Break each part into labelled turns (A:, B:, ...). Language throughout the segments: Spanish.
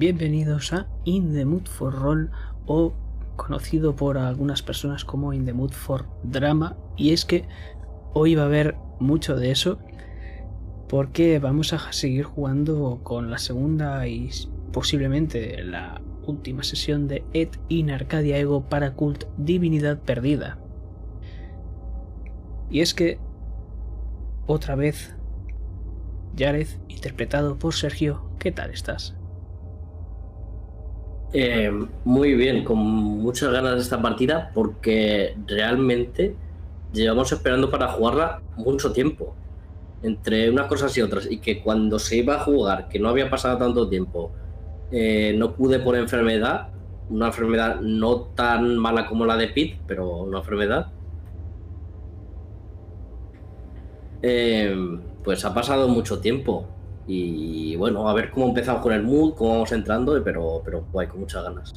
A: bienvenidos a In the Mood for Roll o conocido por algunas personas como In the Mood for Drama y es que hoy va a haber mucho de eso porque vamos a seguir jugando con la segunda y posiblemente la última sesión de Ed in Arcadia Ego para Cult Divinidad Perdida. Y es que otra vez Jared, interpretado por Sergio, ¿qué tal estás?
B: Eh, muy bien, con muchas ganas de esta partida porque realmente llevamos esperando para jugarla mucho tiempo. Entre unas cosas y otras. Y que cuando se iba a jugar, que no había pasado tanto tiempo, eh, no pude por enfermedad. Una enfermedad no tan mala como la de Pete, pero una enfermedad. Eh, pues ha pasado mucho tiempo. Y bueno, a ver cómo empezamos con el mood, cómo vamos entrando, pero, pero guay, con muchas ganas.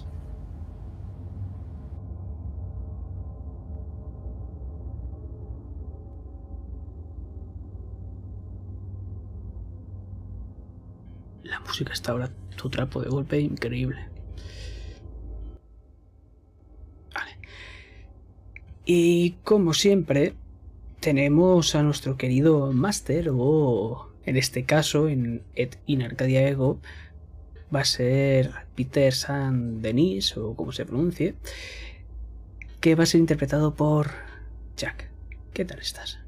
A: La música está ahora tu trapo de golpe increíble. Vale. Y como siempre, tenemos a nuestro querido Master, o en este caso, en Ed in Arcadia Ego, va a ser Peter San Denis, o como se pronuncie, que va a ser interpretado por Jack. ¿Qué tal estás?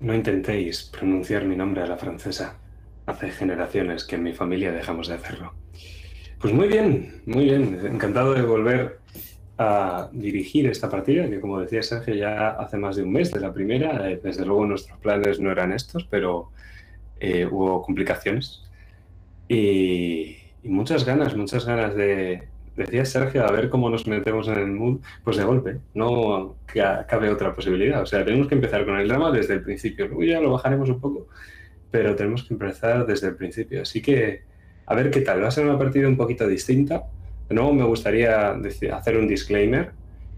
C: No intentéis pronunciar mi nombre a la francesa. Hace generaciones que en mi familia dejamos de hacerlo. Pues muy bien, muy bien. Encantado de volver a dirigir esta partida, que como decía Sergio, ya hace más de un mes de la primera. Eh, desde luego nuestros planes no eran estos, pero eh, hubo complicaciones. Y, muchas ganas, muchas ganas de, decía Sergio, a ver cómo nos metemos en el mood, pues de golpe, no cabe otra posibilidad. O sea, tenemos que empezar con el drama desde el principio. Luego ya lo bajaremos un poco, pero tenemos que empezar desde el principio. Así que, a ver qué tal. Va a ser una partida un poquito distinta de nuevo, me gustaría hacer un disclaimer.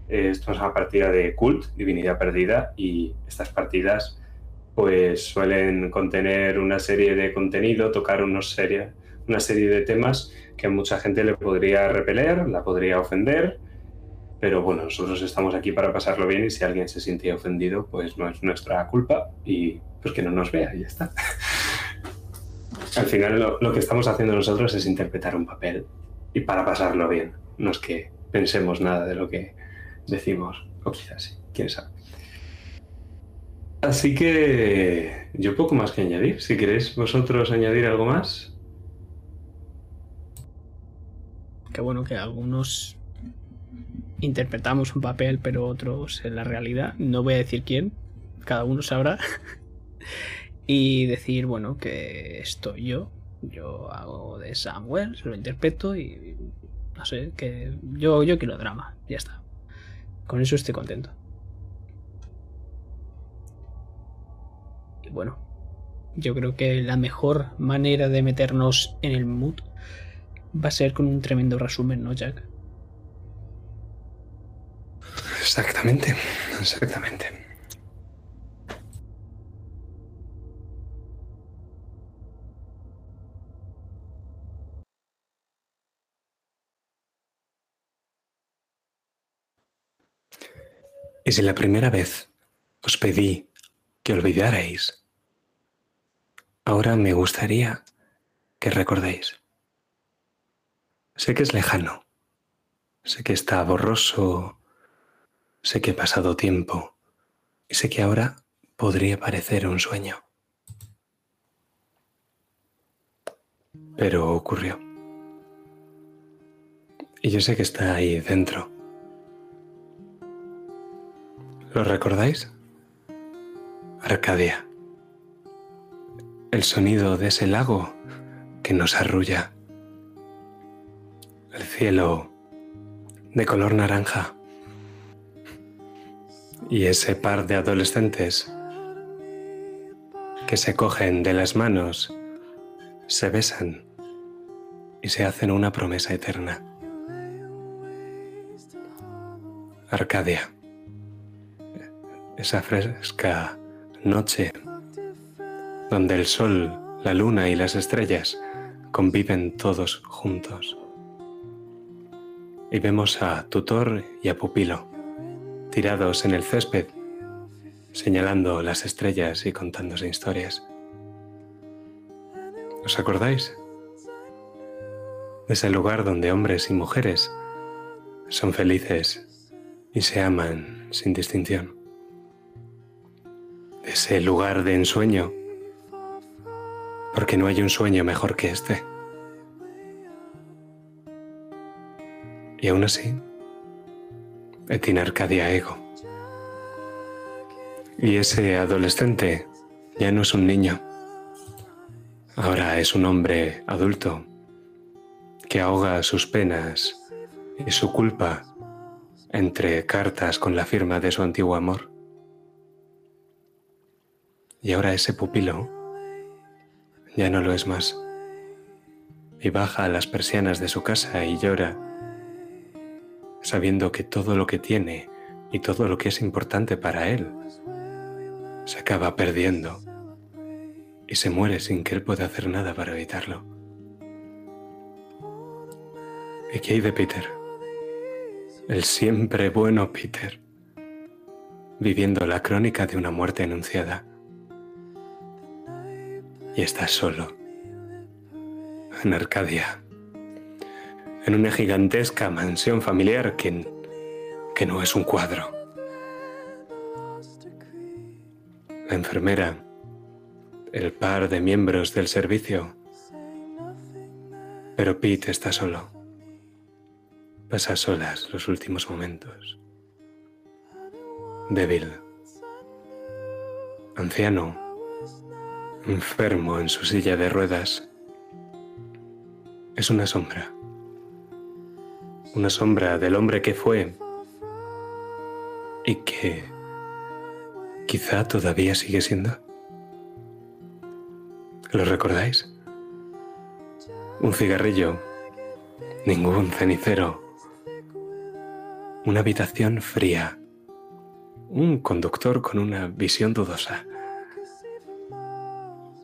C: Esto es una partida de cult, divinidad perdida, y estas partidas pues suelen contener una serie de contenido, tocar unos serie, una serie de temas que a mucha gente le podría repeler, la podría ofender, pero bueno, nosotros estamos aquí para pasarlo bien y si alguien se siente ofendido, pues no es nuestra culpa y pues que no nos vea y ya está. Al final lo que estamos haciendo nosotros es interpretar un papel y para pasarlo bien. No es que pensemos nada de lo que decimos, o quizás sí, quién sabe. Así que yo poco más que añadir. Si queréis vosotros añadir algo más.
A: Qué bueno que algunos interpretamos un papel, pero otros en la realidad. No voy a decir quién, cada uno sabrá. y decir, bueno, que estoy yo yo hago de Samuel, se lo interpreto y no sé, que yo, yo quiero drama, ya está. Con eso estoy contento. Y bueno, yo creo que la mejor manera de meternos en el mood va a ser con un tremendo resumen, ¿no, Jack?
C: Exactamente, exactamente. Si la primera vez os pedí que olvidarais, ahora me gustaría que recordéis. Sé que es lejano, sé que está borroso, sé que ha pasado tiempo y sé que ahora podría parecer un sueño. Pero ocurrió. Y yo sé que está ahí dentro ¿Lo recordáis? Arcadia. El sonido de ese lago que nos arrulla. El cielo de color naranja. Y ese par de adolescentes que se cogen de las manos, se besan y se hacen una promesa eterna. Arcadia esa fresca noche donde el sol, la luna y las estrellas conviven todos juntos. Y vemos a tutor y a pupilo tirados en el césped, señalando las estrellas y contándose historias. ¿Os acordáis? Es el lugar donde hombres y mujeres son felices y se aman sin distinción. Ese lugar de ensueño, porque no hay un sueño mejor que este. Y aún así, Etin Arcadia Ego. Y ese adolescente ya no es un niño, ahora es un hombre adulto que ahoga sus penas y su culpa entre cartas con la firma de su antiguo amor. Y ahora ese pupilo ya no lo es más. Y baja a las persianas de su casa y llora, sabiendo que todo lo que tiene y todo lo que es importante para él se acaba perdiendo y se muere sin que él pueda hacer nada para evitarlo. ¿Y qué hay de Peter? El siempre bueno Peter, viviendo la crónica de una muerte anunciada. Y está solo, en Arcadia, en una gigantesca mansión familiar que, que no es un cuadro. La enfermera, el par de miembros del servicio, pero Pete está solo pasa solas los últimos momentos. Débil, anciano, enfermo en su silla de ruedas. Es una sombra, una sombra del hombre que fue y que quizá todavía sigue siendo. ¿Lo recordáis? Un cigarrillo, ningún cenicero una habitación fría, un conductor con una visión dudosa,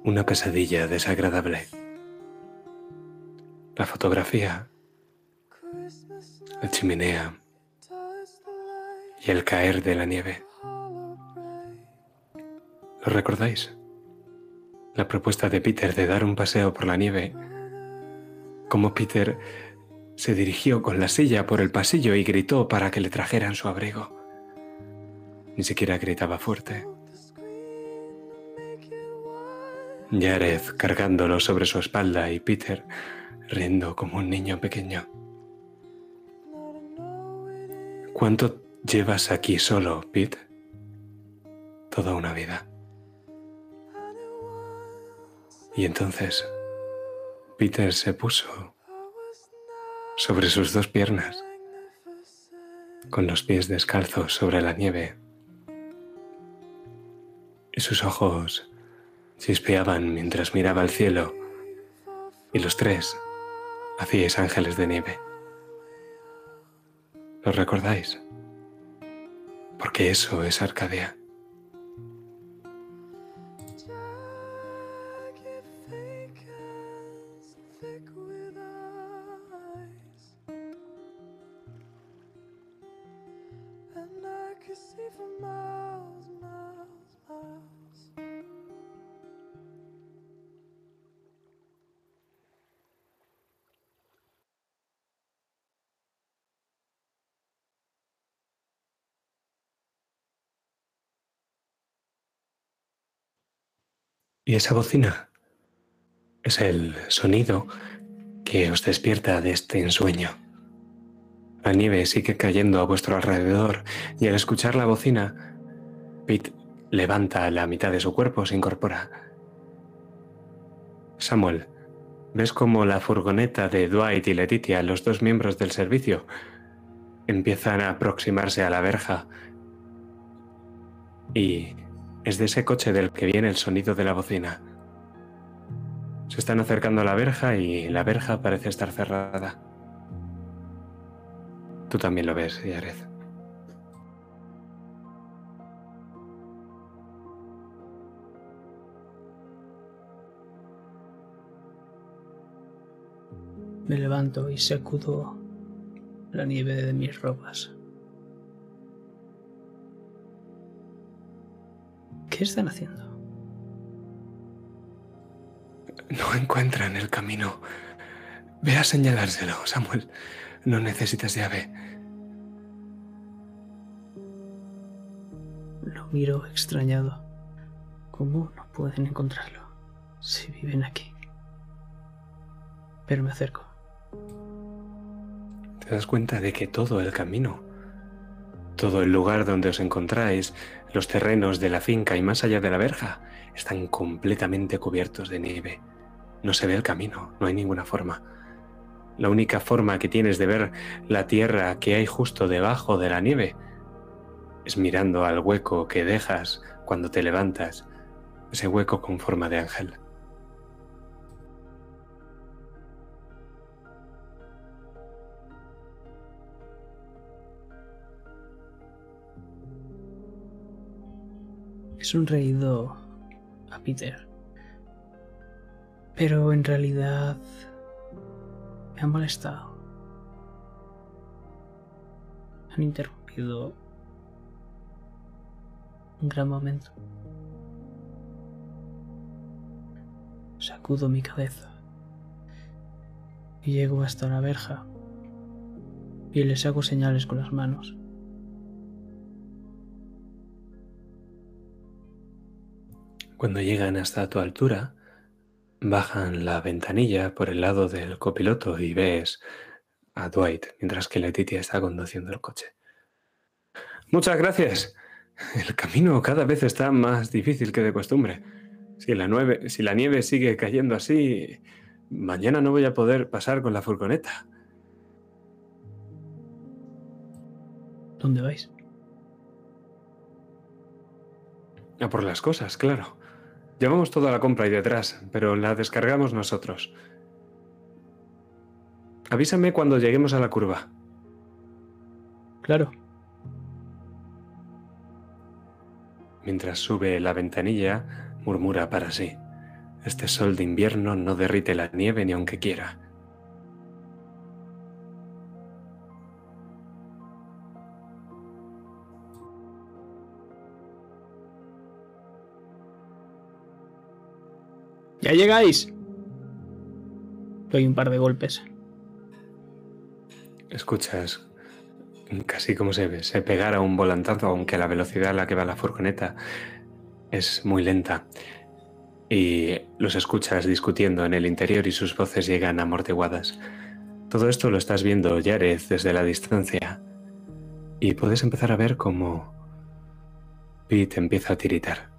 C: una pesadilla desagradable, la fotografía, la chimenea y el caer de la nieve. ¿Lo recordáis? La propuesta de Peter de dar un paseo por la nieve, como Peter se dirigió con la silla por el pasillo y gritó para que le trajeran su abrigo. Ni siquiera gritaba fuerte. Jared cargándolo sobre su espalda y Peter riendo como un niño pequeño. ¿Cuánto llevas aquí solo, Pete? Toda una vida. Y entonces Peter se puso sobre sus dos piernas, con los pies descalzos sobre la nieve. Y sus ojos chispeaban mientras miraba al cielo, y los tres hacíais ángeles de nieve. ¿Lo recordáis? Porque eso es Arcadia. Y esa bocina es el sonido que os despierta de este ensueño. La nieve sigue cayendo a vuestro alrededor y al escuchar la bocina, Pete levanta la mitad de su cuerpo, se incorpora. Samuel, ves cómo la furgoneta de Dwight y Letitia, los dos miembros del servicio, empiezan a aproximarse a la verja y es de ese coche del que viene el sonido de la bocina. Se están acercando a la verja y la verja parece estar cerrada. Tú también lo ves, Yared.
A: Me levanto y sacudo la nieve de mis ropas. ¿Qué están haciendo?
C: No encuentran el camino. Ve a señalárselo, Samuel. No necesitas llave.
A: Lo miro extrañado. ¿Cómo no pueden encontrarlo si viven aquí? Pero me acerco.
C: Te das cuenta de que todo el camino, todo el lugar donde os encontráis, los terrenos de la finca y más allá de la verja, están completamente cubiertos de nieve. No se ve el camino, no hay ninguna forma. La única forma que tienes de ver la tierra que hay justo debajo de la nieve es mirando al hueco que dejas cuando te levantas, ese hueco con forma de ángel.
A: He sonreído a Peter. Pero en realidad me han molestado. Han interrumpido un gran momento. Sacudo mi cabeza y llego hasta la verja y les hago señales con las manos.
C: Cuando llegan hasta tu altura, bajan la ventanilla por el lado del copiloto y ves a Dwight mientras que Letitia está conduciendo el coche. Muchas gracias. El camino cada vez está más difícil que de costumbre. Si la, si la nieve sigue cayendo así, mañana no voy a poder pasar con la furgoneta.
A: ¿Dónde vais?
C: A por las cosas, claro. Llevamos toda la compra ahí detrás, pero la descargamos nosotros. Avísame cuando lleguemos a la curva.
A: Claro.
C: Mientras sube la ventanilla, murmura para sí. Este sol de invierno no derrite la nieve ni aunque quiera.
A: ¡Ya llegáis! Doy un par de golpes.
C: Escuchas casi como se ve, se pegara un volantazo, aunque la velocidad a la que va la furgoneta es muy lenta. Y los escuchas discutiendo en el interior y sus voces llegan amortiguadas. Todo esto lo estás viendo, Jared, desde la distancia. Y puedes empezar a ver cómo Pete empieza a tiritar.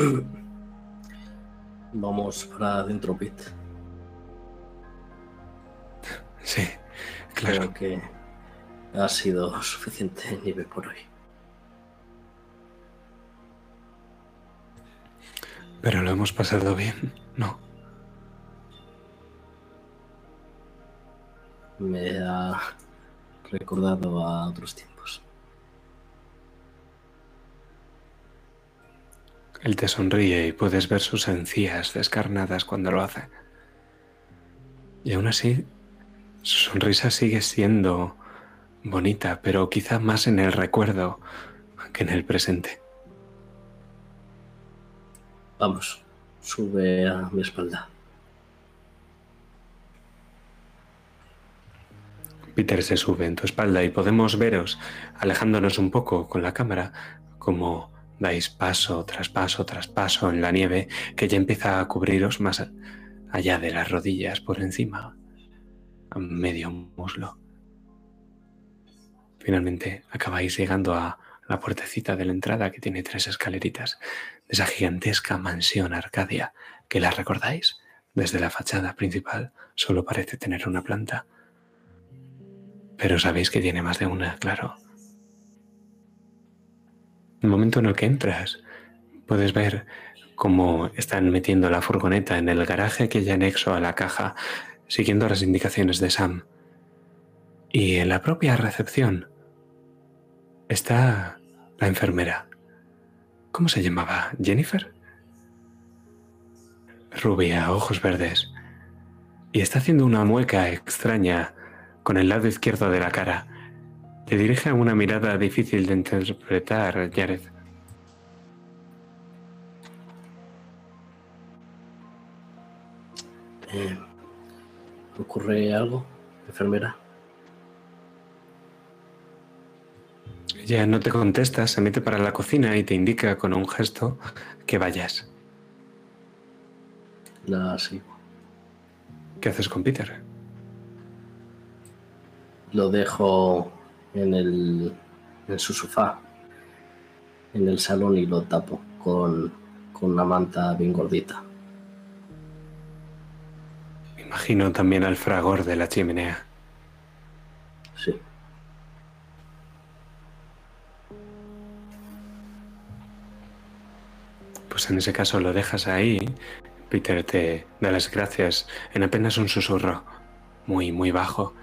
B: Vamos para adentro, Pete.
C: Sí, claro.
B: Creo que ha sido suficiente nivel por hoy.
C: Pero lo hemos pasado bien, ¿no?
B: Me ha recordado a otros tiempos.
C: Él te sonríe y puedes ver sus encías descarnadas cuando lo hace. Y aún así, su sonrisa sigue siendo bonita, pero quizá más en el recuerdo que en el presente.
B: Vamos, sube a mi espalda.
C: Peter se sube en tu espalda y podemos veros, alejándonos un poco con la cámara, como dais paso tras paso tras paso en la nieve que ya empieza a cubriros más allá de las rodillas, por encima, a medio muslo. Finalmente acabáis llegando a la puertecita de la entrada que tiene tres escaleritas de esa gigantesca mansión Arcadia que la recordáis. Desde la fachada principal solo parece tener una planta. Pero sabéis que tiene más de una, claro. El momento en el que entras, puedes ver cómo están metiendo la furgoneta en el garaje que hay anexo a la caja, siguiendo las indicaciones de Sam. Y en la propia recepción está la enfermera. ¿Cómo se llamaba? ¿Jennifer? rubia, ojos verdes, y está haciendo una mueca extraña con el lado izquierdo de la cara. Te dirige una mirada difícil de interpretar, Jared.
B: Eh, ¿Ocurre algo, enfermera?
C: Ella no te contesta, se mete para la cocina y te indica con un gesto que vayas.
B: La sigo.
C: ¿Qué haces con Peter?
B: Lo dejo en, el, en su sofá, en el salón y lo tapo con, con una manta bien gordita.
C: Imagino también al fragor de la chimenea.
B: Sí.
C: Pues en ese caso lo dejas ahí. Peter te da las gracias en apenas un susurro, muy, muy bajo.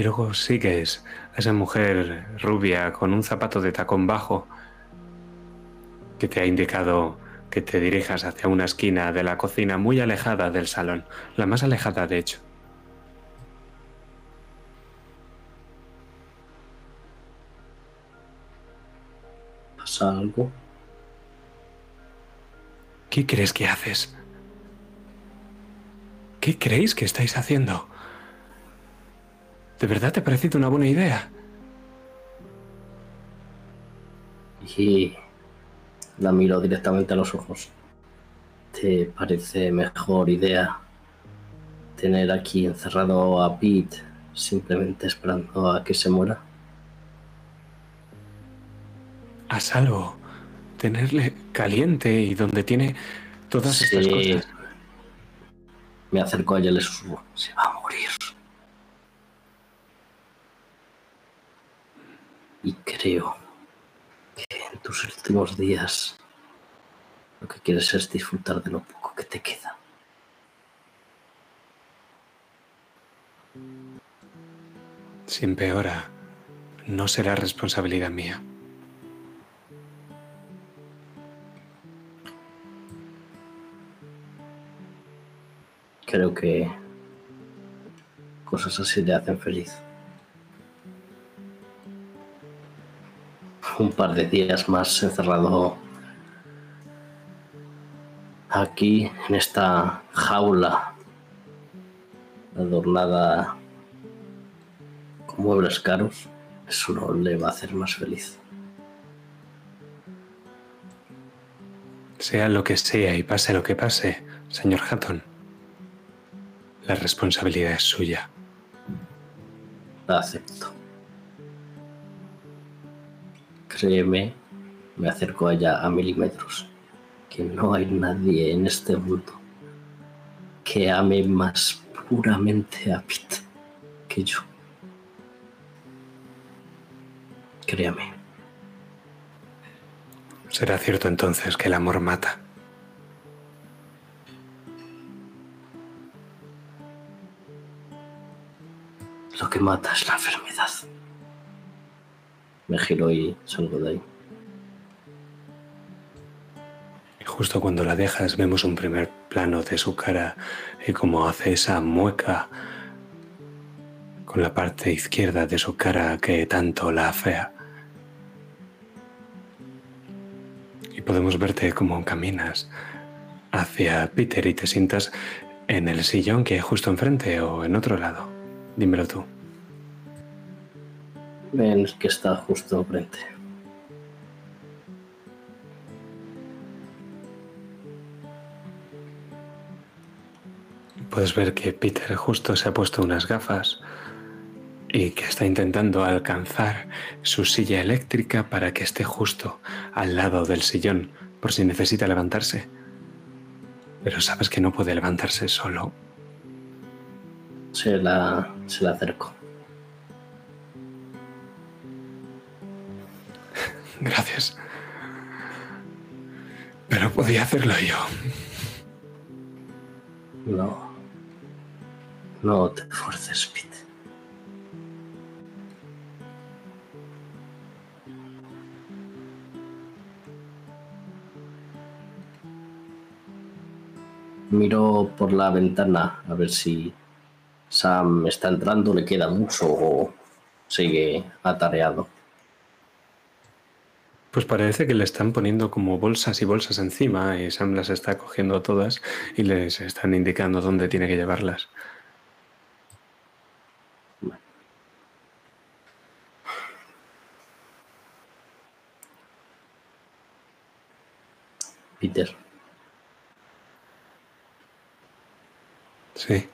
C: Y luego sigues a esa mujer rubia con un zapato de tacón bajo que te ha indicado que te dirijas hacia una esquina de la cocina muy alejada del salón, la más alejada de hecho.
B: ¿Pasa algo?
C: ¿Qué crees que haces? ¿Qué creéis que estáis haciendo? ¿De verdad te ha parecido una buena idea?
B: Y la miro directamente a los ojos. ¿Te parece mejor idea tener aquí encerrado a Pete simplemente esperando a que se muera?
C: A salvo. Tenerle caliente y donde tiene todas estas cosas.
B: Me acerco a ella y le susurro. Se va a morir. Y creo que en tus últimos días lo que quieres es disfrutar de lo poco que te queda.
C: Si empeora, no será responsabilidad mía.
B: Creo que cosas así le hacen feliz. Un par de días más encerrado aquí en esta jaula adornada con muebles caros, eso no le va a hacer más feliz.
C: Sea lo que sea y pase lo que pase, señor Hatton, la responsabilidad es suya.
B: La acepto. Me acerco a ella a milímetros, que no hay nadie en este mundo que ame más puramente a Pete que yo. Créame.
C: Será cierto entonces que el amor mata.
B: Lo que mata es la enfermedad. Me giro y salgo de ahí.
C: Justo cuando la dejas vemos un primer plano de su cara y cómo hace esa mueca con la parte izquierda de su cara que tanto la afea. Y podemos verte cómo caminas hacia Peter y te sientas en el sillón que hay justo enfrente o en otro lado. Dímelo tú.
B: Ven que está justo enfrente.
C: Puedes ver que Peter justo se ha puesto unas gafas y que está intentando alcanzar su silla eléctrica para que esté justo al lado del sillón por si necesita levantarse. Pero sabes que no puede levantarse solo.
B: Se la, se la acerco.
C: Gracias. Pero podía hacerlo yo.
B: No. No te esfuerces, Pete. Miro por la ventana a ver si Sam está entrando, le queda mucho o sigue atareado.
C: Pues parece que le están poniendo como bolsas y bolsas encima y Sam las está cogiendo todas y les están indicando dónde tiene que llevarlas.
B: Peter.
C: Sí.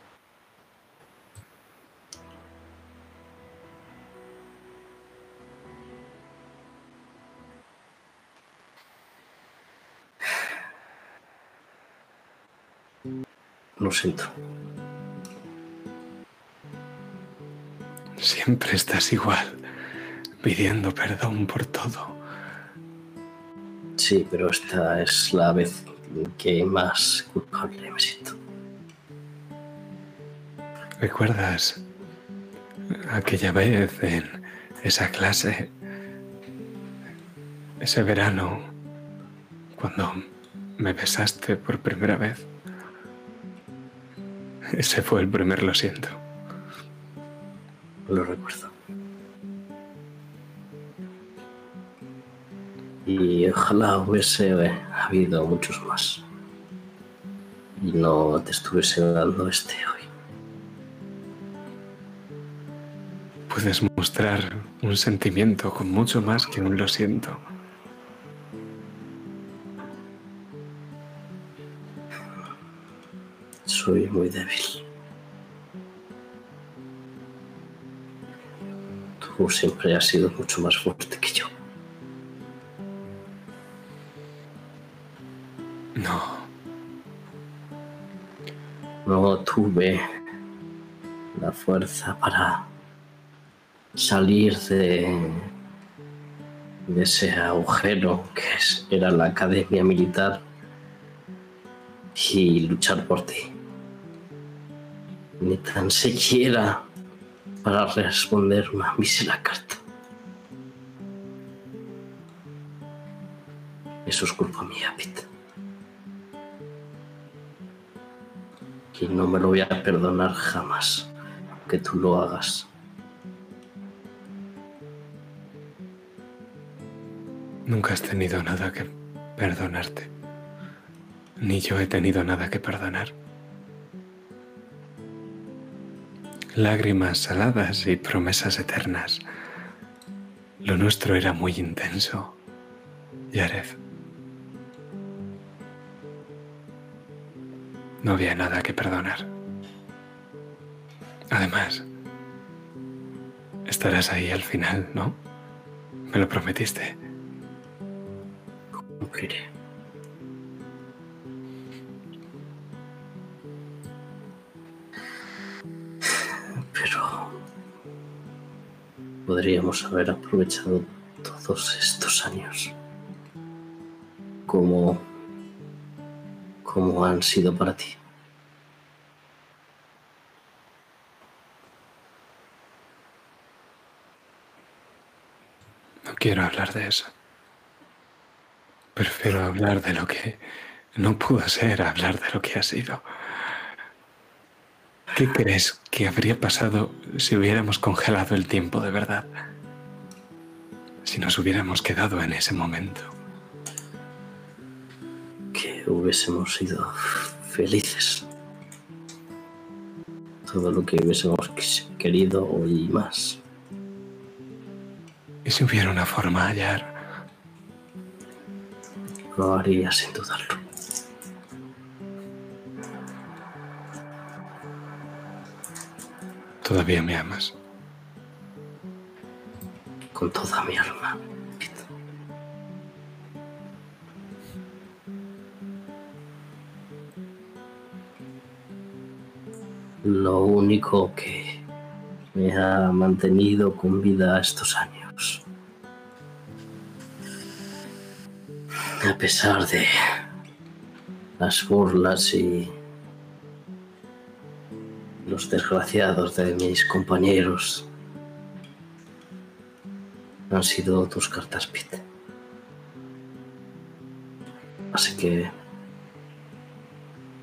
B: Lo siento.
C: Siempre estás igual, pidiendo perdón por todo.
B: Sí, pero esta es la vez que más culpable me siento.
C: ¿Recuerdas aquella vez en esa clase, ese verano, cuando me besaste por primera vez? Ese fue el primer lo siento.
B: Lo recuerdo. Y ojalá hubiese habido muchos más. Y no te estuviese dando este hoy.
C: Puedes mostrar un sentimiento con mucho más que un lo siento.
B: Soy muy débil. Tú siempre has sido mucho más fuerte que yo.
C: No,
B: No tuve la fuerza para salir de, de ese agujero que era la academia militar y luchar por ti. Ni tan siquiera para responder una mísera carta. Eso es culpa mía, Pete. Y no me lo voy a perdonar jamás, aunque tú lo hagas.
C: nunca has tenido nada que perdonarte. Ni yo he tenido nada que perdonar. Lágrimas saladas y promesas eternas. Lo nuestro era muy intenso, Yared. No había nada que perdonar. Además, estarás ahí al final, ¿no? Me lo prometiste.
B: Cumpliré. Pero podríamos haber aprovechado todos estos años como como han sido para ti.
C: No quiero hablar de eso. Prefiero hablar de lo que no pudo ser, hablar de lo que ha sido. ¿Qué crees que habría pasado si hubiéramos congelado el tiempo de verdad? Si nos hubiéramos quedado en ese momento.
B: que hubiésemos sido felices. Todo lo que hubiésemos querido y más.
C: ¿Y si hubiera una forma de hallar?
B: Lo haría sin dudarlo.
C: Todavía me amas.
B: Con toda mi alma. Lo único que me ha mantenido con vida estos años. A pesar de las burlas y los desgraciados de mis compañeros han sido tus cartas, Pete. Así que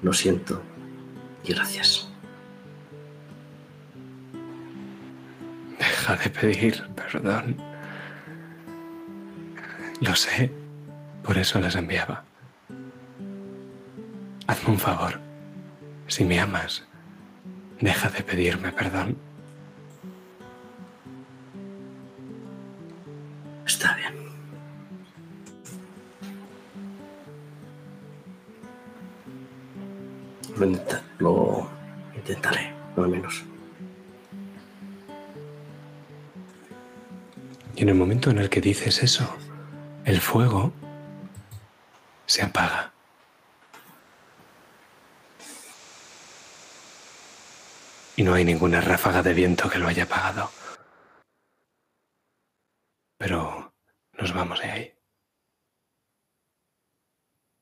B: Lo siento y gracias.
C: Deja de pedir perdón. Lo sé, por eso las enviaba. Hazme un favor. Si me amas, deja de pedirme perdón.
B: Está bien. Lo, intenta- lo intentaré, no al menos.
C: Y en el momento en el que dices eso, el fuego se apaga. Y no hay ninguna ráfaga de viento que lo haya apagado. Pero nos vamos de ahí.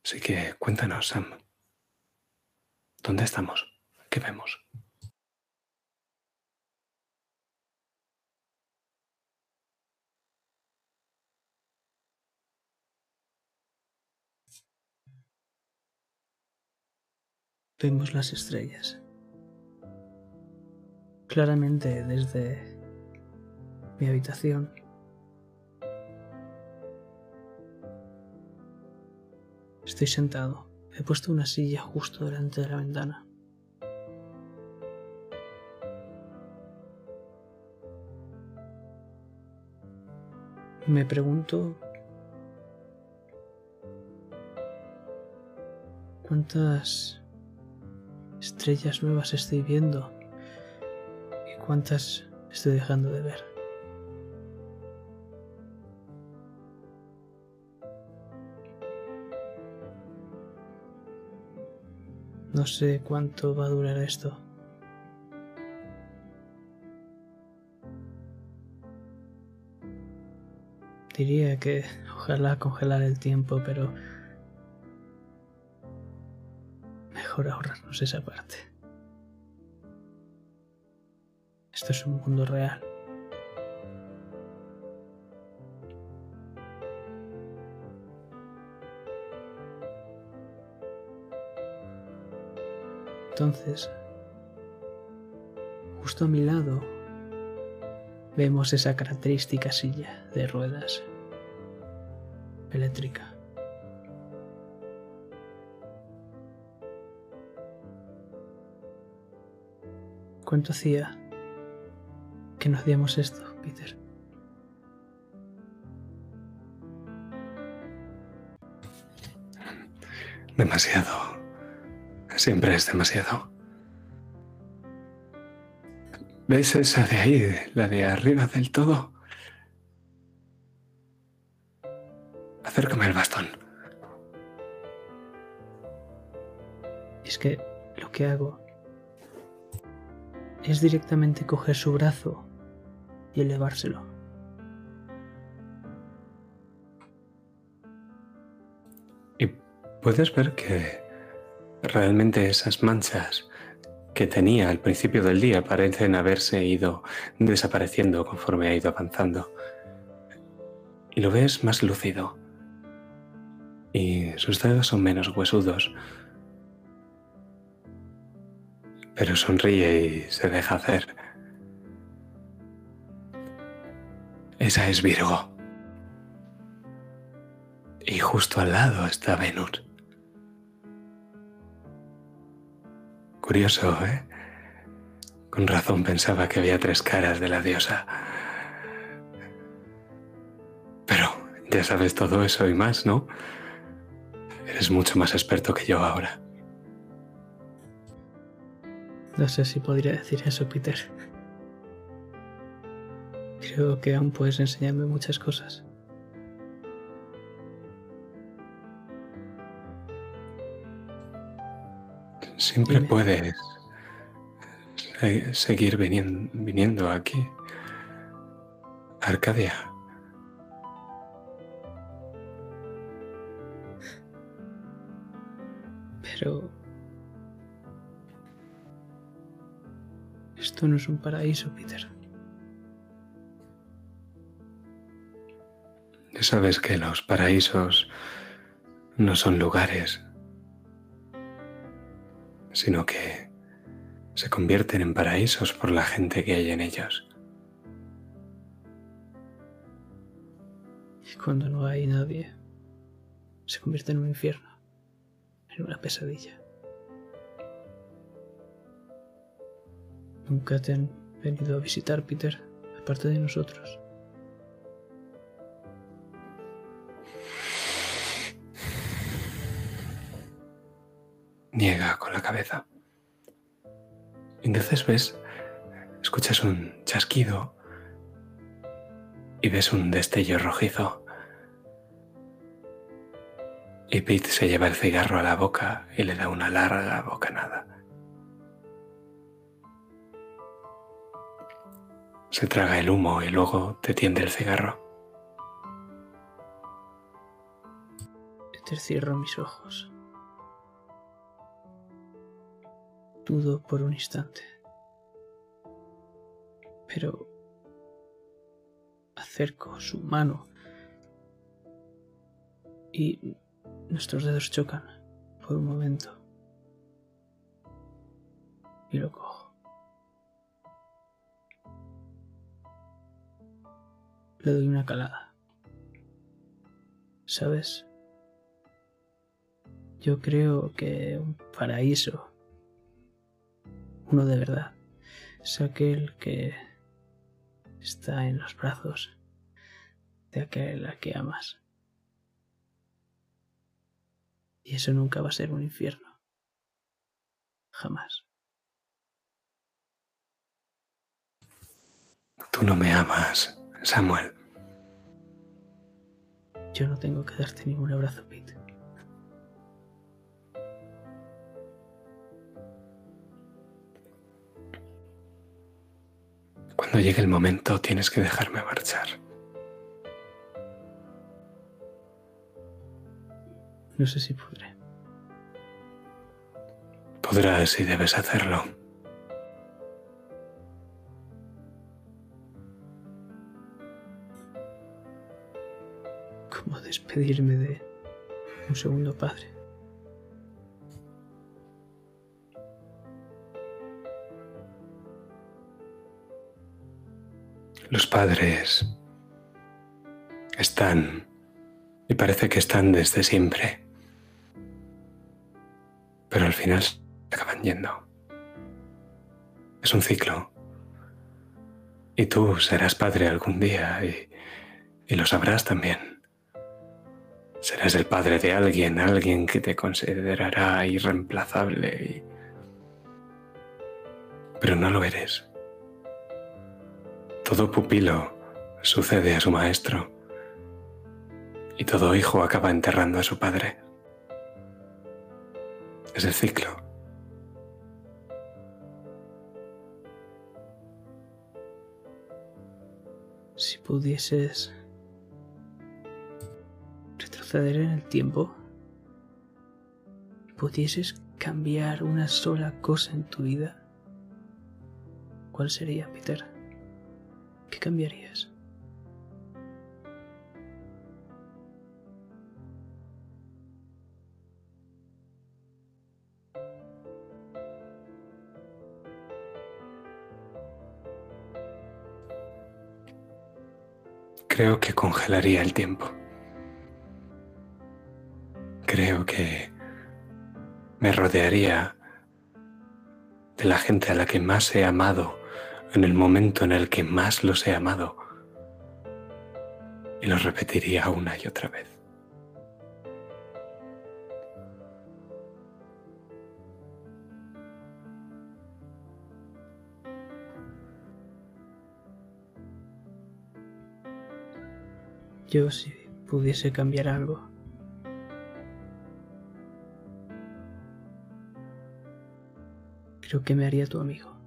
C: Así que cuéntanos, Sam. ¿Dónde estamos? ¿Qué vemos?
A: Vemos las estrellas. Claramente desde mi habitación. Estoy sentado. He puesto una silla justo delante de la ventana. Me pregunto cuántas estrellas nuevas estoy viendo cuántas estoy dejando de ver. No sé cuánto va a durar esto. Diría que ojalá congelar el tiempo, pero mejor ahorrarnos esa parte. Es un mundo real. Entonces, justo a mi lado, vemos esa característica silla de ruedas eléctrica. ¿Cuánto hacía que no hacíamos esto, Peter?
C: Demasiado. Siempre es demasiado. ¿Ves esa de ahí, la de arriba del todo? Acércame el bastón.
A: Es que lo que hago es directamente coger su brazo y elevárselo.
C: Y puedes ver que realmente esas manchas que tenía al principio del día parecen haberse ido desapareciendo conforme ha ido avanzando. Y lo ves más lúcido. Y sus dedos son menos huesudos. Pero sonríe y se deja hacer. Esa es Virgo. Y justo al lado está Venus. Curioso, ¿eh? Con razón pensaba que había tres caras de la diosa. Pero ya sabes todo eso y más, ¿no? Eres mucho más experto que yo ahora.
A: No sé si podría decir eso, Peter. Creo que aún puedes enseñarme muchas cosas.
C: Siempre
A: Dime.
C: puedes se- seguir vinien- viniendo aquí. Arcadia.
A: Pero... Esto no es un paraíso, Peter.
C: Sabes que los paraísos no son lugares. sino que se convierten en paraísos por la gente que hay en ellos.
A: Y cuando no hay nadie, se convierte en un infierno, en una pesadilla. Nunca te han venido a visitar, Peter, aparte de nosotros.
C: Niega con la cabeza. Entonces ves, escuchas un chasquido y ves un destello rojizo. Y Pete se lleva el cigarro a la boca y le da una larga bocanada. Se traga el humo y luego te tiende el cigarro.
A: Peter cierro mis ojos. Dudo por un instante. Pero acerco su mano y nuestros dedos chocan por un momento. Y lo cojo. Le doy una calada. ¿Sabes? Yo creo que un paraíso uno de verdad es aquel que está en los brazos de aquel a que amas. Y eso nunca va a ser un infierno. Jamás.
C: Tú no me amas, Samuel.
A: Yo no tengo que darte ningún abrazo,
C: Cuando llegue el momento tienes que dejarme marchar.
A: No sé si podré.
C: Podrás y debes hacerlo.
A: ¿Cómo despedirme de un segundo padre?
C: Los padres están y parece que están desde siempre, pero al final se acaban yendo. Es un ciclo. Y tú serás padre algún día y, lo sabrás también. Serás el padre de alguien, alguien que te considerará irreemplazable. Pero no lo eres. Todo pupilo sucede a su maestro y todo hijo acaba enterrando a su padre. Es el ciclo.
A: Si pudieses retroceder en el tiempo pudieses cambiar una sola cosa en tu vida, ¿cuál sería, Peter? ¿Qué cambiarías?
C: Creo que congelaría el tiempo. Creo que me rodearía de la gente a la que más he amado en el momento en el que más los he amado. Y lo repetiría una y otra vez.
A: Yo si pudiese cambiar algo. Creo que me haría tu amigo.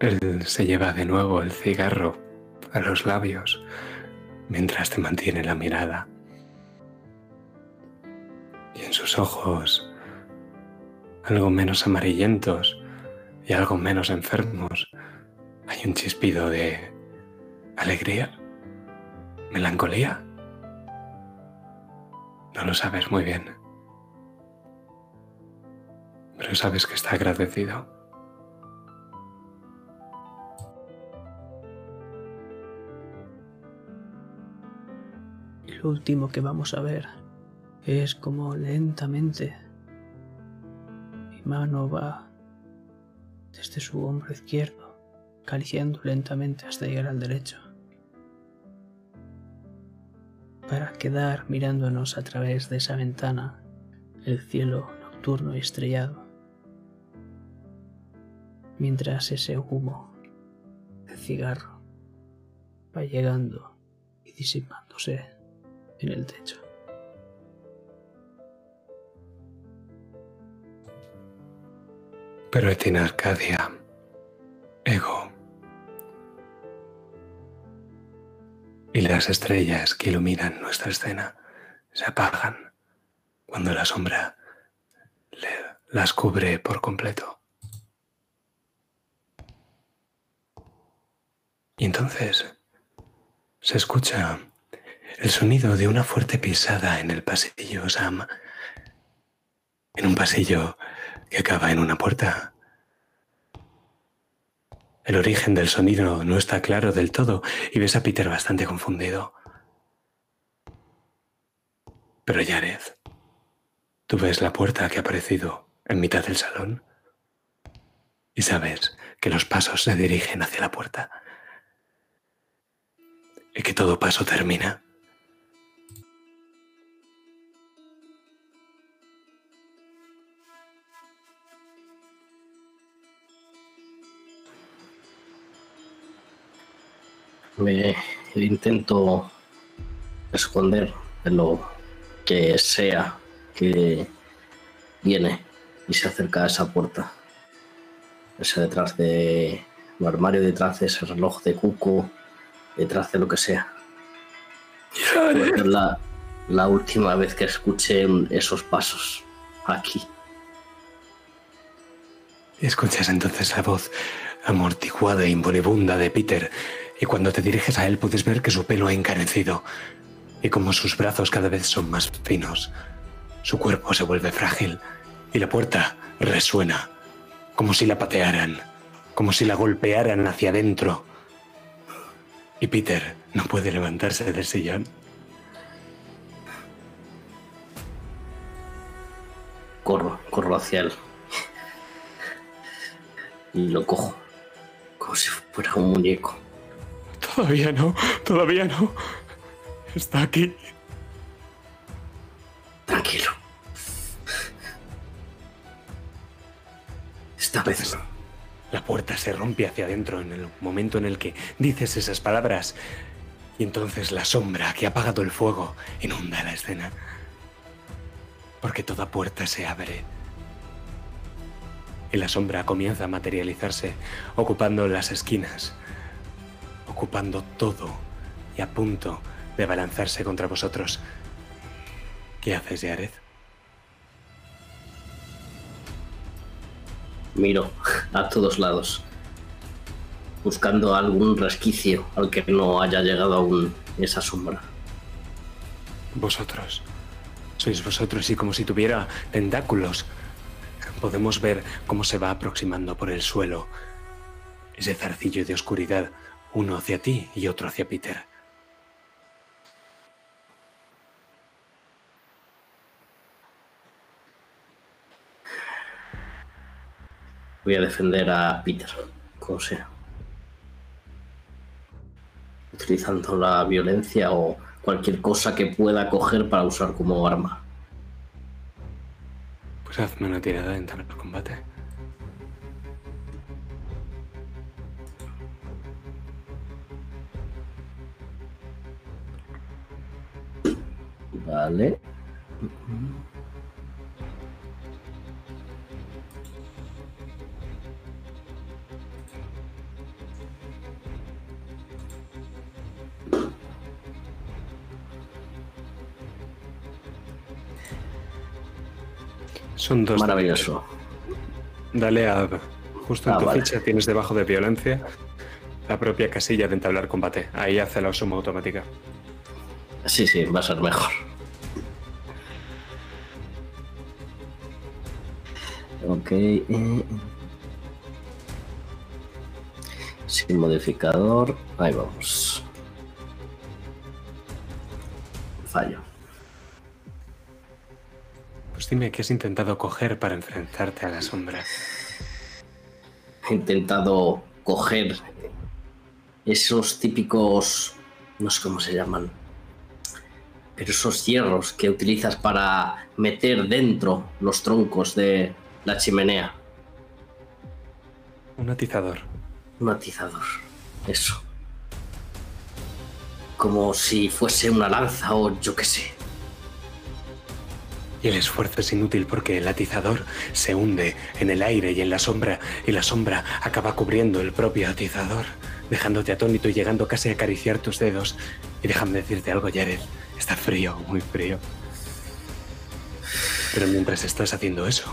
C: Él se lleva de nuevo el cigarro a los labios mientras te mantiene la mirada. Y en sus ojos, algo menos amarillentos y algo menos enfermos, Hay un chispido de alegría, melancolía. No lo sabes muy bien, pero sabes que está agradecido.
A: Lo último que vamos a ver es como lentamente mi mano va desde su hombro izquierdo, acariciando lentamente hasta llegar al derecho, para quedar mirándonos a través de esa ventana el cielo nocturno y estrellado, mientras ese humo de cigarro va llegando y disipándose en el techo.
C: Pero en Arcadia, ego. Y las estrellas que iluminan nuestra escena se apagan cuando la sombra las cubre por completo. Y entonces se escucha el sonido de una fuerte pisada en el pasillo, Sam. En un pasillo que acaba en una puerta. El origen del sonido no está claro del todo y ves a Peter bastante confundido. Pero Jared, tú ves la puerta que ha aparecido en mitad del salón y sabes que los pasos se dirigen hacia la puerta y que todo paso termina
B: me intento esconder de lo que sea que viene y se acerca a esa puerta. Ese detrás de un armario, detrás de ese reloj de cuco, detrás de lo que sea. Es la, la última vez que escuché esos pasos aquí.
C: Escuchas entonces la voz amortiguada e imponibunda de Peter y cuando te diriges a él puedes ver que su pelo ha encarecido y como sus brazos cada vez son más finos. Su cuerpo se vuelve frágil y la puerta resuena, como si la patearan, como si la golpearan hacia adentro. Y Peter no puede levantarse del sillón.
B: Corro, corro hacia él. Y lo cojo, como si fuera un muñeco.
C: Todavía no, todavía no. Está aquí.
B: Tranquilo. Esta vez
C: La puerta se rompe hacia adentro en el momento en el que dices esas palabras. Y entonces la sombra que ha apagado el fuego inunda la escena. Porque toda puerta se abre. Y la sombra comienza a materializarse, ocupando las esquinas ocupando todo y a punto de balanzarse contra vosotros. ¿Qué haces, Yared?
B: Miro a todos lados, buscando algún resquicio al que no haya llegado aún esa sombra.
C: Vosotros. Sois vosotros y como si tuviera tentáculos. Podemos ver cómo se va aproximando por el suelo ese zarcillo de oscuridad uno hacia ti y otro hacia Peter.
B: Voy a defender a Peter, como sea. Utilizando la violencia o cualquier cosa que pueda coger para usar como arma.
C: Pues hazme una tirada en el combate.
B: Vale.
C: Son dos.
B: Maravilloso.
C: Dale a. Justo en
B: Ah,
C: tu
B: vale.
C: ficha tienes debajo de violencia. la propia casilla de entablar combate. Ahí hace la suma automática.
B: Sí, sí, va a ser mejor. Ok. eh, Sin modificador. Ahí vamos. Fallo.
C: Pues dime qué has intentado coger para enfrentarte a la sombra.
B: He intentado coger esos típicos. No sé cómo se llaman. Pero esos hierros que utilizas para meter dentro los troncos de la chimenea.
C: Un atizador.
B: Un atizador. Eso. Como si fuese una lanza o yo qué sé.
C: Y el esfuerzo es inútil porque el atizador se hunde en el aire y en la sombra, y la sombra acaba cubriendo el propio atizador, dejándote atónito y llegando casi a acariciar tus dedos. Y déjame decirte algo, Jared, está frío, muy frío. Pero mientras estás haciendo eso,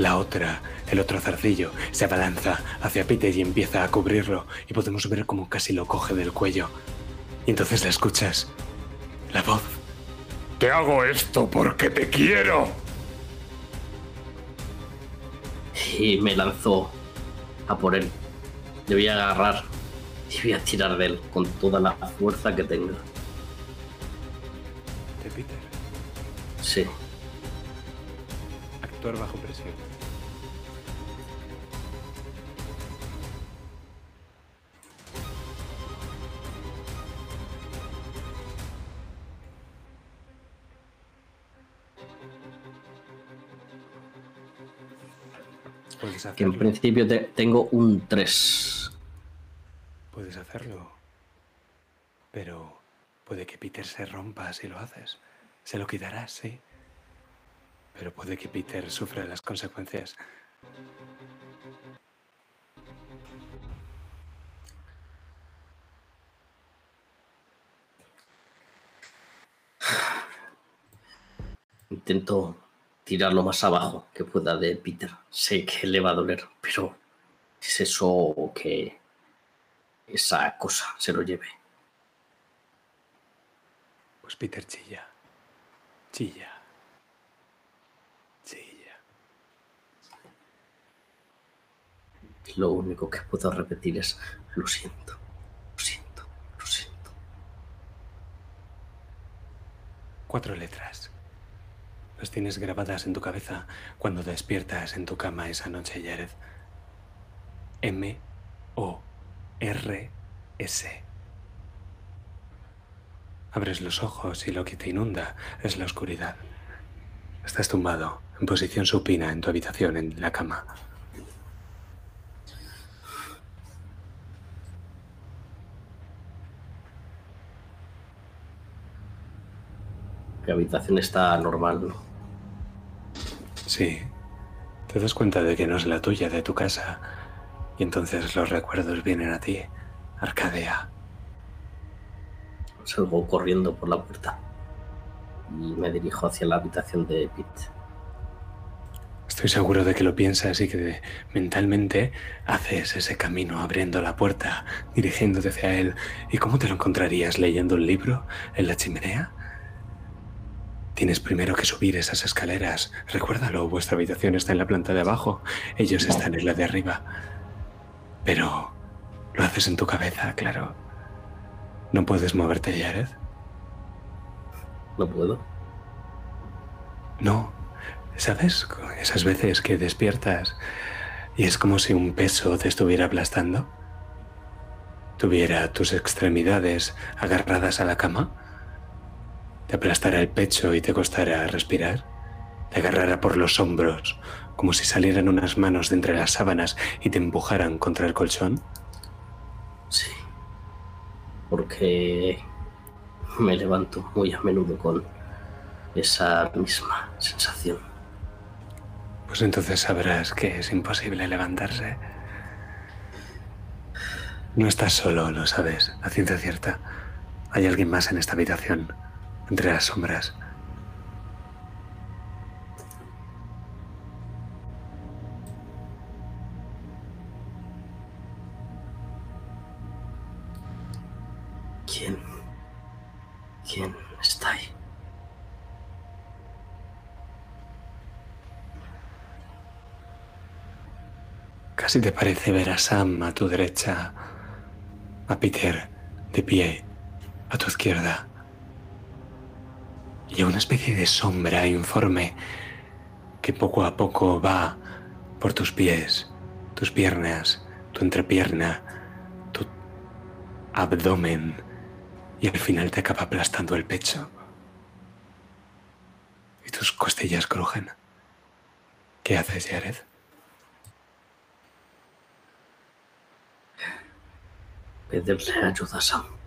C: la otra, el otro zarcillo, se abalanza hacia Peter y empieza a cubrirlo, y podemos ver cómo casi lo coge del cuello. Y entonces la escuchas. La voz. Te hago esto porque te quiero.
B: Y me lanzó a por él. Le voy a agarrar y voy a tirar de él con toda la fuerza que tenga.
C: De Peter.
B: Sí.
C: Actuar bajo presión. Puedes
B: Que en principio te- tengo un 3.
C: Puedes hacerlo. Pero puede que Peter se rompa si lo haces. Se lo quitarás, sí. Pero puede que Peter sufra las consecuencias.
B: Intento tirar lo más abajo que pueda de Peter. Sé que le va a doler, pero es eso que esa cosa se lo lleve.
C: Pues Peter chilla. Chilla. Chilla.
B: Lo único que puedo repetir es lo siento, lo siento, lo siento.
C: Cuatro letras. Las tienes grabadas en tu cabeza cuando despiertas en tu cama esa noche, Jared. M O R S. Abres los ojos y lo que te inunda es la oscuridad. Estás tumbado, en posición supina en tu habitación, en la cama.
B: Mi habitación está normal, ¿no?
C: Sí. Te das cuenta de que no es la tuya, de tu casa. Y entonces los recuerdos vienen a ti. Arcadia.
B: Salgo corriendo por la puerta y me dirijo hacia la habitación de Pete.
C: Estoy seguro de que lo piensas y que mentalmente haces ese camino abriendo la puerta, dirigiéndote hacia él. ¿Y cómo te lo encontrarías leyendo un libro en la chimenea? Tienes primero que subir esas escaleras. Recuérdalo, vuestra habitación está en la planta de abajo, ellos están en la de arriba. Pero lo haces en tu cabeza, claro. No puedes moverte, Jared.
B: No puedo.
C: No, ¿sabes? Esas veces que despiertas y es como si un peso te estuviera aplastando. Tuviera tus extremidades agarradas a la cama. Te aplastara el pecho y te costara respirar. Te agarrara por los hombros como si salieran unas manos de entre las sábanas y te empujaran contra el colchón.
B: Sí. Porque me levanto muy a menudo con esa misma sensación.
C: Pues entonces sabrás que es imposible levantarse. No estás solo, lo sabes, a ciencia cierta. Hay alguien más en esta habitación, entre las sombras.
B: ¿Quién? ¿Quién está ahí?
C: Casi te parece ver a Sam a tu derecha, a Peter de pie a tu izquierda y a una especie de sombra informe que poco a poco va por tus pies, tus piernas, tu entrepierna, tu abdomen y al final te acaba aplastando el pecho y tus costillas crujen. ¿Qué haces, Jared?
B: Pedirle ayuda a Sam.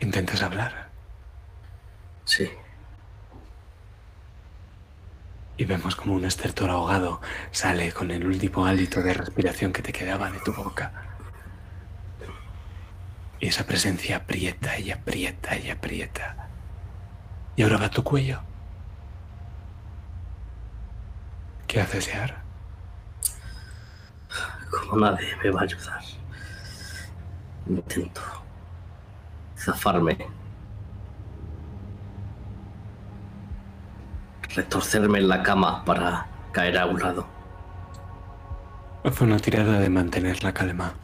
C: ¿Intentas hablar?
B: Sí.
C: Y vemos como un estertor ahogado sale con el último hálito de respiración que te quedaba de tu boca. Y esa presencia aprieta y aprieta y aprieta. Y ahora va tu cuello. ¿Qué haces, Yar?
B: Como nadie me va a ayudar. Intento zafarme. Retorcerme en la cama para caer a un lado.
C: Haz una tirada de mantener la calma.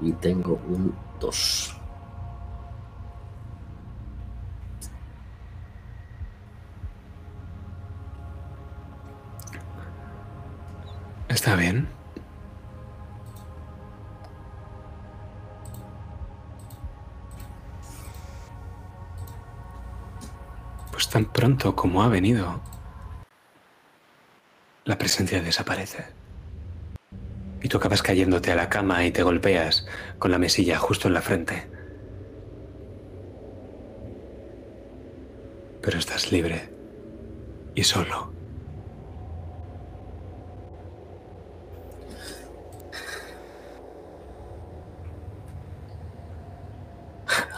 B: Y tengo un 2.
C: ¿Está bien? Pues tan pronto como ha venido, la presencia desaparece. Y tú acabas cayéndote a la cama y te golpeas con la mesilla justo en la frente. Pero estás libre y solo.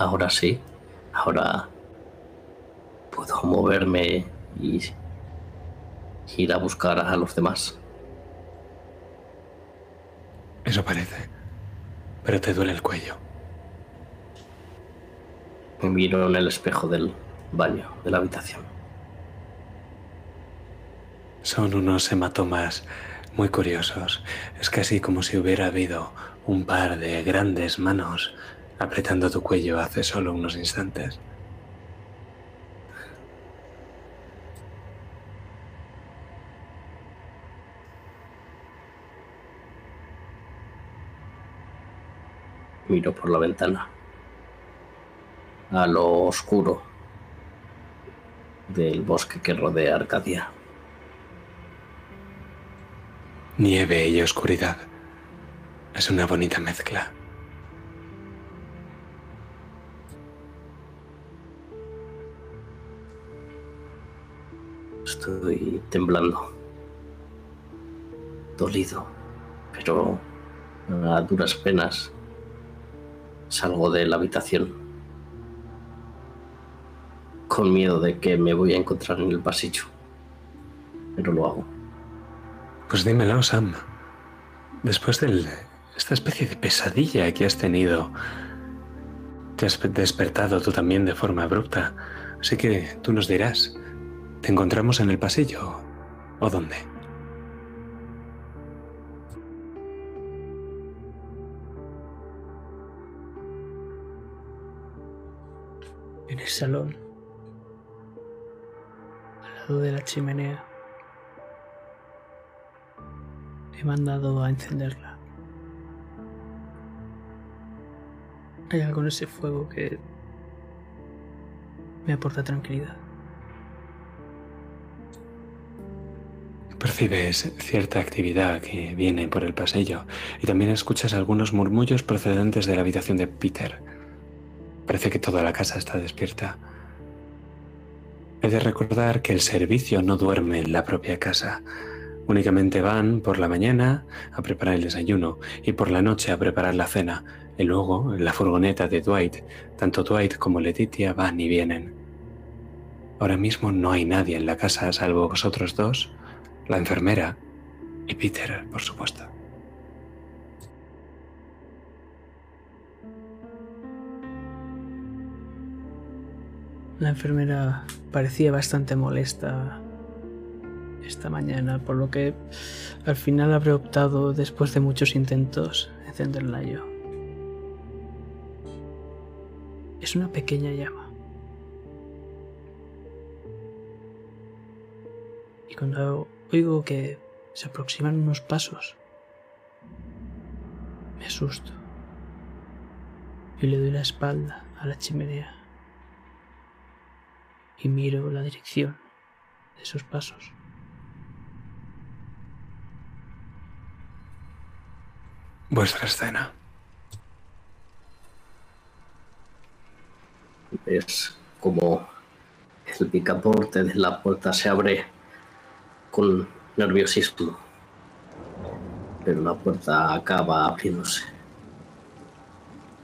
B: Ahora sí. Ahora puedo moverme y ir a buscar a los demás.
C: Eso parece. Pero te duele el cuello.
B: Me miro en el espejo del baño de la habitación.
C: Son unos hematomas muy curiosos. Es casi como si hubiera habido un par de grandes manos apretando tu cuello hace solo unos instantes.
B: Miro por la ventana. A lo oscuro del bosque que rodea Arcadia.
C: Nieve y oscuridad. Es una bonita mezcla.
B: Estoy temblando. Dolido. Pero a duras penas salgo de la habitación. Con miedo de que me voy a encontrar en el pasillo. Pero lo hago.
C: Pues dímelo, Sam. Después de esta especie de pesadilla que has tenido, te has despertado tú también de forma abrupta. Así que tú nos dirás, ¿te encontramos en el pasillo o dónde?
A: En el salón, al lado de la chimenea. He mandado a encenderla. Hay algo en ese fuego que me aporta tranquilidad.
C: Percibes cierta actividad que viene por el pasillo y también escuchas algunos murmullos procedentes de la habitación de Peter. Parece que toda la casa está despierta. He de recordar que el servicio no duerme en la propia casa, Únicamente van por la mañana a preparar el desayuno y por la noche a preparar la cena. Y luego, en la furgoneta de Dwight, tanto Dwight como Letitia van y vienen. Ahora mismo no hay nadie en la casa salvo vosotros dos, la enfermera y Peter, por supuesto.
A: La enfermera parecía bastante molesta esta mañana, por lo que al final habré optado, después de muchos intentos, encenderla yo. Es una pequeña llama. Y cuando oigo que se aproximan unos pasos, me asusto y le doy la espalda a la chimenea y miro la dirección de esos pasos.
C: Vuestra escena.
B: Es como el picaporte de la puerta se abre con nerviosismo, pero la puerta acaba abriéndose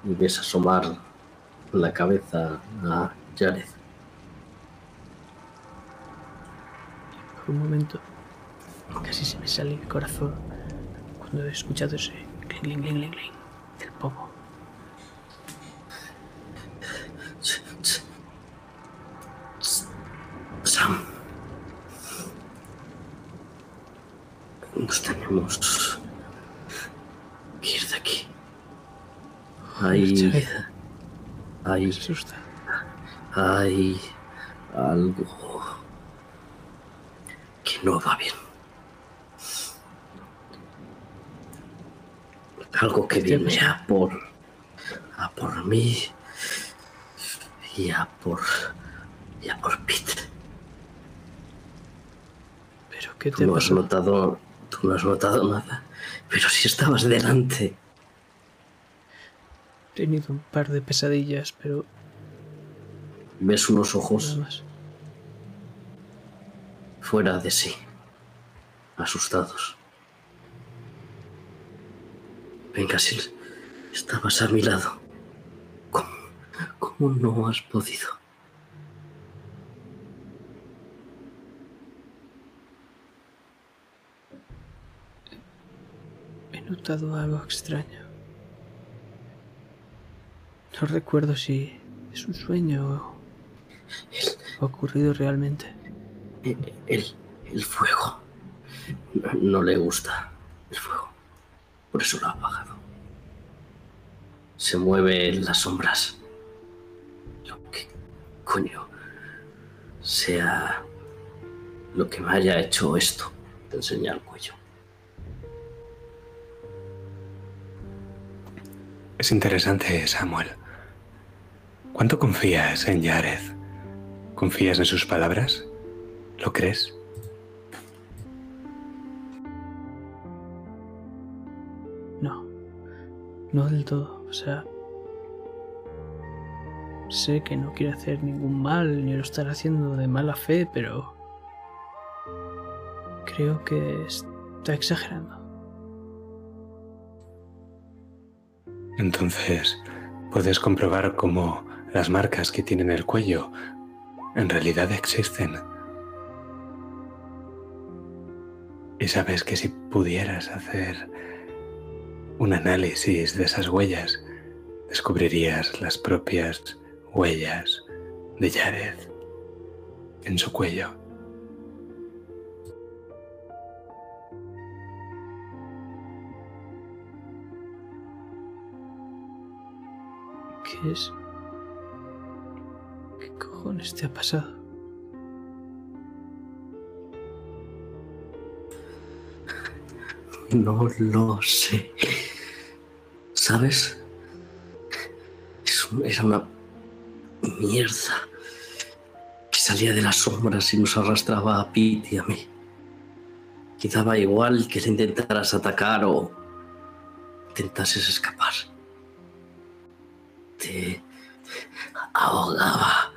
B: y ves asomar la cabeza a Jared.
A: Un momento casi se me sale el corazón cuando he escuchado ese cling, cling, cling, cling, cling del pomo. Asusta.
B: hay algo que no va bien. Algo que
A: ¿Qué
B: viene
A: pasa?
B: a por, a por mí y a por, y a por Pete.
A: ¿Pero qué
B: Tú
A: te
B: has notado, tú no has notado nada, pero si estabas delante.
A: He tenido un par de pesadillas, pero
B: Ves unos ojos
A: más.
B: fuera de sí, asustados. Venga, Sil, estabas a mi lado. ¿Cómo, cómo no has podido?
A: He notado algo extraño. No recuerdo si es un sueño o ha ocurrido realmente.
B: El, el, el fuego. No, no le gusta el fuego. Por eso lo ha apagado. Se mueve en las sombras. Lo que coño sea lo que me haya hecho esto. Te enseña el cuello.
C: Es interesante, Samuel. ¿Cuánto confías en Jared? ¿Confías en sus palabras? ¿Lo crees?
A: No, no del todo. O sea, sé que no quiere hacer ningún mal ni lo estará haciendo de mala fe, pero creo que está exagerando.
C: Entonces, puedes comprobar cómo las marcas que tiene en el cuello en realidad existen. Y sabes que si pudieras hacer un análisis de esas huellas, descubrirías las propias huellas de Jared en su cuello.
A: ¿Qué es? ¿Qué cojones te ha pasado?
B: No lo sé. ¿Sabes? Es era una mierda que salía de las sombras y nos arrastraba a Pete y a mí. Y daba igual que le intentaras atacar o intentases escapar. Te ahogaba.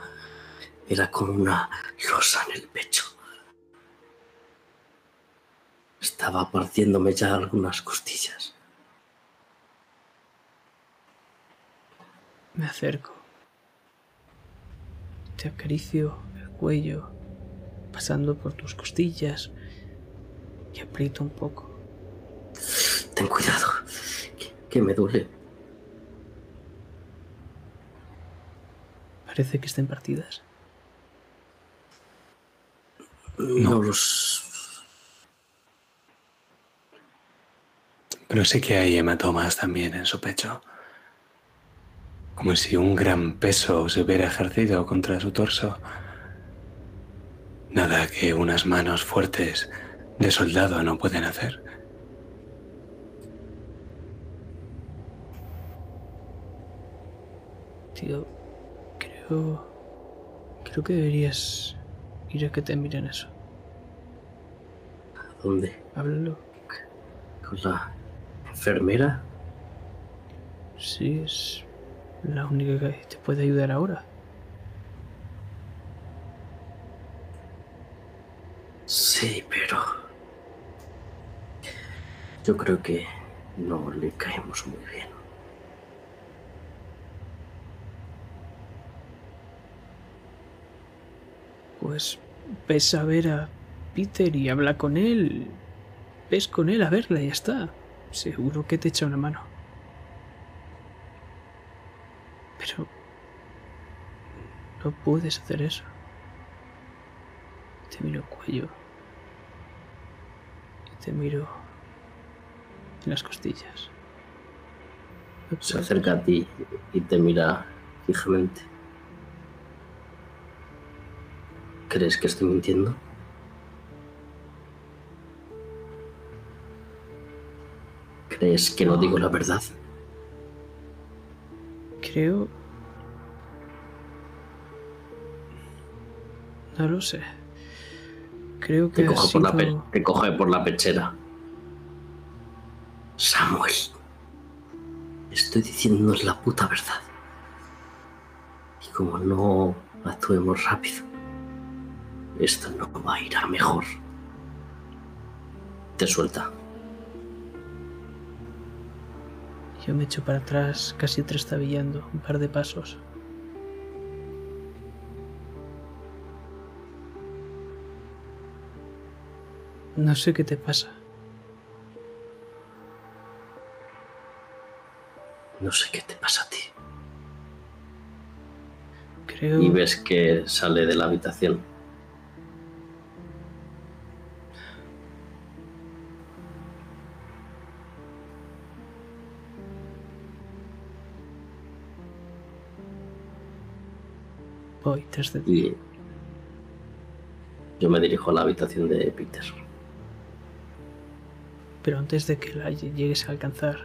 B: Era como una losa en el pecho. Estaba partiéndome ya algunas costillas.
A: Me acerco. Te acaricio el cuello, pasando por tus costillas y aprieto un poco.
B: Ten cuidado, que, que me duele.
A: Parece que estén partidas.
B: No los...
C: Pero sí que hay hematomas también en su pecho. Como si un gran peso se hubiera ejercido contra su torso. Nada que unas manos fuertes de soldado no pueden hacer.
A: Tío, creo... Creo que deberías a que te miren eso.
B: ¿A dónde?
A: Háblalo.
B: ¿Con la enfermera?
A: Sí, es la única que te puede ayudar ahora.
B: Sí, pero... Yo creo que no le caemos muy bien.
A: Pues ves a ver a Peter y habla con él. Ves con él a verla y ya está. Seguro que te echa una mano. Pero... No puedes hacer eso. Te miro el cuello. Y te miro en las costillas.
B: Se acerca a ti y te mira fijamente. ¿Crees que estoy mintiendo? ¿Crees que no digo la verdad?
A: Creo... No lo sé. Creo que
B: Te coge, por la te coge por la pechera. Samuel. Estoy diciendo la puta verdad. Y como no actuemos rápido, esto no va a ir a mejor. Te suelta.
A: Yo me echo para atrás, casi trastabillando, un par de pasos. No sé qué te pasa.
B: No sé qué te pasa a ti.
A: Creo...
B: Y ves que sale de la habitación.
A: De ti.
B: Y yo me dirijo a la habitación de Peter.
A: Pero antes de que la lle- llegues a alcanzar,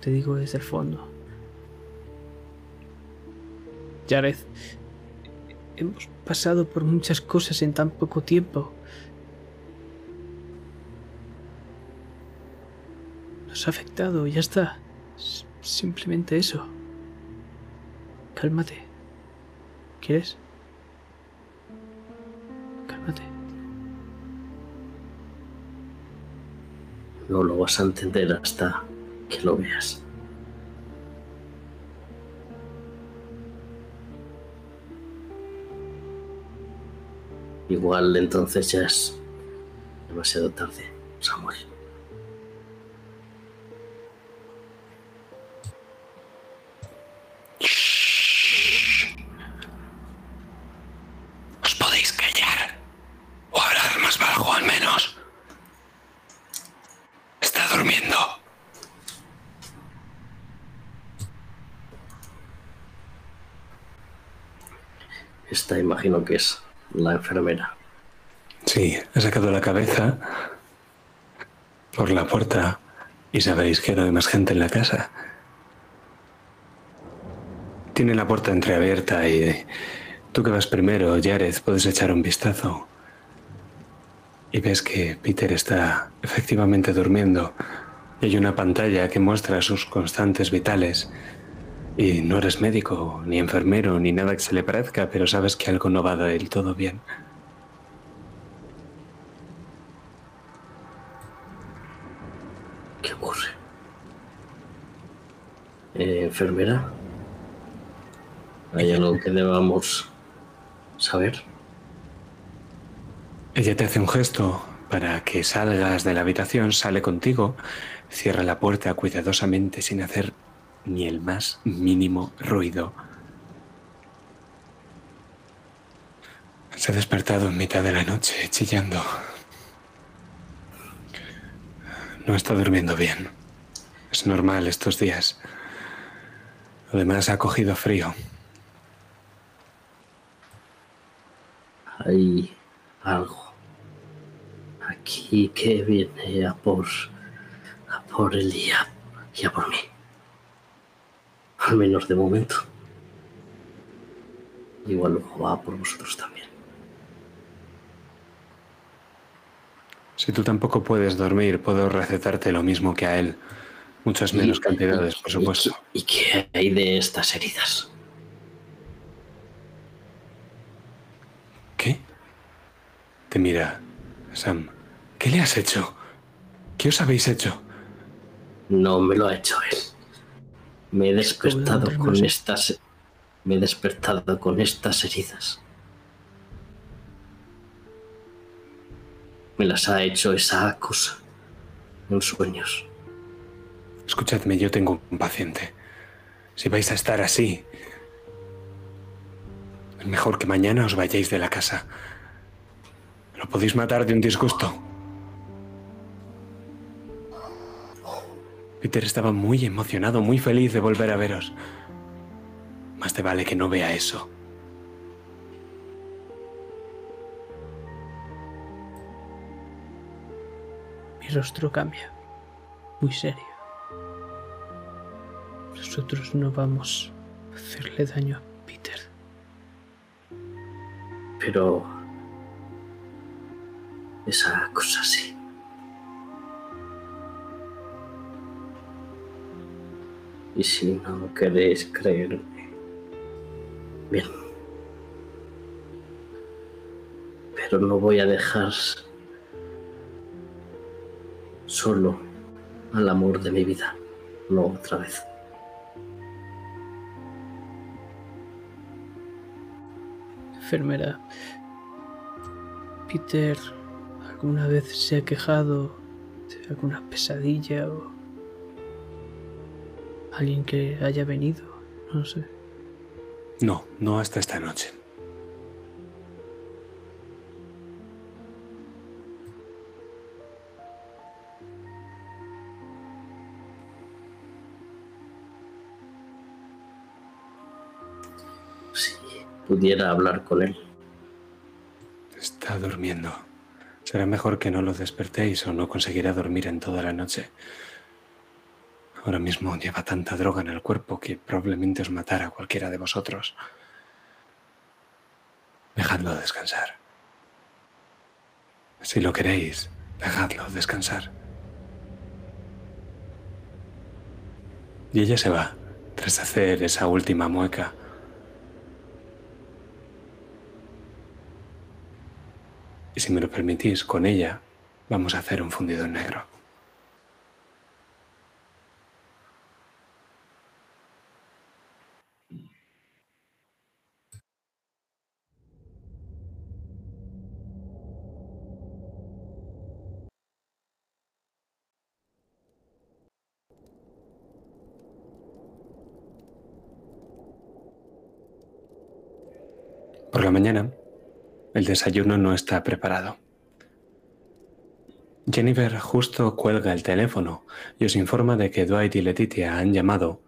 A: te digo desde el fondo. Jared, hemos pasado por muchas cosas en tan poco tiempo. Nos ha afectado, ya está. S- Simplemente eso. Cálmate. ¿Quieres? Cálmate.
B: No lo vas a entender hasta que lo veas. Igual entonces ya es demasiado tarde, Samuel.
C: ¿Os podéis callar? O hablar más bajo al menos. Está durmiendo.
B: Esta imagino que es la enfermera.
C: Sí, he sacado la cabeza por la puerta y sabéis que ahora hay más gente en la casa. Tiene la puerta entreabierta y tú que vas primero, Jared, puedes echar un vistazo. Y ves que Peter está efectivamente durmiendo. Y hay una pantalla que muestra sus constantes vitales. Y no eres médico, ni enfermero, ni nada que se le parezca, pero sabes que algo no va del todo bien.
B: ¿Qué ocurre? Eh, enfermera. ¿Hay algo que debamos saber?
C: Ella te hace un gesto para que salgas de la habitación, sale contigo, cierra la puerta cuidadosamente sin hacer ni el más mínimo ruido. Se ha despertado en mitad de la noche chillando. No está durmiendo bien. Es normal estos días. Además ha cogido frío.
B: Hay algo aquí que viene a por, a por el día y a por mí. Al menos de momento. Igual luego va por vosotros también.
C: Si tú tampoco puedes dormir, puedo recetarte lo mismo que a él. Muchas menos cantidades, por supuesto.
B: ¿Y qué hay de estas heridas?
C: ¿Qué? Te mira, Sam. ¿Qué le has hecho? ¿Qué os habéis hecho?
B: No me lo ha hecho él. Me he despertado
A: hombre, no
B: con
A: sé.
B: estas. Me he despertado con estas heridas. Me las ha hecho esa cosa en sueños.
C: Escuchadme, yo tengo un paciente. Si vais a estar así, es mejor que mañana os vayáis de la casa. Lo podéis matar de un disgusto. Peter estaba muy emocionado, muy feliz de volver a veros. Más te vale que no vea eso.
A: Mi rostro cambia. Muy serio. Nosotros no vamos a hacerle daño a Peter.
B: Pero. Esa cosa sí. Y si no queréis creerme. Bien. Pero no voy a dejar solo al amor de mi vida. No otra vez.
A: Enfermera. Peter alguna vez se ha quejado de alguna pesadilla o alguien que haya venido. No sé.
C: No, no hasta esta noche.
B: Si pudiera hablar con él.
C: Está durmiendo. Será mejor que no lo despertéis o no conseguirá dormir en toda la noche. Ahora mismo lleva tanta droga en el cuerpo que probablemente os matara a cualquiera de vosotros. Dejadlo descansar. Si lo queréis, dejadlo descansar. Y ella se va, tras hacer esa última mueca. Y si me lo permitís, con ella vamos a hacer un fundido en negro. Por la mañana, el desayuno no está preparado. Jennifer justo cuelga el teléfono y os informa de que Dwight y Letitia han llamado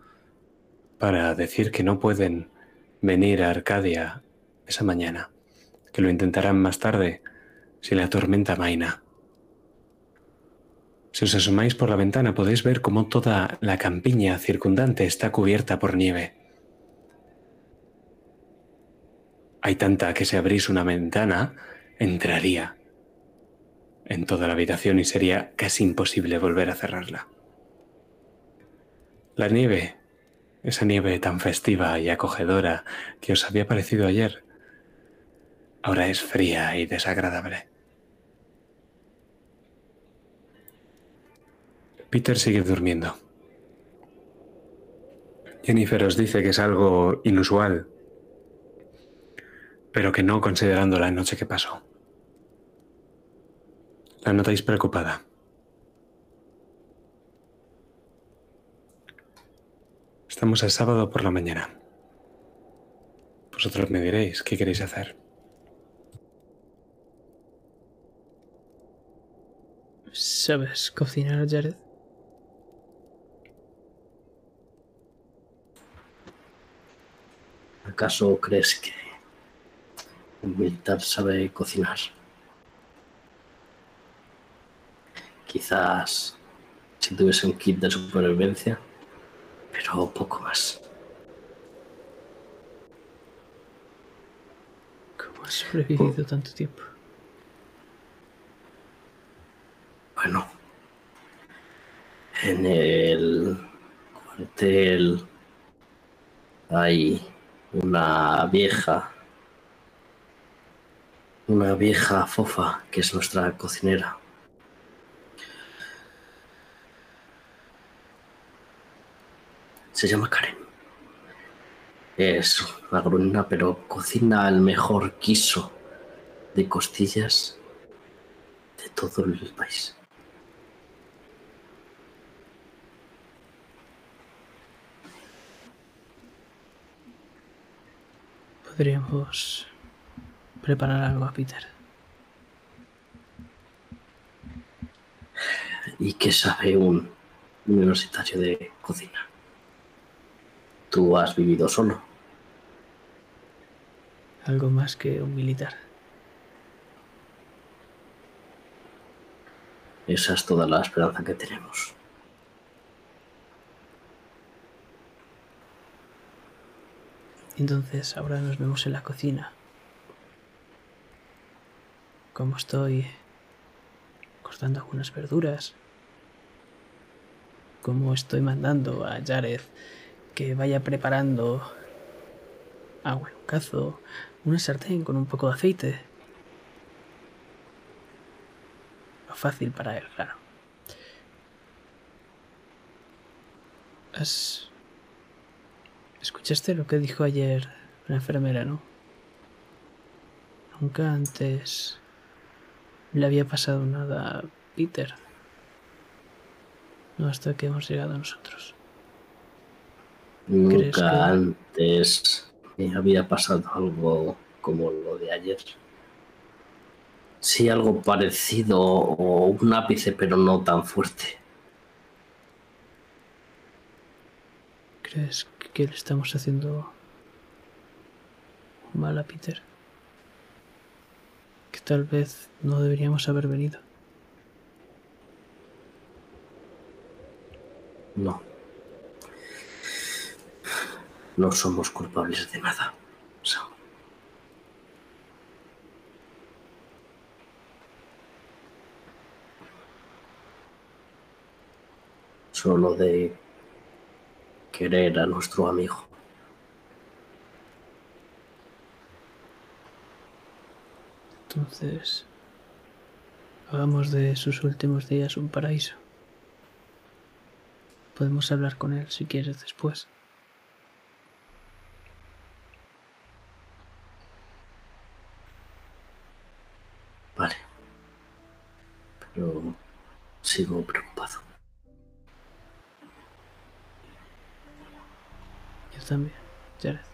C: para decir que no pueden venir a Arcadia esa mañana, que lo intentarán más tarde si la tormenta maina. Si os asomáis por la ventana podéis ver cómo toda la campiña circundante está cubierta por nieve. Hay tanta que si abrís una ventana, entraría en toda la habitación y sería casi imposible volver a cerrarla. La nieve, esa nieve tan festiva y acogedora que os había parecido ayer, ahora es fría y desagradable. Peter sigue durmiendo. Jennifer os dice que es algo inusual, pero que no considerando la noche que pasó. La notáis preocupada. Estamos el sábado por la mañana. Vosotros me diréis qué queréis hacer.
A: ¿Sabes cocinar, Jared?
B: ¿Acaso crees que militar sabe cocinar? Quizás si tuviese un kit de supervivencia, pero poco más.
A: ¿Cómo has sobrevivido tanto tiempo?
B: Bueno, en el cuartel hay una vieja, una vieja fofa que es nuestra cocinera. Se llama Karen. Es una grunina, pero cocina el mejor quiso de costillas de todo el país.
A: Podríamos preparar algo a Peter.
B: ¿Y qué sabe un universitario de cocina? Tú has vivido solo.
A: Algo más que un militar.
B: Esa es toda la esperanza que tenemos.
A: Entonces ahora nos vemos en la cocina. Como estoy cortando algunas verduras. Como estoy mandando a Jared que vaya preparando agua un cazo, una sartén con un poco de aceite. Lo fácil para él, claro. ¿Has... ¿Escuchaste lo que dijo ayer la enfermera, no? Nunca antes le había pasado nada a Peter. No hasta que hemos llegado nosotros. ¿Crees que-
B: Nunca antes me había pasado algo como lo de ayer. Sí, algo parecido o un ápice, pero no tan fuerte.
A: ¿Crees que le estamos haciendo mal a Peter? Tal vez no deberíamos haber venido.
B: No. No somos culpables de nada. Solo de querer a nuestro amigo.
A: Entonces, hagamos de sus últimos días un paraíso. Podemos hablar con él si quieres después.
B: Vale. Pero sigo preocupado.
A: Yo también, Jared.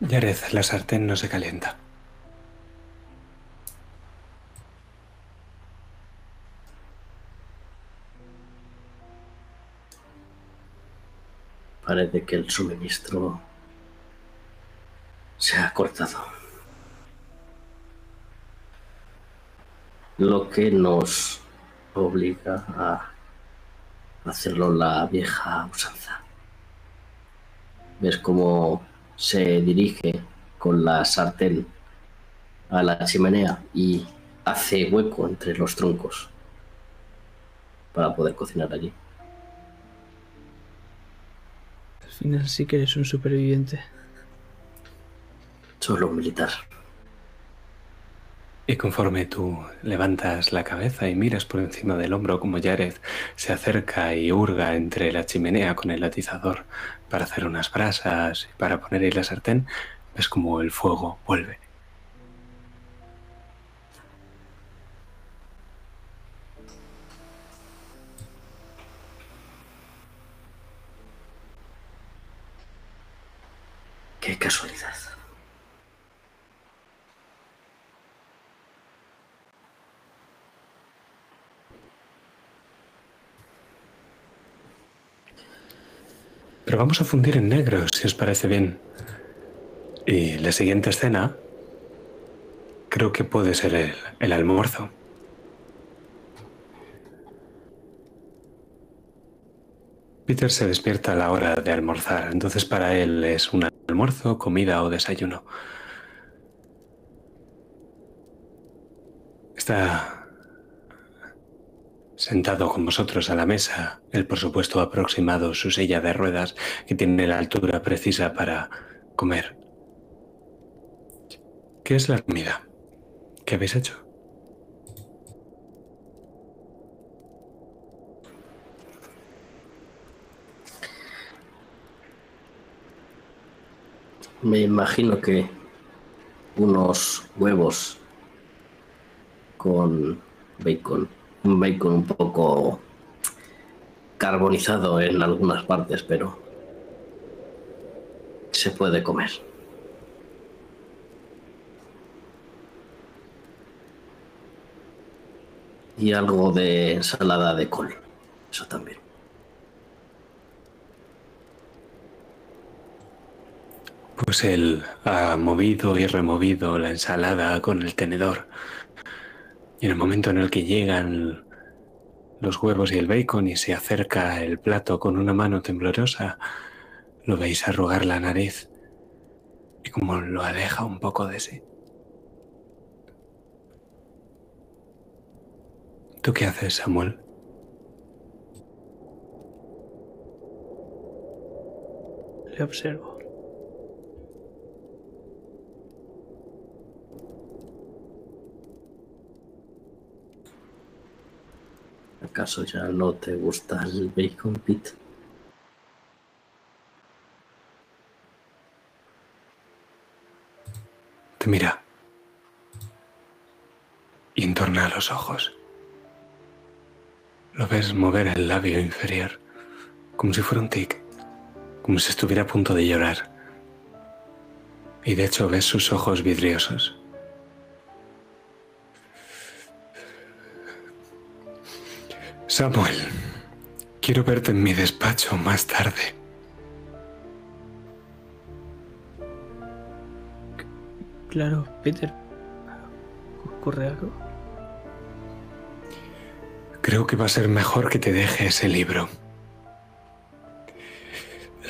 C: Jared, la sartén no se calienta.
B: Parece que el suministro se ha cortado. Lo que nos obliga a hacerlo la vieja usanza. Ves cómo se dirige con la sartén a la chimenea y hace hueco entre los troncos para poder cocinar allí.
A: Al final sí que eres un superviviente.
B: Solo un militar.
C: Y conforme tú levantas la cabeza y miras por encima del hombro como Jared se acerca y hurga entre la chimenea con el atizador para hacer unas brasas y para poner ahí la sartén, ves como el fuego vuelve.
B: Qué casualidad.
C: Pero vamos a fundir en negro, si os parece bien. Y la siguiente escena creo que puede ser el, el almuerzo. Peter se despierta a la hora de almorzar, entonces para él es un almuerzo, comida o desayuno. Está sentado con vosotros a la mesa, él por supuesto ha aproximado su silla de ruedas que tiene la altura precisa para comer. ¿Qué es la comida? ¿Qué habéis hecho?
B: Me imagino que unos huevos con bacon. Un bacon un poco carbonizado en algunas partes, pero se puede comer. Y algo de ensalada de col. Eso también.
C: Pues él ha movido y removido la ensalada con el tenedor. Y en el momento en el que llegan los huevos y el bacon y se acerca el plato con una mano temblorosa, lo veis arrugar la nariz y como lo aleja un poco de sí. ¿Tú qué haces, Samuel?
A: Le observo.
B: ¿Acaso ya no te gusta el bacon pit?
C: Te mira y entorna los ojos. Lo ves mover el labio inferior, como si fuera un tic, como si estuviera a punto de llorar. Y de hecho ves sus ojos vidriosos. Samuel, quiero verte en mi despacho más tarde.
A: Claro, Peter. ¿Ocurre algo?
C: Creo que va a ser mejor que te deje ese libro.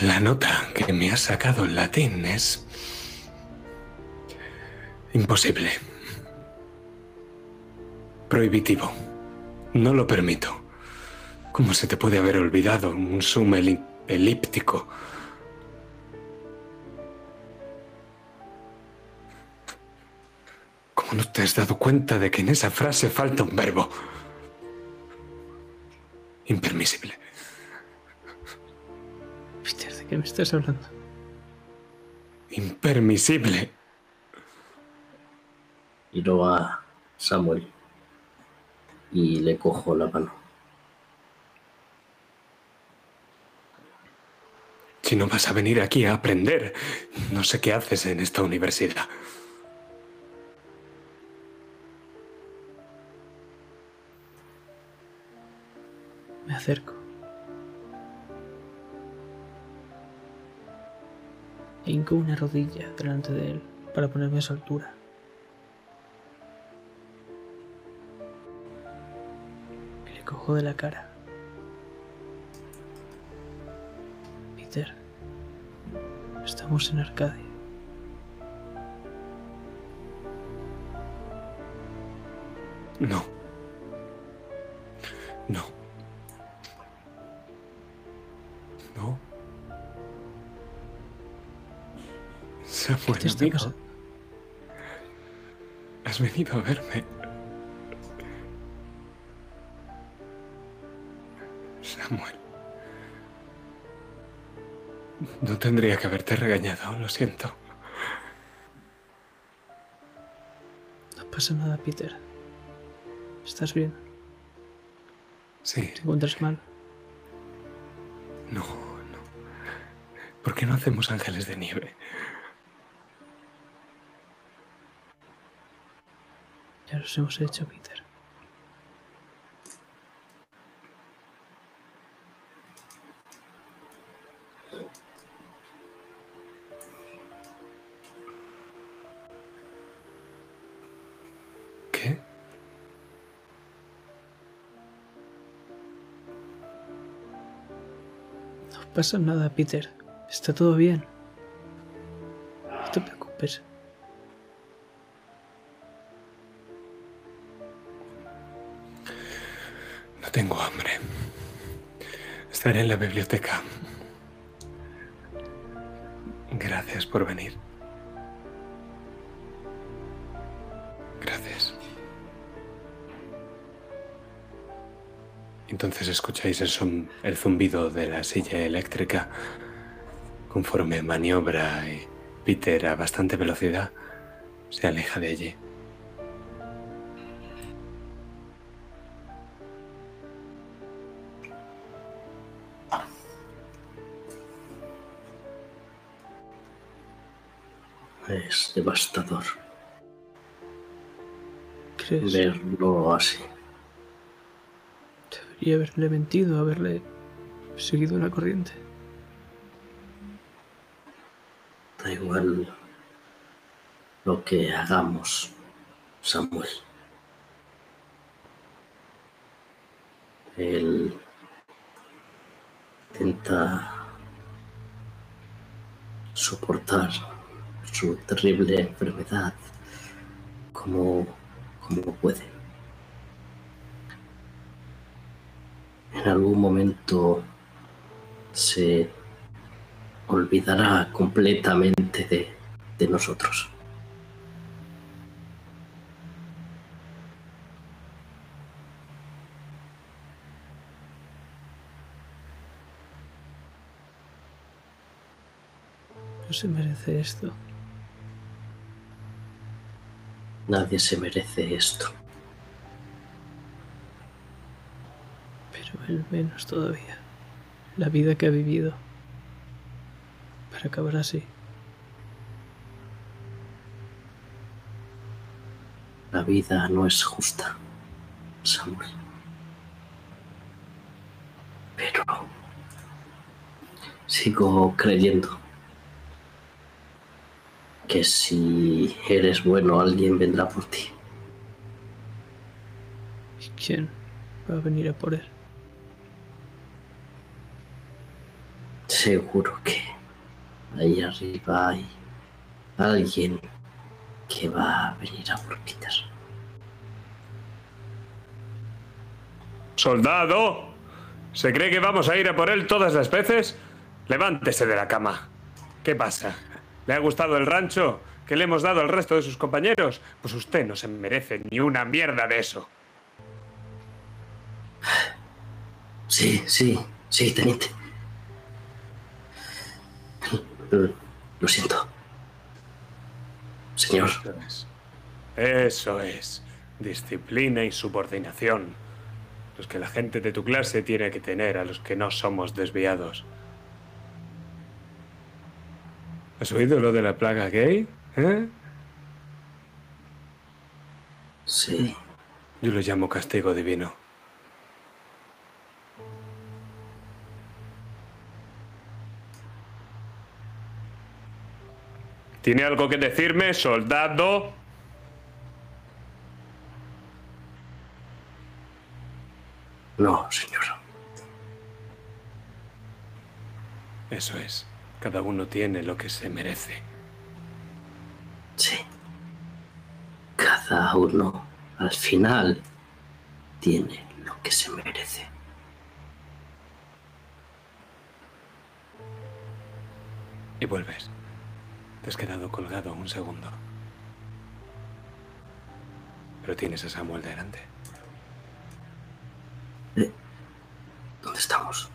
C: La nota que me has sacado en latín es imposible. Prohibitivo. No lo permito. ¿Cómo se te puede haber olvidado un eli- elíptico? ¿Cómo no te has dado cuenta de que en esa frase falta un verbo? Impermisible.
A: Peter, ¿de qué me estás hablando?
C: Impermisible.
B: Miro a Samuel y le cojo la mano.
C: Si no vas a venir aquí a aprender, no sé qué haces en esta universidad.
A: Me acerco. E una rodilla delante de él para ponerme a su altura. Y le cojo de la cara. Peter, estamos en Arcadia.
C: No. No. No. Has has venido a verme. Samuel. No tendría que haberte regañado, lo siento.
A: No pasa nada, Peter. ¿Estás bien?
C: Sí.
A: ¿Te encuentras mal?
C: No, no. ¿Por qué no hacemos ángeles de nieve?
A: Ya los hemos hecho, Peter. Pasa nada, Peter. Está todo bien. No te preocupes.
C: No tengo hambre. Estaré en la biblioteca. Gracias por venir. Entonces escucháis el, son- el zumbido de la silla eléctrica conforme maniobra y Peter a bastante velocidad se aleja de allí.
B: Es devastador
A: ¿Crees?
B: verlo así.
A: Debería haberle mentido, haberle seguido la corriente.
B: Da igual lo que hagamos, Samuel. Él intenta soportar su terrible enfermedad como puede. En algún momento se olvidará completamente de, de nosotros.
A: No se merece esto.
B: Nadie se merece esto.
A: Él menos todavía. La vida que ha vivido. Para acabar así.
B: La vida no es justa, Samuel. Pero sigo creyendo que si eres bueno alguien vendrá por ti.
A: ¿Y quién va a venir a por él?
B: Seguro que ahí arriba hay alguien que va a venir a por Peter.
C: ¡Soldado! ¿Se cree que vamos a ir a por él todas las veces? Levántese de la cama. ¿Qué pasa? ¿Le ha gustado el rancho que le hemos dado al resto de sus compañeros? Pues usted no se merece ni una mierda de eso.
B: Sí, sí, sí, teniente. Lo- Lo siento. Señor,
C: Eso es. Eso es. Disciplina y subordinación. Los que la gente de tu clase tiene que tener a los que no somos desviados. ¿Has oído lo de la plaga gay? ¿Eh?
B: sí,
C: Yo lo llamo castigo divino. ¿Tiene algo que decirme, soldado?
B: no, señor.
C: Eso es. Cada uno tiene lo que se merece.
B: Sí. Cada uno al final tiene lo que se merece.
C: Y vuelves. Te has quedado colgado un segundo. pero tienes a Samuel delante.
B: Eh, ¿Dónde estamos?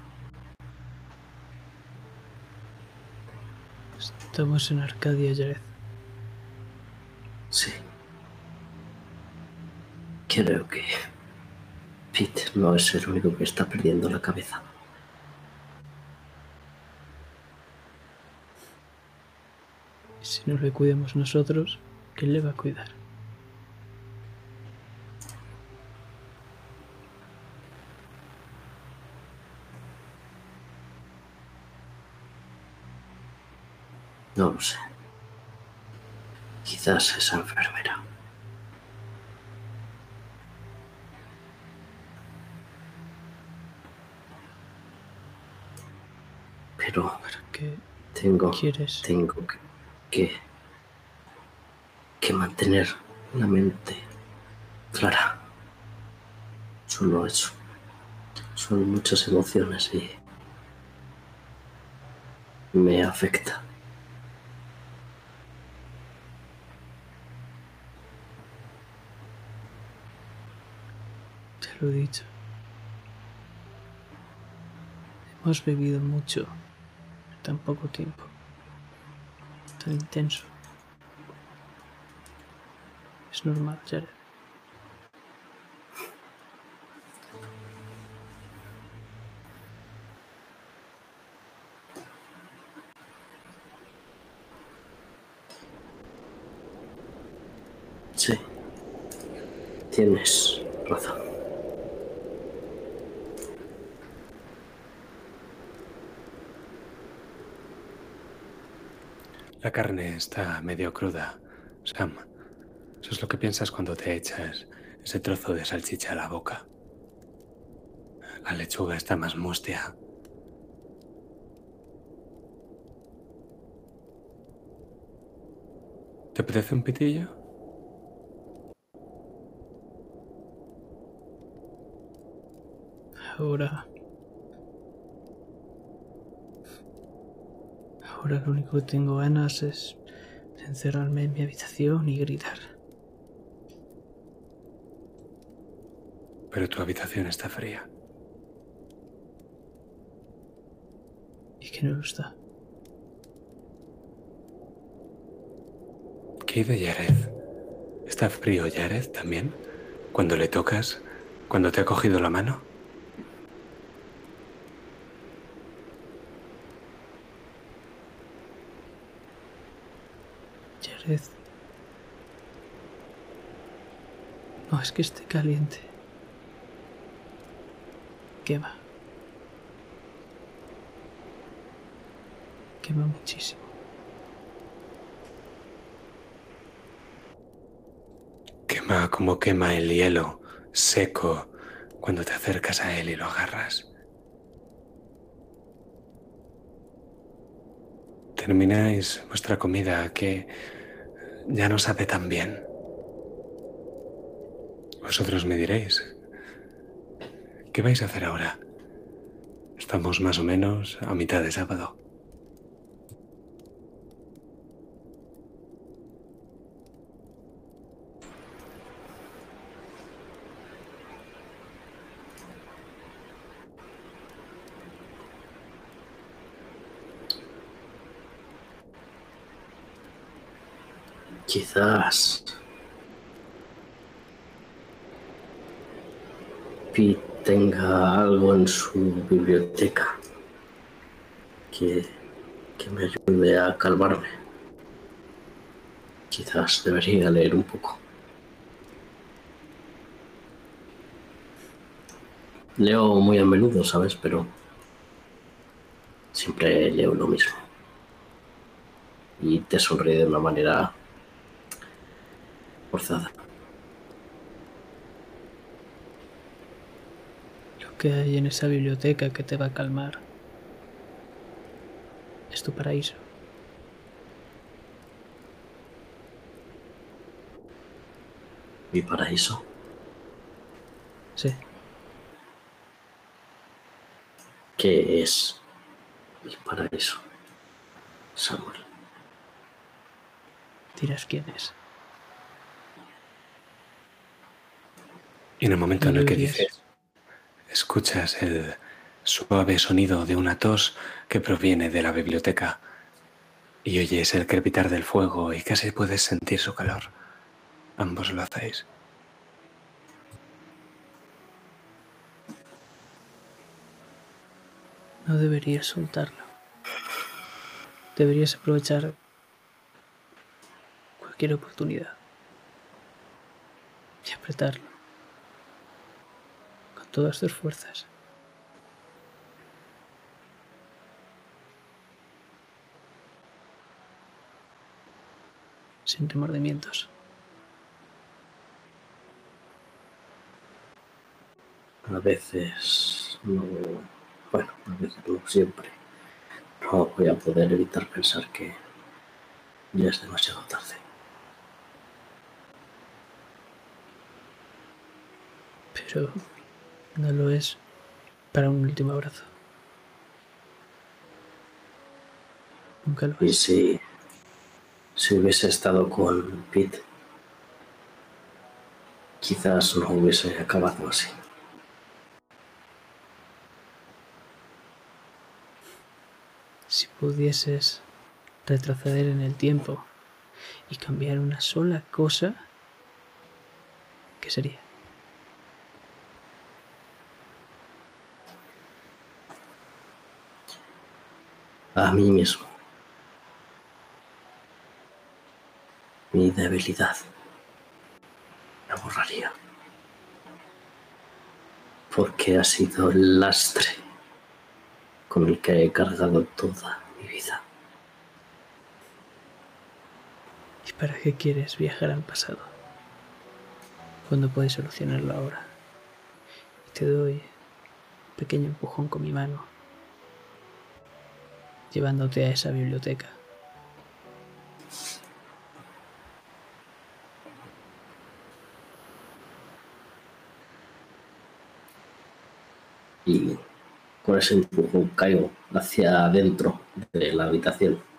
A: Estamos en Arcadia, Jared.
B: Sí. Creo que Pete no es el único que está perdiendo la cabeza.
A: Si no le cuidamos nosotros, ¿quién le va a cuidar?
B: No lo sé. Quizás esa enfermera. Pero
A: ¿Para qué
B: tengo,
A: quieres?
B: tengo que, que, que mantener la mente clara. Solo eso. Son muchas emociones y me afecta.
A: Te lo he dicho. Hemos bebido mucho en tan poco tiempo. Tan intenso. Es normal, Jared.
B: Sí. Tienes razón.
C: La carne está medio cruda, Sam. Eso es lo que piensas cuando te echas ese trozo de salchicha a la boca. La lechuga está más mustia. ¿Te apetece un pitillo?
A: Ahora. Ahora lo único que tengo ganas es de encerrarme en mi habitación y gritar.
C: Pero tu habitación está fría.
A: Y que no lo está.
C: ¿Qué hay de Jared? ¿Está frío Jared también? Cuando le tocas, cuando te ha cogido la mano.
A: No es que esté caliente. Quema. Quema muchísimo.
C: Quema como quema el hielo seco cuando te acercas a él y lo agarras. Termináis vuestra comida que ya no sabe tan bien. Vosotros me diréis, ¿qué vais a hacer ahora? Estamos más o menos a mitad de sábado.
B: Quizás Pete tenga algo en su biblioteca que, que me ayude a calmarme. Quizás debería leer un poco. Leo muy a menudo, ¿sabes? Pero siempre leo lo mismo. Y te sonríe de una manera forzada.
A: Lo que hay en esa biblioteca que te va a calmar es tu paraíso.
B: Mi paraíso.
A: Sí,
B: ¿Qué es mi paraíso? Samuel.
A: dirás quién es.
C: Y en el momento en el que dices, escuchas el suave sonido de una tos que proviene de la biblioteca y oyes el crepitar del fuego y casi puedes sentir su calor. Ambos lo hacéis.
A: No deberías soltarlo. Deberías aprovechar cualquier oportunidad y apretarlo todas tus fuerzas. Sin remordimientos.
B: A veces no bueno, a veces no siempre, no voy a poder evitar pensar que ya es demasiado tarde.
A: Pero no lo es para un último abrazo. Nunca lo es.
B: Y si, si hubiese estado con Pete, quizás no hubiese acabado así.
A: Si pudieses retroceder en el tiempo y cambiar una sola cosa, ¿qué sería?
B: A mí mismo. Mi debilidad. La borraría. Porque ha sido el lastre con el que he cargado toda mi vida.
A: ¿Y para qué quieres viajar al pasado? Cuando puedes solucionarlo ahora. Te doy un pequeño empujón con mi mano, llevándote a esa biblioteca.
B: Y con ese empujón caigo hacia adentro de la habitación.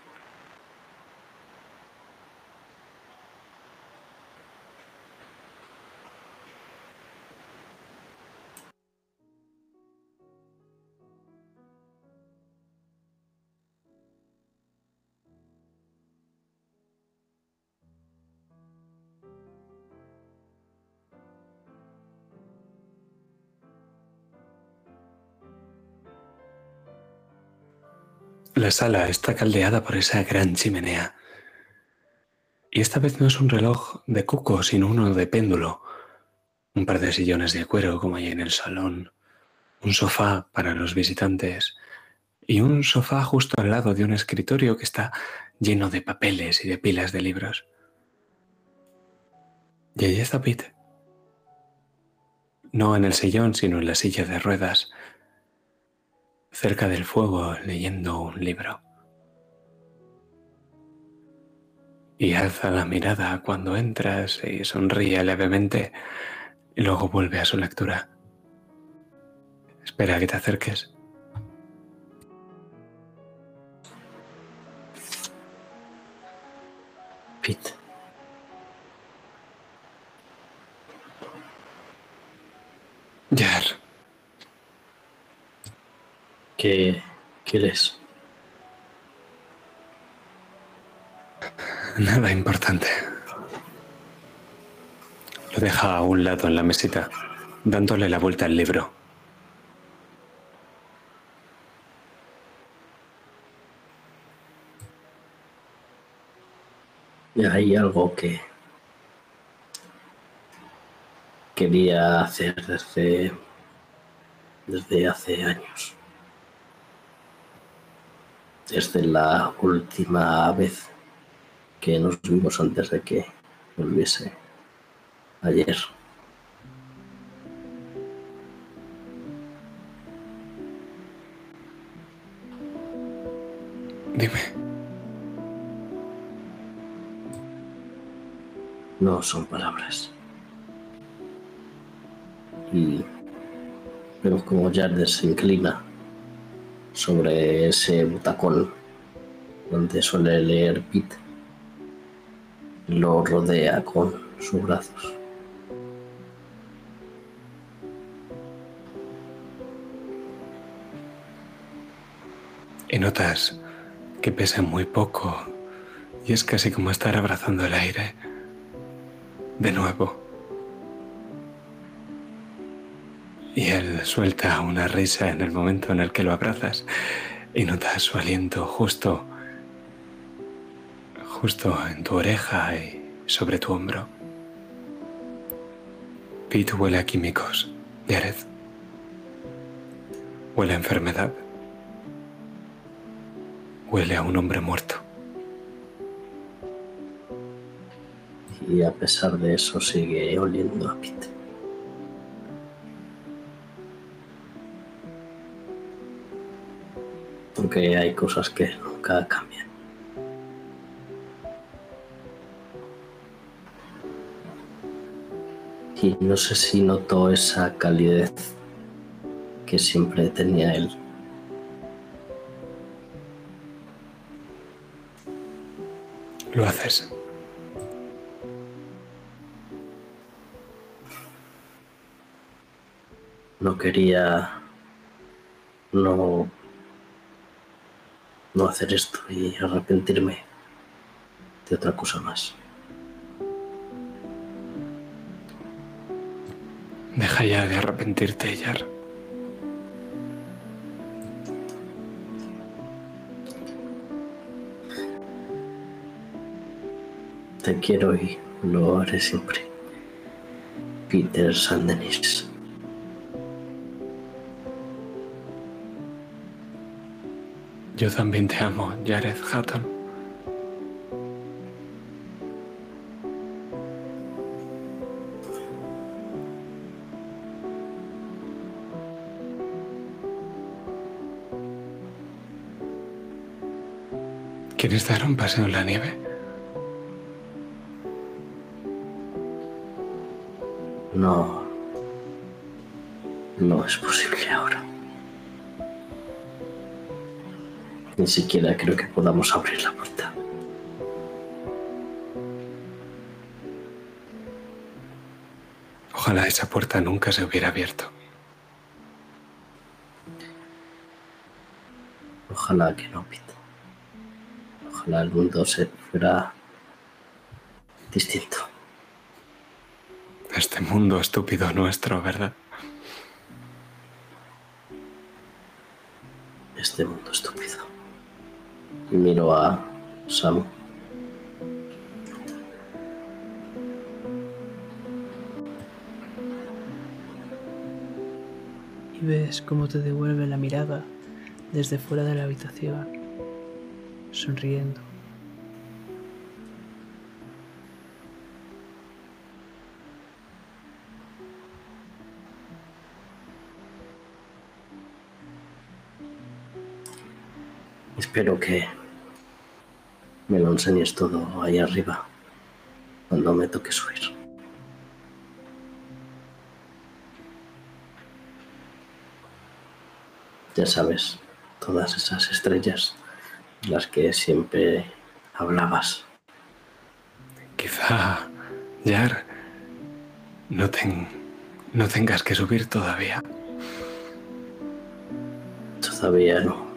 C: Sala está caldeada por esa gran chimenea. Y esta vez no es un reloj de cuco, sino uno de péndulo. Un par de sillones de cuero como hay en el salón. Un sofá para los visitantes. Y un sofá justo al lado de un escritorio que está lleno de papeles y de pilas de libros. Y allí está Pete. No en el sillón, sino en la silla de ruedas cerca del fuego leyendo un libro. Y alza la mirada cuando entras y sonríe levemente y luego vuelve a su lectura. Espera que te acerques.
B: Pete.
C: Jar.
B: ¿Qué quieres?
C: Nada importante. Lo deja a un lado en la mesita, dándole la vuelta al libro.
B: Y hay algo que quería hacer desde, desde hace años desde la última vez que nos vimos antes de que volviese ayer.
C: Dime.
B: No son palabras. Y vemos como Jardes se inclina sobre ese butacón donde suele leer Pete. Lo rodea con sus brazos.
C: Y notas que pesa muy poco y es casi como estar abrazando el aire de nuevo. Y él suelta una risa en el momento en el que lo abrazas y notas su aliento justo, justo en tu oreja y sobre tu hombro. Pete huele a químicos, Jared. Huele a enfermedad. Huele a un hombre muerto.
B: Y a pesar de eso sigue oliendo a Pete. Aunque hay cosas que nunca cambian. Y no sé si notó esa calidez que siempre tenía él.
C: Lo haces.
B: No quería no no hacer esto y arrepentirme de otra cosa más.
C: Deja ya de arrepentirte, Yar.
B: Te quiero y lo haré siempre. Peter Sandenis.
C: Yo también te amo, Jared Hatton. ¿Quieres dar un paseo en la nieve?
B: No. No es posible Ni siquiera creo que podamos abrir la puerta.
C: Ojalá esa puerta nunca se hubiera abierto.
B: Ojalá que no, Pete. Ojalá el mundo se fuera distinto.
C: Este mundo estúpido nuestro, ¿verdad?
B: Este mundo estúpido. Y miro a Sam.
A: y ves cómo te devuelve la mirada desde fuera de la habitación, sonriendo.
B: Espero que me lo enseñes todo ahí arriba cuando me toque subir. Ya sabes, todas esas estrellas las que siempre hablabas.
C: Quizá, Yar, no, ten- no tengas que subir todavía.
B: Todavía no.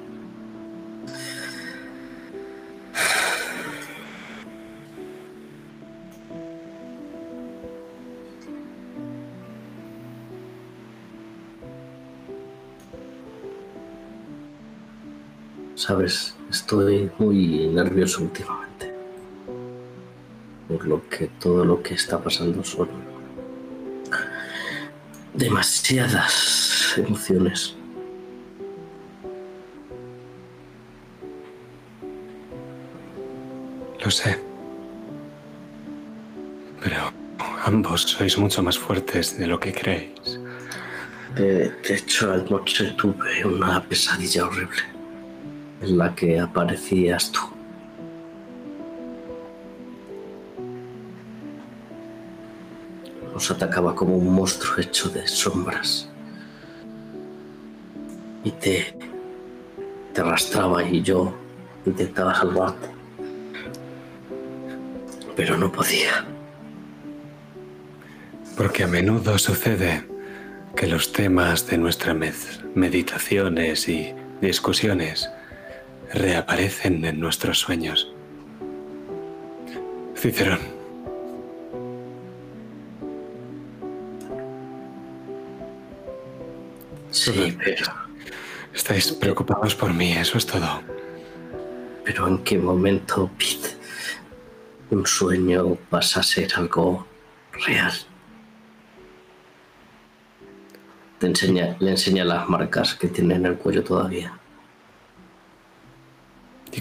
B: Sabes, estoy muy nervioso últimamente. Por lo que todo lo que está pasando son demasiadas emociones.
C: Lo sé. Pero ambos sois mucho más fuertes de lo que creéis.
B: De, de hecho, anoche tuve una pesadilla horrible en la que aparecías tú. Nos atacaba como un monstruo hecho de sombras. Y te, te arrastraba y yo intentaba salvarte. Pero no podía.
C: Porque a menudo sucede que los temas de nuestras med- meditaciones y discusiones reaparecen en nuestros sueños. Cicerón.
B: Sí, pero,
C: Estáis preocupados por mí, eso es todo.
B: pero ¿en qué momento, Pete, un sueño pasa a ser algo real? Te enseña, le enseña las marcas que tiene en el cuello todavía.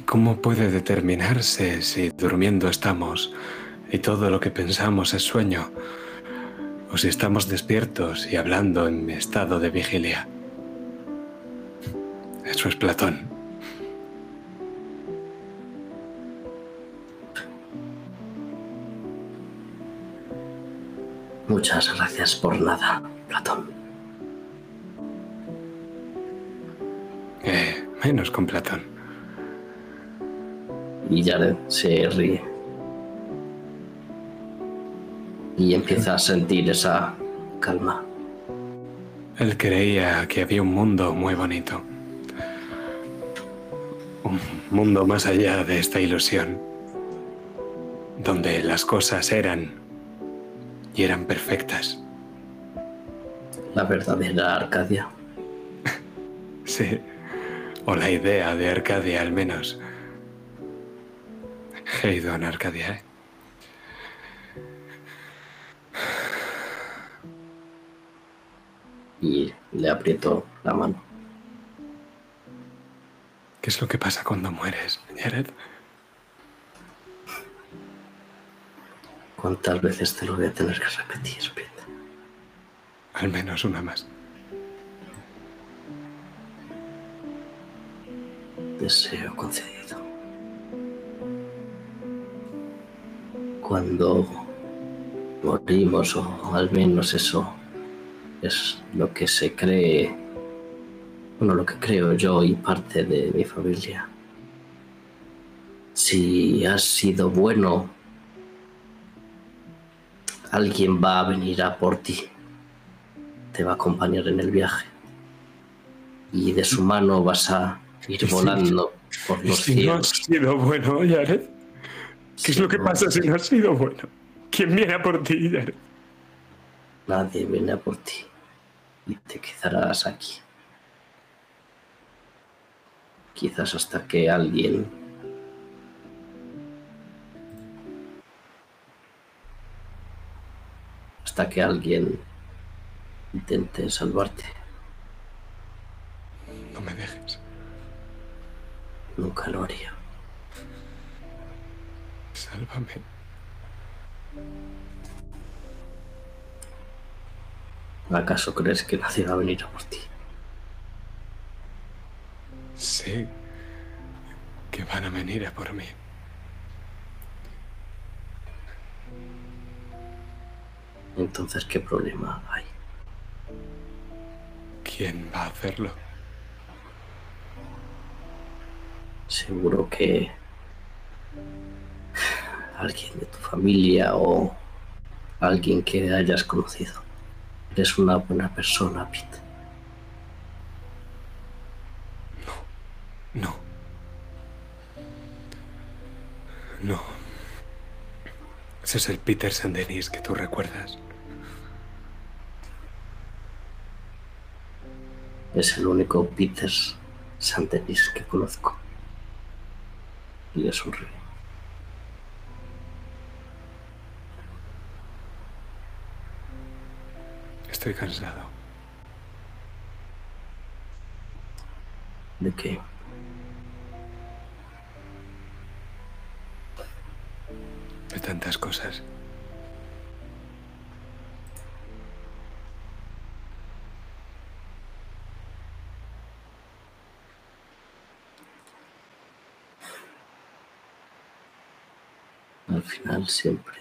C: ¿Y cómo puede determinarse si durmiendo estamos y todo lo que pensamos es sueño? O si estamos despiertos y hablando en estado de vigilia. Eso es Platón.
B: Muchas gracias por nada, Platón.
C: Eh, menos con Platón.
B: Y Jared se ríe. Y empieza a sentir esa calma.
C: Él creía que había un mundo muy bonito. Un mundo más allá de esta ilusión. Donde las cosas eran y eran perfectas.
B: La verdadera Arcadia.
C: Sí. O la idea de Arcadia al menos. Heidon Arcadia, ¿eh?
B: Y le aprieto la mano.
C: ¿Qué es lo que pasa cuando mueres, Jared?
B: ¿Cuántas veces te lo voy a tener que repetir, Pete?
C: Al menos una más.
B: Deseo concedido. Cuando morimos, o al menos eso es lo que se cree, bueno, lo que creo yo y parte de mi familia. Si has sido bueno, alguien va a venir a por ti. Te va a acompañar en el viaje. Y de su mano vas a ir volando por los
C: Si no has
B: cielos.
C: sido bueno, Jared. ¿Qué es lo que pasa si no has sido bueno? ¿Quién viene a por ti, Jared?
B: Nadie viene a por ti y te quedarás aquí. Quizás hasta que alguien hasta que alguien intente salvarte.
C: No me dejes.
B: Nunca lo haría.
C: Sálvame.
B: ¿Acaso crees que nadie va a venir a por ti?
C: Sé que van a venir a por mí.
B: Entonces, ¿qué problema hay?
C: ¿Quién va a hacerlo?
B: Seguro que alguien de tu familia o alguien que hayas conocido. Eres una buena persona, Pete.
C: No. No. Ese es el Peter Saint-Denis que tú recuerdas.
B: Es el único Peter Santenis que conozco. Y le sonríe.
C: Estoy cansado.
B: ¿De qué?
C: De tantas cosas.
B: Al final siempre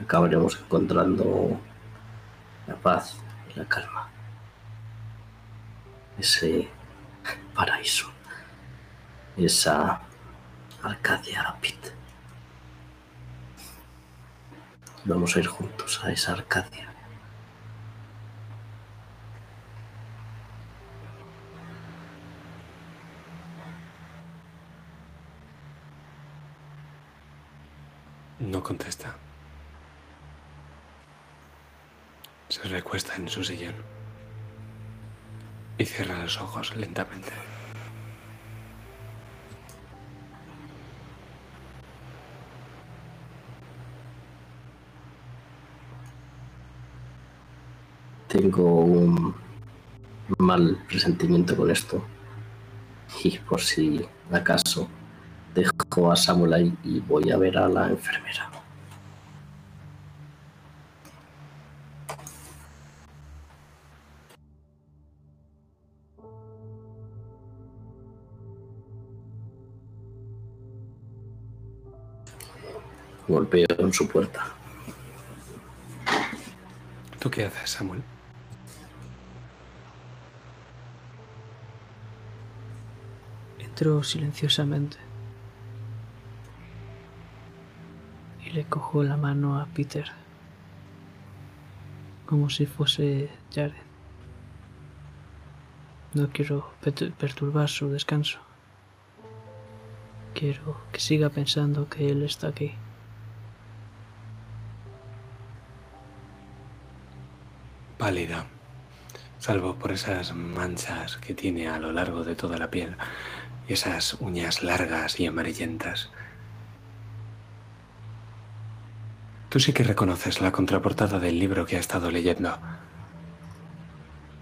B: acabaremos encontrando la paz y la calma. Ese paraíso, esa Arcadia Rapid. Vamos a ir juntos a esa Arcadia.
C: No contesta. Se recuesta en su sillón y cierra los ojos lentamente.
B: Tengo un mal presentimiento con esto. Y por si acaso dejo a Samuel ahí y voy a ver a la enfermera. Golpeo en su puerta.
C: ¿Tú qué haces, Samuel?
A: Entro silenciosamente y le cojo la mano a Peter como si fuese Jared. No quiero perturbar su descanso. Quiero que siga pensando que él está aquí.
C: Pálida, salvo por esas manchas que tiene a lo largo de toda la piel y esas uñas largas y amarillentas. Tú sí que reconoces la contraportada del libro que ha estado leyendo.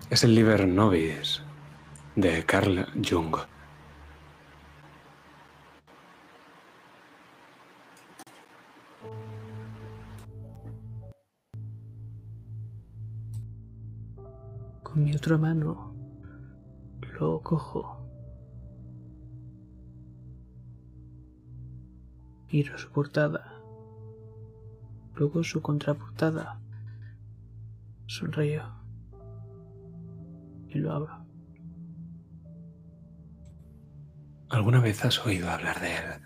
C: Es el Liber Nobis de Carl Jung.
A: Mi otra mano lo cojo. Miro su portada. Luego su contraportada. Sonrío. Y lo abro.
C: ¿Alguna vez has oído hablar de él?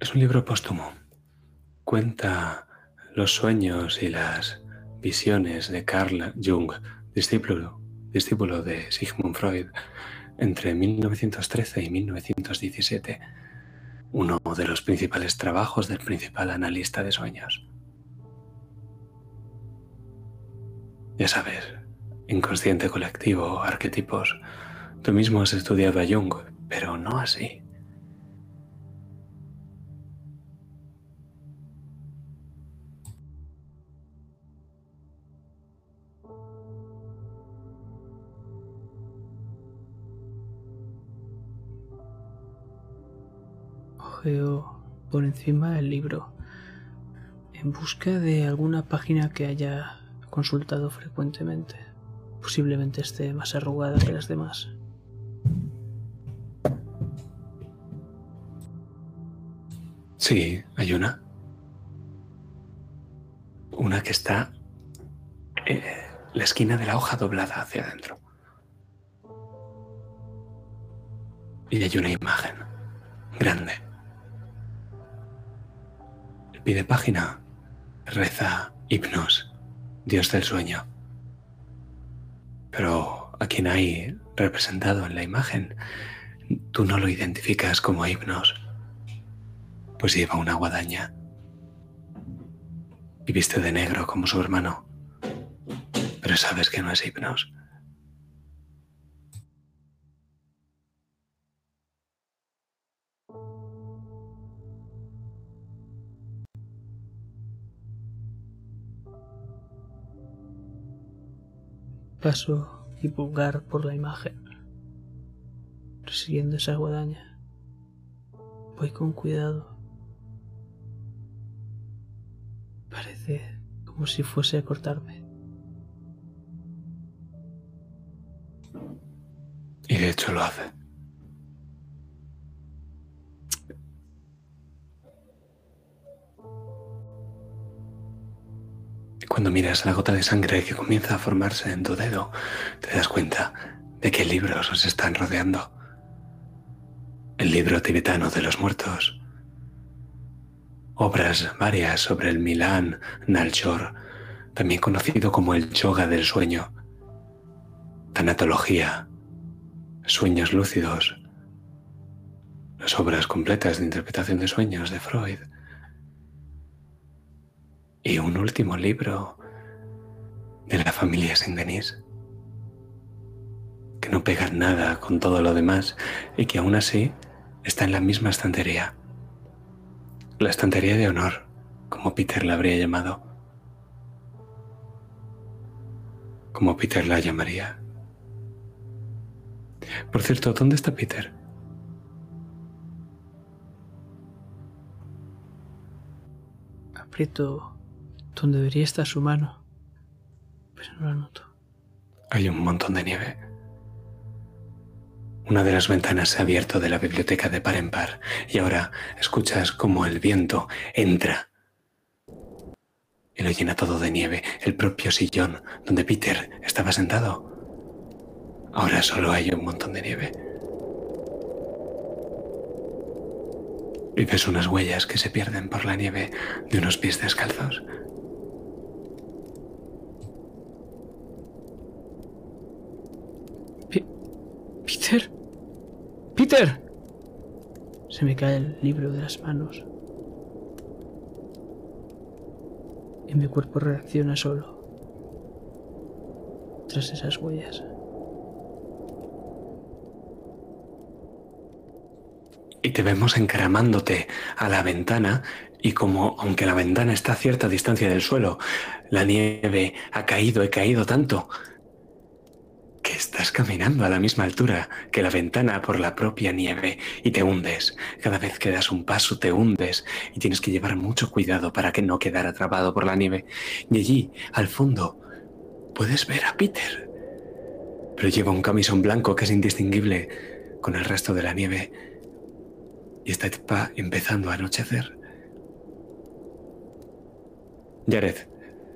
C: Es un libro póstumo. Cuenta los sueños y las visiones de Carl Jung, discípulo, discípulo de Sigmund Freud, entre 1913 y 1917, uno de los principales trabajos del principal analista de sueños. Ya sabes, inconsciente colectivo, arquetipos. Tú mismo has estudiado a Jung, pero no así.
A: Ojeo por encima el libro en busca de alguna página que haya consultado frecuentemente. Posiblemente esté más arrugada que las demás.
C: Sí, hay una. Una que está en la esquina de la hoja doblada hacia adentro. Y hay una imagen grande. El pie de página reza Hipnos, dios del sueño. Pero a quien hay representado en la imagen, tú no lo identificas como Hipnos pues lleva una guadaña y viste de negro como su hermano. Pero sabes que no es Hipnos.
A: Paso mi pulgar por la imagen, persiguiendo esa guadaña. Voy con cuidado. Parece como si fuese a cortarme.
C: Y de hecho lo hace. Cuando miras la gota de sangre que comienza a formarse en tu dedo, te das cuenta de que libros os están rodeando. El libro tibetano de los muertos. Obras varias sobre el Milan Nalchor, también conocido como el yoga del sueño. Tanatología, sueños lúcidos, las obras completas de interpretación de sueños de Freud, Y un último libro de la familia Saint-Denis, que no pega nada con todo lo demás y que aún así está en la misma estantería. La estantería de honor, como Peter la habría llamado. Como Peter la llamaría. Por cierto, ¿dónde está Peter?
A: Aprieto donde debería estar su mano, pero no la noto.
C: Hay un montón de nieve. Una de las ventanas se ha abierto de la biblioteca de par en par y ahora escuchas como el viento entra y lo llena todo de nieve, el propio sillón donde Peter estaba sentado. Ahora solo hay un montón de nieve. Y ves unas huellas que se pierden por la nieve de unos pies descalzos.
A: Peter. Peter. Se me cae el libro de las manos. Y mi cuerpo reacciona solo. Tras esas huellas.
C: Y te vemos encaramándote a la ventana y como aunque la ventana está a cierta distancia del suelo, la nieve ha caído y caído tanto que estás caminando a la misma altura que la ventana por la propia nieve y te hundes. Cada vez que das un paso te hundes y tienes que llevar mucho cuidado para que no quedar atrapado por la nieve. Y allí, al fondo, puedes ver a Peter. Pero lleva un camisón blanco que es indistinguible con el resto de la nieve. Y está empezando a anochecer. Jared,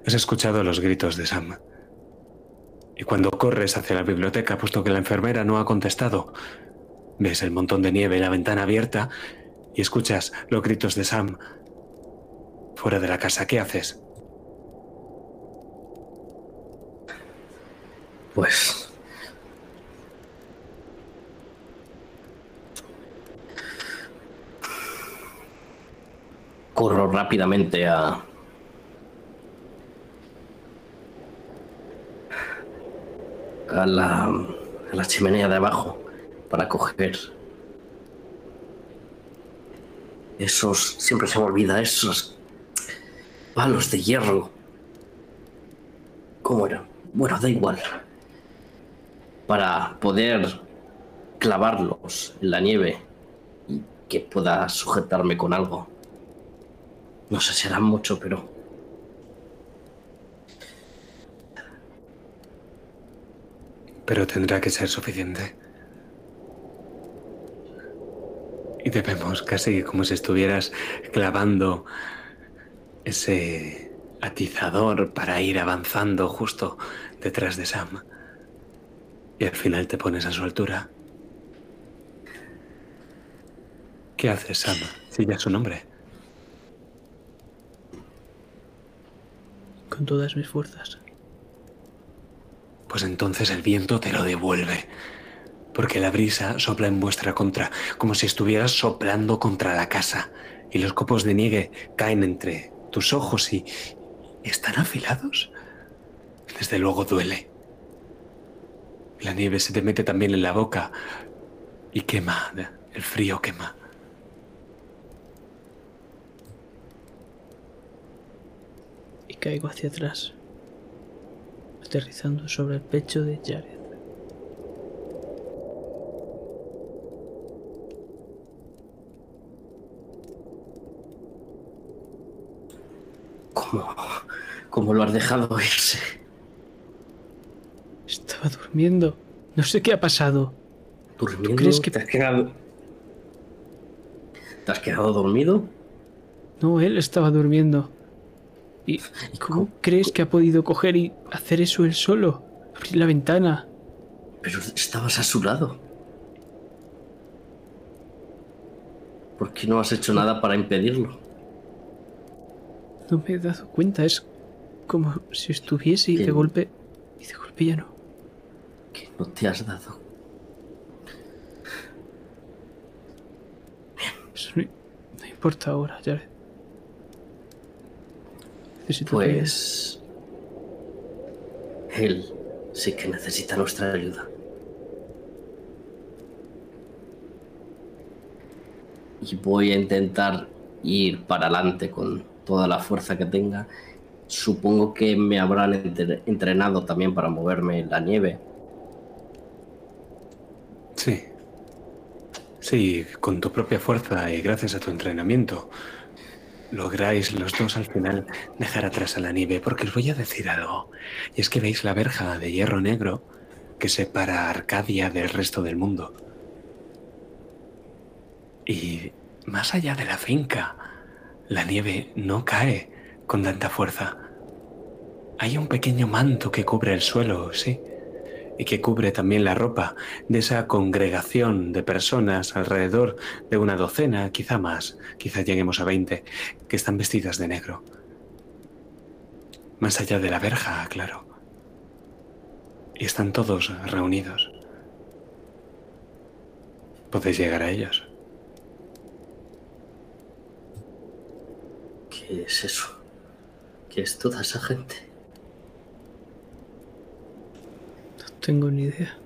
C: has escuchado los gritos de Sam. Y cuando corres hacia la biblioteca, puesto que la enfermera no ha contestado, ves el montón de nieve y la ventana abierta y escuchas los gritos de Sam fuera de la casa. ¿Qué haces?
B: Pues... Corro rápidamente a, a la, a la chimenea de abajo para coger esos, siempre se me olvida, esos palos de hierro. ¿Cómo eran? Bueno, da igual. Para poder clavarlos en la nieve y que pueda sujetarme con algo. No sé si harán mucho, pero
C: pero tendrá que ser suficiente. Y te vemos casi como si estuvieras clavando ese atizador para ir avanzando justo detrás de Sam. Y al final te pones a su altura. ¿Qué haces, Sam? Si ya su nombre.
A: Con todas mis fuerzas
C: pues entonces el viento te lo devuelve. Porque la brisa sopla en vuestra contra, como si estuvieras soplando contra la casa, y los copos de nieve caen entre tus ojos y, están afilados. Desde luego duele. La nieve se te mete también en la boca y quema, el frío quema.
A: Y caigo hacia atrás aterrizando sobre el pecho de Jared.
B: ¿Cómo, ¿Cómo lo has dejado irse?
A: Estaba durmiendo. No sé qué ha pasado.
B: ¿Durmiendo? crees que te has quedado? ¿Te has quedado dormido?
A: No, él estaba durmiendo. ¿Y, cómo, crees que ha podido coger y hacer eso él solo? Abrir la ventana.
B: Pero estabas a su lado. ¿Por qué no has hecho nada para impedirlo?
A: No me he dado cuenta, es como si estuviese y de golpe. y de golpe ya no.
B: Que no te has dado.
A: Eso no, no importa ahora, Jared.
B: Pues... Él sí que necesita nuestra ayuda. Y voy a intentar ir para adelante con toda la fuerza que tenga. Supongo que me habrán entre- entrenado también para moverme en la nieve.
C: Sí. Sí, con tu propia fuerza y gracias a tu entrenamiento, lográis los dos al final dejar atrás a la nieve, porque os voy a decir algo. Y es que veis la verja de hierro negro que separa Arcadia del resto del mundo. Y más allá de la finca, la nieve no cae con tanta fuerza. Hay un pequeño manto que cubre el suelo, sí, y que cubre también la ropa de esa congregación de personas alrededor de una docena, quizá más, quizá lleguemos a 20, que están vestidas de negro. Más allá de la verja, claro. Y están todos reunidos. Podéis llegar a ellos.
B: ¿Qué es eso? ¿Qué es toda esa gente?
A: No tengo ni idea.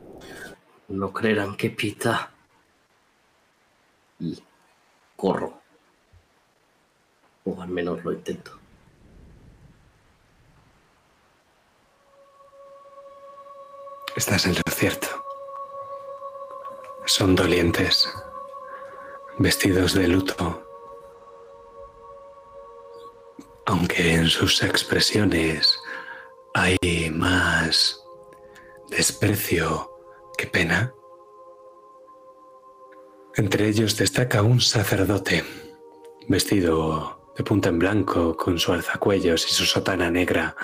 B: No creerán que pita. Y corro. O al menos lo intento.
C: Estás en lo cierto. Son dolientes, vestidos de luto, aunque en sus expresiones hay más desprecio que pena. Entre ellos destaca un sacerdote, vestido de punta en blanco, con su alzacuellos y su sotana negra,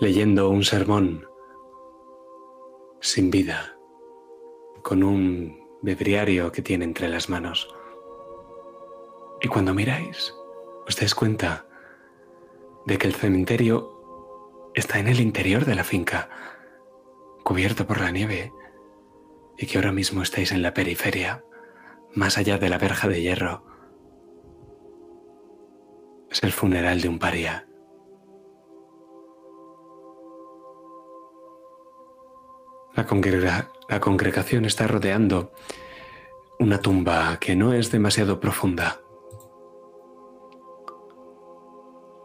C: leyendo un sermón sin vida, con un vidriario que tiene entre las manos. Y cuando miráis, os dais cuenta de que el cementerio está en el interior de la finca, cubierto por la nieve, y que ahora mismo estáis en la periferia, más allá de la verja de hierro. Es el funeral de un paria. La, la congregación está rodeando una tumba que no es demasiado profunda.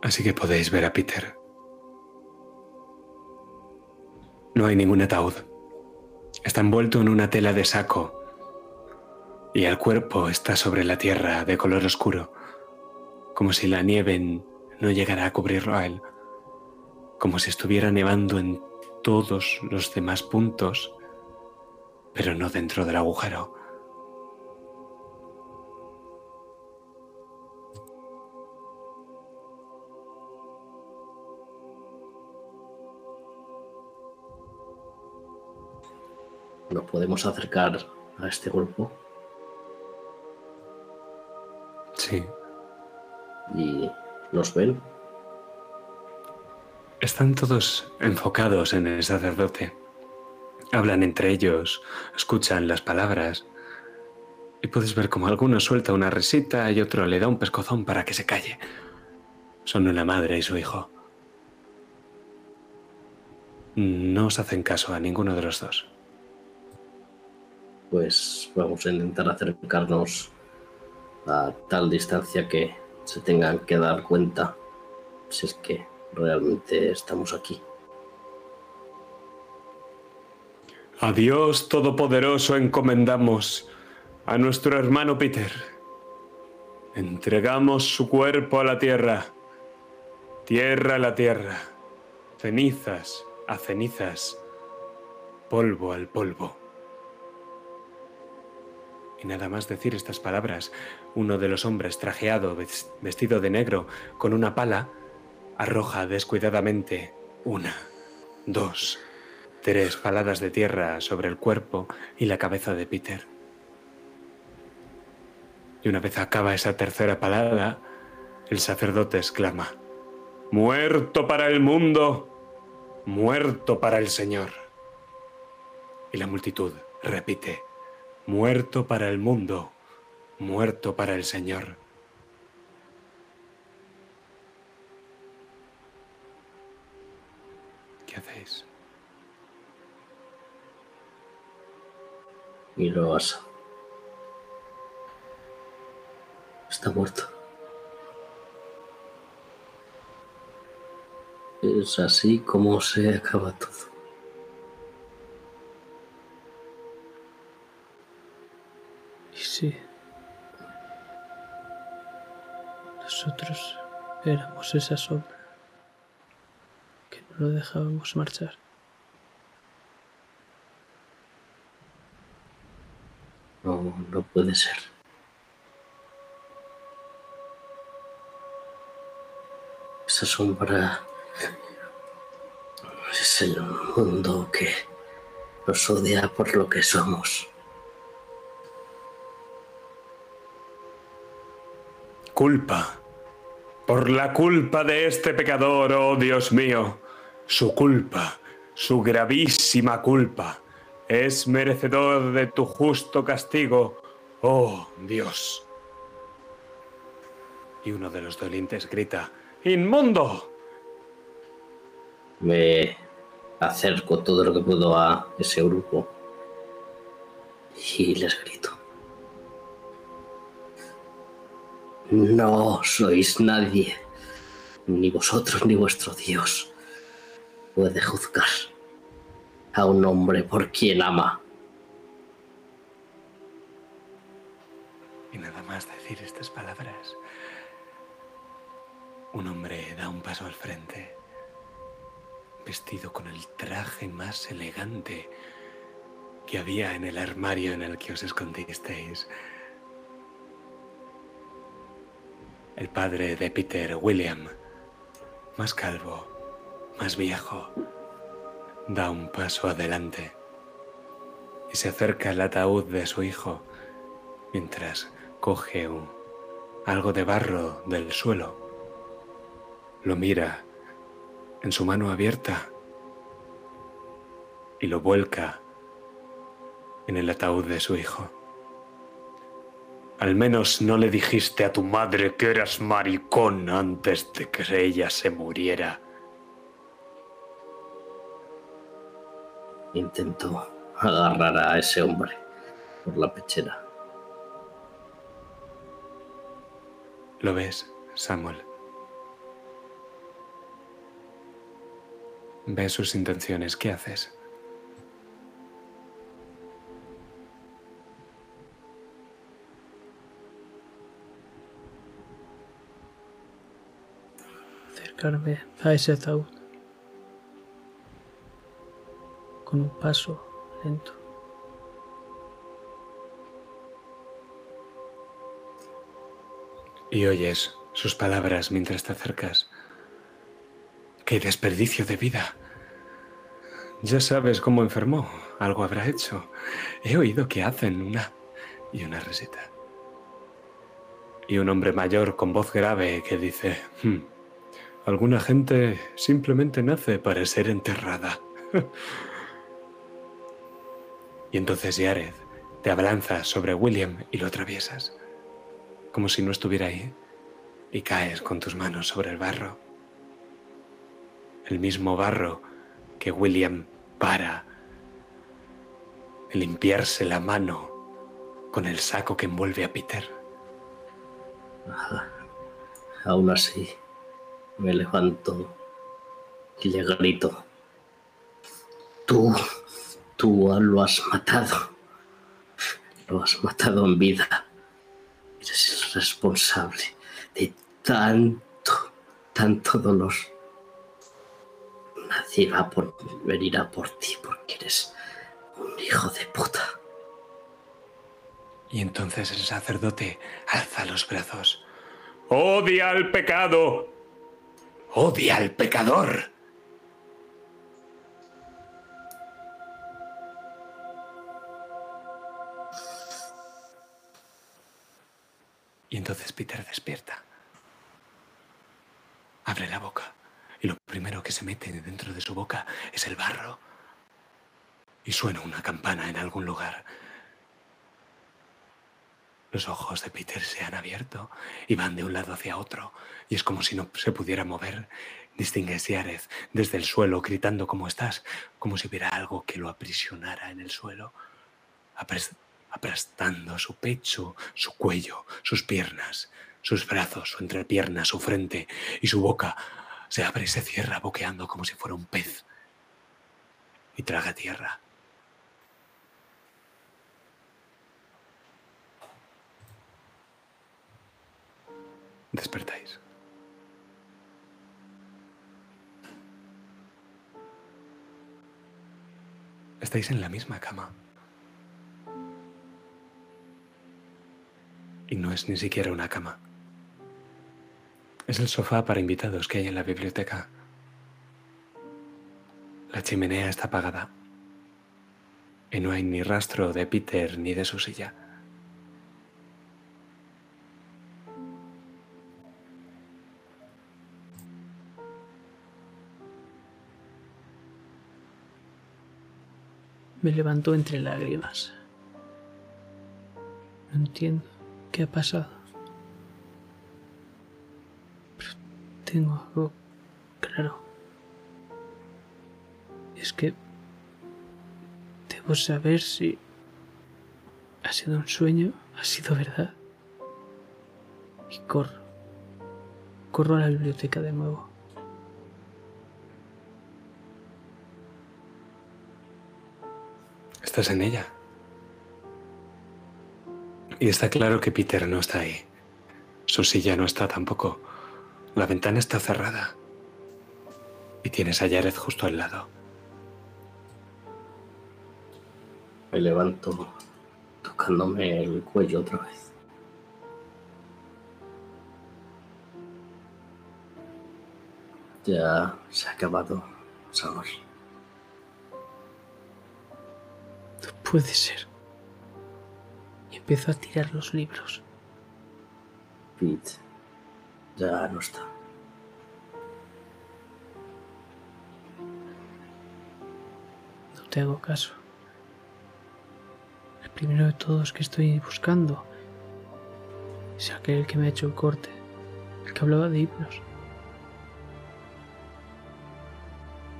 C: Así que podéis ver a Peter. No hay ningún ataúd. Está envuelto en una tela de saco y el cuerpo está sobre la tierra de color oscuro, como si la nieve no llegara a cubrirlo a él, como si estuviera nevando en todos los demás puntos, pero no dentro del agujero.
B: ¿Nos podemos acercar a este grupo?
C: Sí.
B: Y nos ven.
C: Están todos enfocados en el sacerdote. Hablan entre ellos, escuchan las palabras. Y puedes ver como alguno suelta una risita y otro le da un pescozón para que se calle. Son una madre y su hijo. No os hacen caso a ninguno de los dos.
B: Pues vamos a intentar acercarnos a tal distancia que se tengan que dar cuenta si es que realmente estamos aquí.
C: A Dios Todopoderoso encomendamos a nuestro hermano Peter. Entregamos su cuerpo a la tierra, tierra a la tierra, cenizas a cenizas, polvo al polvo. Y nada más decir estas palabras, uno de los hombres trajeado, ves- vestido de negro, con una pala, arroja descuidadamente una, dos, tres paladas de tierra sobre el cuerpo y la cabeza de Peter. Y una vez acaba esa tercera palada, el sacerdote exclama, Muerto para el mundo, muerto para el Señor. Y la multitud repite, muerto para el mundo, muerto para el Señor. ¿Qué hacéis?
B: Y lo asa. Está muerto. Es así como se acaba todo.
A: Sí. Nosotros éramos esa sombra que no lo dejábamos marchar.
B: No, no puede ser. Esa sombra es el mundo que nos odia por lo que somos.
C: Culpa. Por la culpa de este pecador, oh Dios mío. Su culpa, su gravísima culpa, es merecedor de tu justo castigo, oh Dios. Y uno de los dolientes grita, ¡Inmundo!
B: Me acerco todo lo que puedo a ese grupo y les grito. No sois nadie, ni vosotros ni vuestro Dios puede juzgar a un hombre por quien ama.
C: Y nada más decir estas palabras, un hombre da un paso al frente, vestido con el traje más elegante que había en el armario en el que os escondisteis. El padre de Peter, William, más calvo, más viejo, da un paso adelante y se acerca al ataúd de su hijo mientras coge algo de barro del suelo. Lo mira en su mano abierta y lo vuelca en el ataúd de su hijo. Al menos no le dijiste a tu madre que eras maricón antes de que ella se muriera.
B: Intento agarrar a ese hombre por la pechera.
C: ¿Lo ves, Samuel? Ves sus intenciones. ¿Qué haces?
A: A ese ataúd con un paso lento.
C: Y oyes sus palabras mientras te acercas. ¡Qué desperdicio de vida! Ya sabes cómo enfermó. Algo habrá hecho. He oído que hacen una y una risita. Y un hombre mayor con voz grave que dice, "Hmm, alguna gente simplemente nace para ser enterrada. y entonces Jared te abalanza sobre William y lo atraviesas, como si no estuviera ahí, y caes con tus manos sobre el barro. El mismo barro que William para limpiarse la mano con el saco que envuelve a Peter.
B: Aún así, me levanto y le grito. Tú, tú lo has matado. Lo has matado en vida. Eres el responsable de tanto, tanto dolor. Nadie va a por, venir a por ti porque eres un hijo de puta.
C: Y entonces el sacerdote alza los brazos. Odia al pecado. Odia al pecador. Y entonces Peter despierta. Abre la boca y lo primero que se mete dentro de su boca es el barro. Y suena una campana en algún lugar. Los ojos de Peter se han abierto y van de un lado hacia otro y es como si no se pudiera mover Distingues Yareth desde el suelo gritando como estás, como si hubiera algo que lo aprisionara en el suelo, aplastando su pecho, su cuello, sus piernas, sus brazos, su entrepierna, su frente y su boca se abre y se cierra boqueando como si fuera un pez y traga tierra. Despertáis. Estáis en la misma cama. Y no es ni siquiera una cama. Es el sofá para invitados que hay en la biblioteca. La chimenea está apagada. Y no hay ni rastro de Peter ni de su silla.
A: Me levantó entre lágrimas. No entiendo qué ha pasado. Pero tengo algo claro. Es que debo saber si ha sido un sueño, ha sido verdad. Y corro. Corro a la biblioteca de nuevo.
C: Estás en ella. Y está claro que Peter no está ahí. Su silla no está tampoco. La ventana está cerrada. Y tienes a Jared justo al lado.
B: Me levanto tocándome el cuello otra vez. Ya se ha acabado, sabor.
A: Puede ser. Y empiezo a tirar los libros.
B: Pete ya no está.
A: No te hago caso. El primero de todos que estoy buscando es aquel que me ha hecho el corte, el que hablaba de himnos.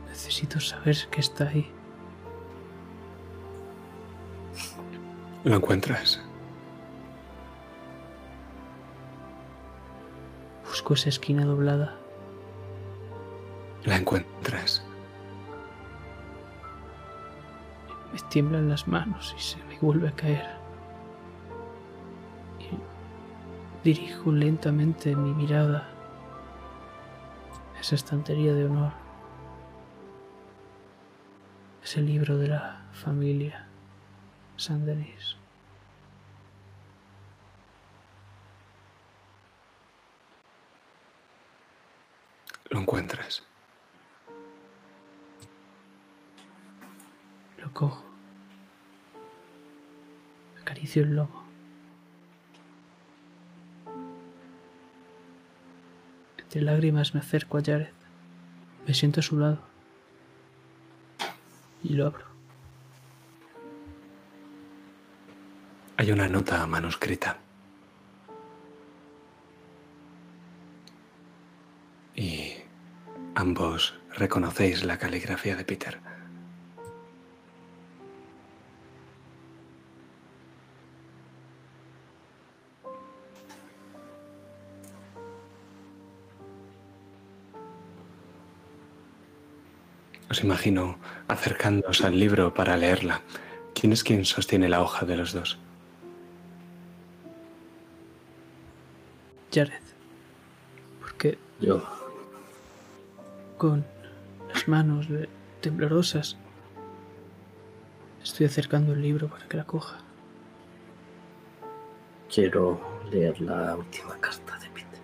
A: Necesito saber que está ahí.
C: Lo encuentras.
A: Busco esa esquina doblada.
C: La encuentras.
A: Me tiemblan las manos y se me vuelve a caer. Y dirijo lentamente mi mirada a esa estantería de honor. Ese libro de la familia. San Denis.
C: Lo encuentras.
A: Lo cojo. Acaricio el lobo. Entre lágrimas me acerco a Jared. Me siento a su lado. Y lo abro.
C: Hay una nota manuscrita. Y ambos reconocéis la caligrafía de Peter. Os imagino acercándoos al libro para leerla. ¿Quién es quien sostiene la hoja de los dos?
A: Jared. Porque
B: Yo.
A: con las manos de- temblorosas estoy acercando el libro para que la coja.
B: Quiero leer la última carta de Pete.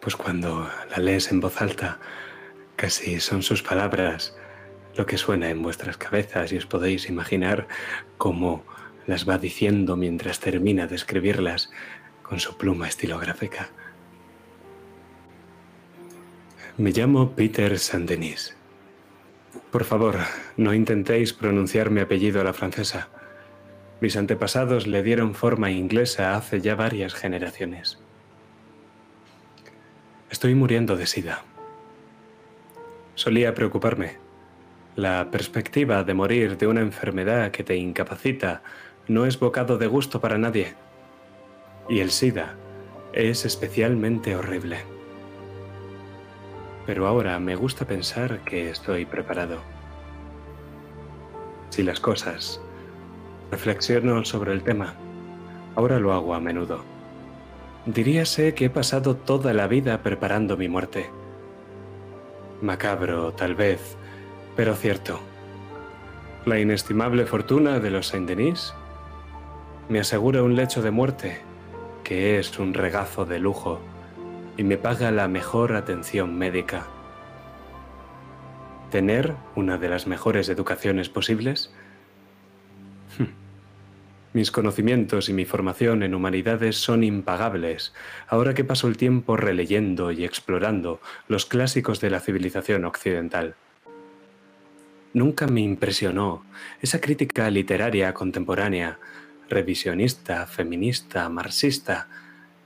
C: Pues cuando la lees en voz alta, casi son sus palabras lo que suena en vuestras cabezas y os podéis imaginar cómo las va diciendo mientras termina de escribirlas con su pluma estilográfica. Me llamo Peter Saint-Denis. Por favor, no intentéis pronunciar mi apellido a la francesa. Mis antepasados le dieron forma inglesa hace ya varias generaciones. Estoy muriendo de sida. Solía preocuparme. La perspectiva de morir de una enfermedad que te incapacita no es bocado de gusto para nadie. Y el SIDA es especialmente horrible. Pero ahora me gusta pensar que estoy preparado. Si las cosas... Reflexiono sobre el tema. Ahora lo hago a menudo. Diríase que he pasado toda la vida preparando mi muerte. Macabro, tal vez, pero cierto. La inestimable fortuna de los Saint-Denis me asegura un lecho de muerte, que es un regazo de lujo, y me paga la mejor atención médica. Tener una de las mejores educaciones posibles. Hmm. Mis conocimientos y mi formación en humanidades son impagables, ahora que paso el tiempo releyendo y explorando los clásicos de la civilización occidental. Nunca me impresionó esa crítica literaria contemporánea revisionista, feminista, marxista,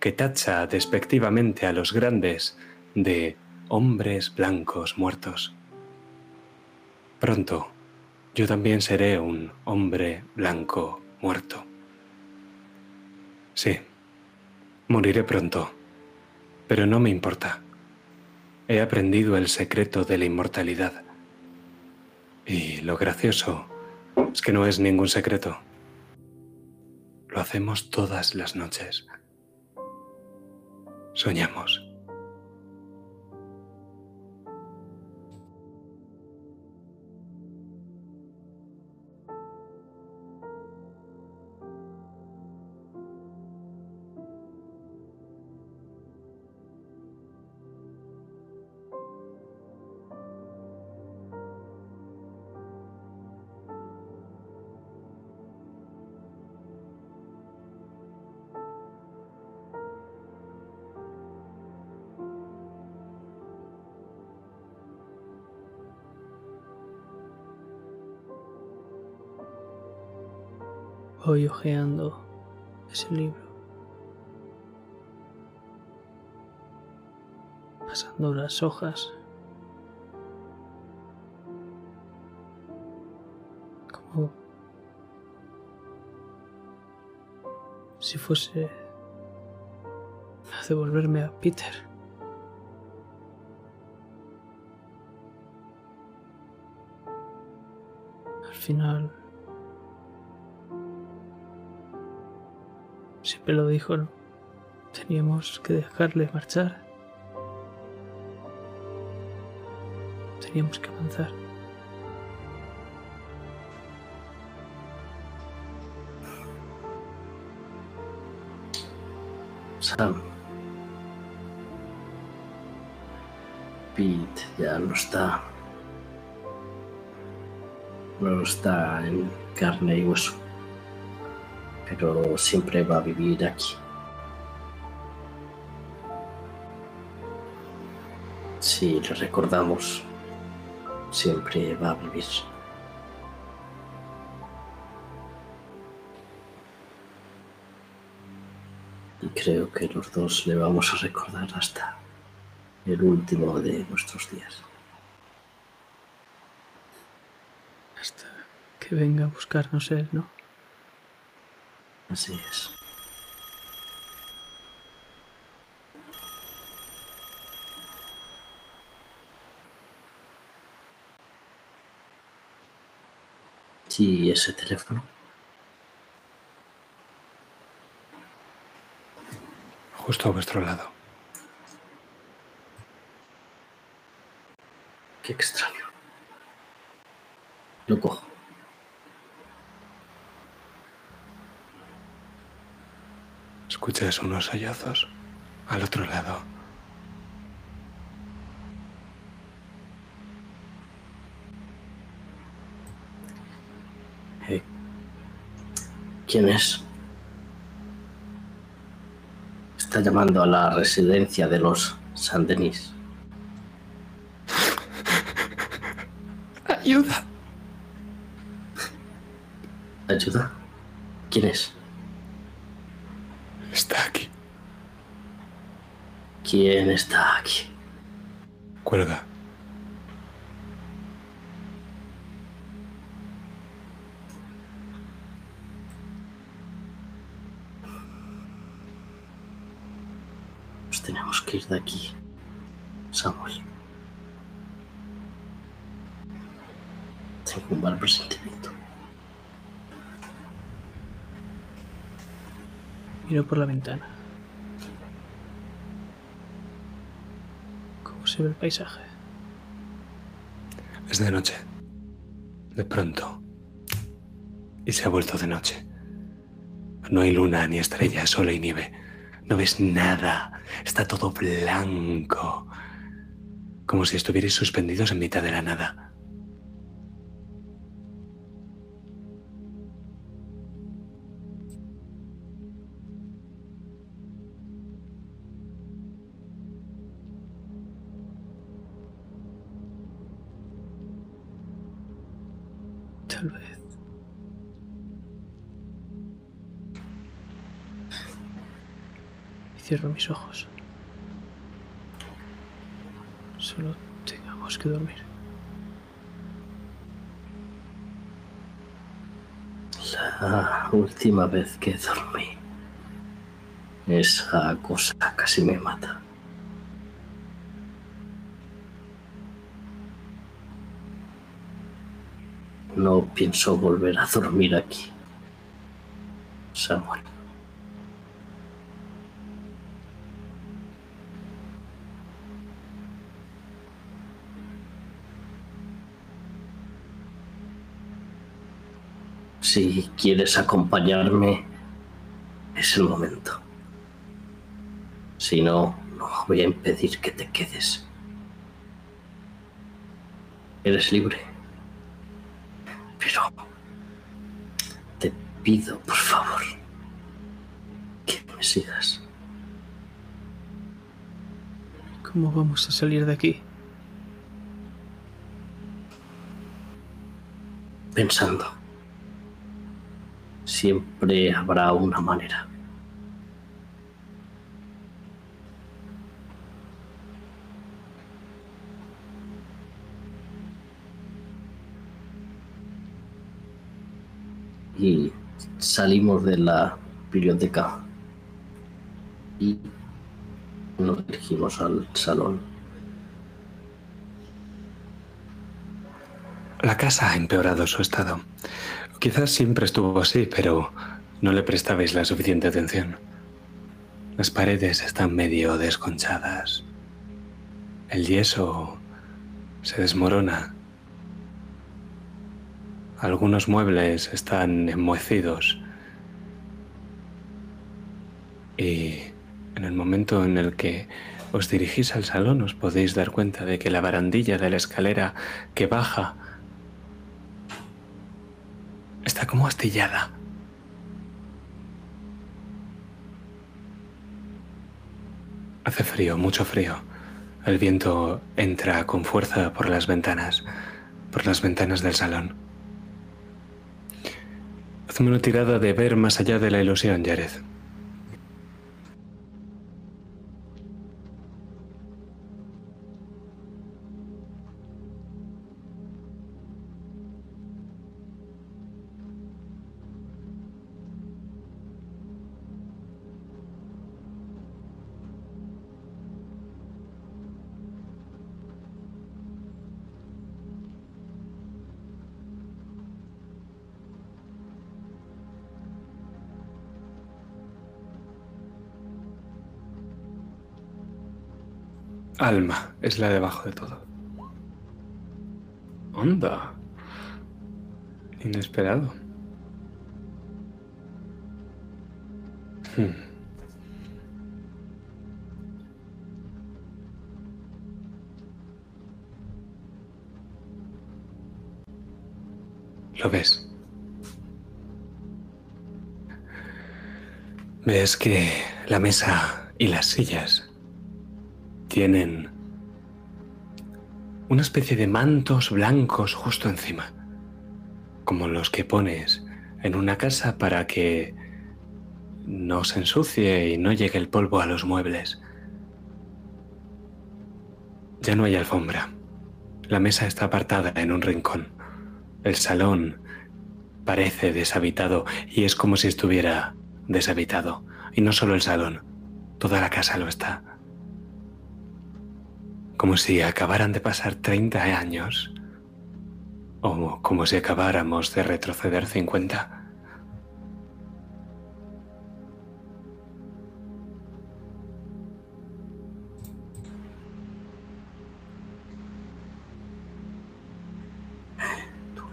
C: que tacha despectivamente a los grandes de hombres blancos muertos. Pronto, yo también seré un hombre blanco muerto. Sí, moriré pronto, pero no me importa. He aprendido el secreto de la inmortalidad. Y lo gracioso es que no es ningún secreto. Lo hacemos todas las noches. Soñamos.
A: Hojeando ese libro. Pasando las hojas. Como si fuese a devolverme a Peter. Al final Lo dijo, ¿no? Teníamos que dejarle marchar. Teníamos que avanzar.
B: Sam. Pete ya no está. No está en carne y hueso pero siempre va a vivir aquí. Si le recordamos, siempre va a vivir. Y creo que los dos le vamos a recordar hasta el último de nuestros días.
A: Hasta que venga a buscarnos él, ¿no?
B: Así es. Sí, ese teléfono.
C: Justo a vuestro lado.
B: Qué extraño. Lo cojo.
C: Escuchas unos sollozos al otro lado.
B: ¿Quién es? Está llamando a la residencia de los Saint-Denis.
C: Ayuda.
B: ¿Ayuda? ¿Quién es? ¿Quién está aquí?
C: Cuelga.
B: Nos tenemos que ir de aquí, Samuel. Tengo un mal presentimiento.
A: Miro por la ventana. ¿Cómo se ve el paisaje?
C: Es de noche. De pronto. Y se ha vuelto de noche. No hay luna ni estrellas, solo hay nieve. No ves nada. Está todo blanco. Como si estuvierais suspendidos en mitad de la nada.
A: Mis ojos. Solo tengamos que dormir.
B: La última vez que dormí, esa cosa casi me mata. No pienso volver a dormir aquí. Samuel. Si quieres acompañarme, es el momento. Si no, no voy a impedir que te quedes. Eres libre. Pero te pido, por favor, que me sigas.
A: ¿Cómo vamos a salir de aquí?
B: Pensando. Siempre habrá una manera. y salimos de la biblioteca y nos dirigimos al salón.
C: La casa ha empeorado su estado. Quizás siempre estuvo así, pero no le prestabais la suficiente atención. Las paredes están medio desconchadas. El yeso se desmorona. Algunos muebles están enmohecidos. Y en el momento en el que os dirigís al salón os podéis dar cuenta de que la barandilla de la escalera que baja está como astillada. Hace frío, mucho frío. El viento entra con fuerza por las ventanas, por las ventanas del salón. Hazme una tirada de ver más allá de la ilusión, Jared. Alma es la debajo de todo. Onda. Inesperado. Hmm. ¿Lo ves? Ves que la mesa y las sillas tienen una especie de mantos blancos justo encima, como los que pones en una casa para que no se ensucie y no llegue el polvo a los muebles. Ya no hay alfombra. La mesa está apartada en un rincón. El salón parece deshabitado y es como si estuviera deshabitado. Y no solo el salón, toda la casa lo está. Como si acabaran de pasar 30 años o como si acabáramos de retroceder 50.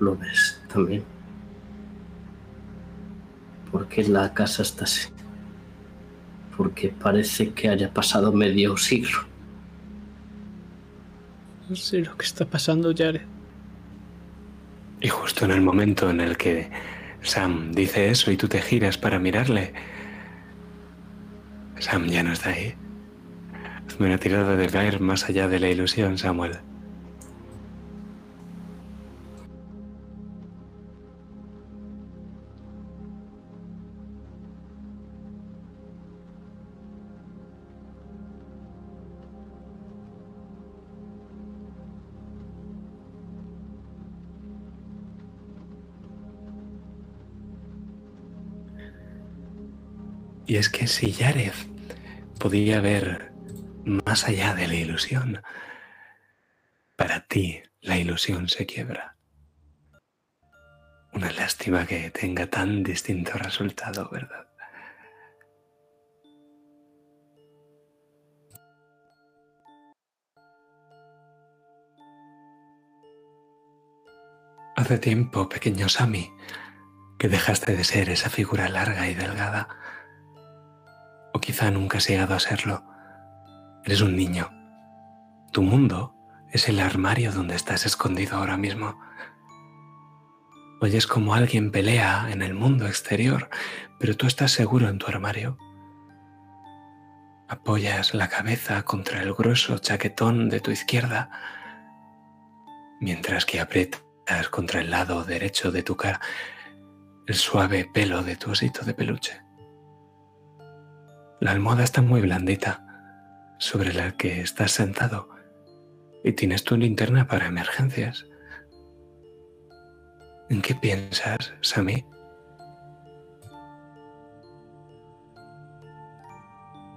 B: lo ves también. Porque la casa está así. Porque parece que haya pasado medio siglo.
A: No sé lo que está pasando, Jared.
C: Y justo en el momento en el que Sam dice eso y tú te giras para mirarle, Sam ya no está ahí. Hazme una tirada de caer más allá de la ilusión, Samuel. Y es que si Yared podía ver más allá de la ilusión, para ti la ilusión se quiebra. Una lástima que tenga tan distinto resultado, ¿verdad? Hace tiempo, pequeño Sammy, que dejaste de ser esa figura larga y delgada o quizá nunca has llegado a serlo. Eres un niño. Tu mundo es el armario donde estás escondido ahora mismo. Oyes como alguien pelea en el mundo exterior, pero tú estás seguro en tu armario. Apoyas la cabeza contra el grueso chaquetón de tu izquierda, mientras que aprietas contra el lado derecho de tu cara el suave pelo de tu osito de peluche. La almohada está muy blandita sobre la que estás sentado y tienes tu linterna para emergencias. ¿En qué piensas, Sammy?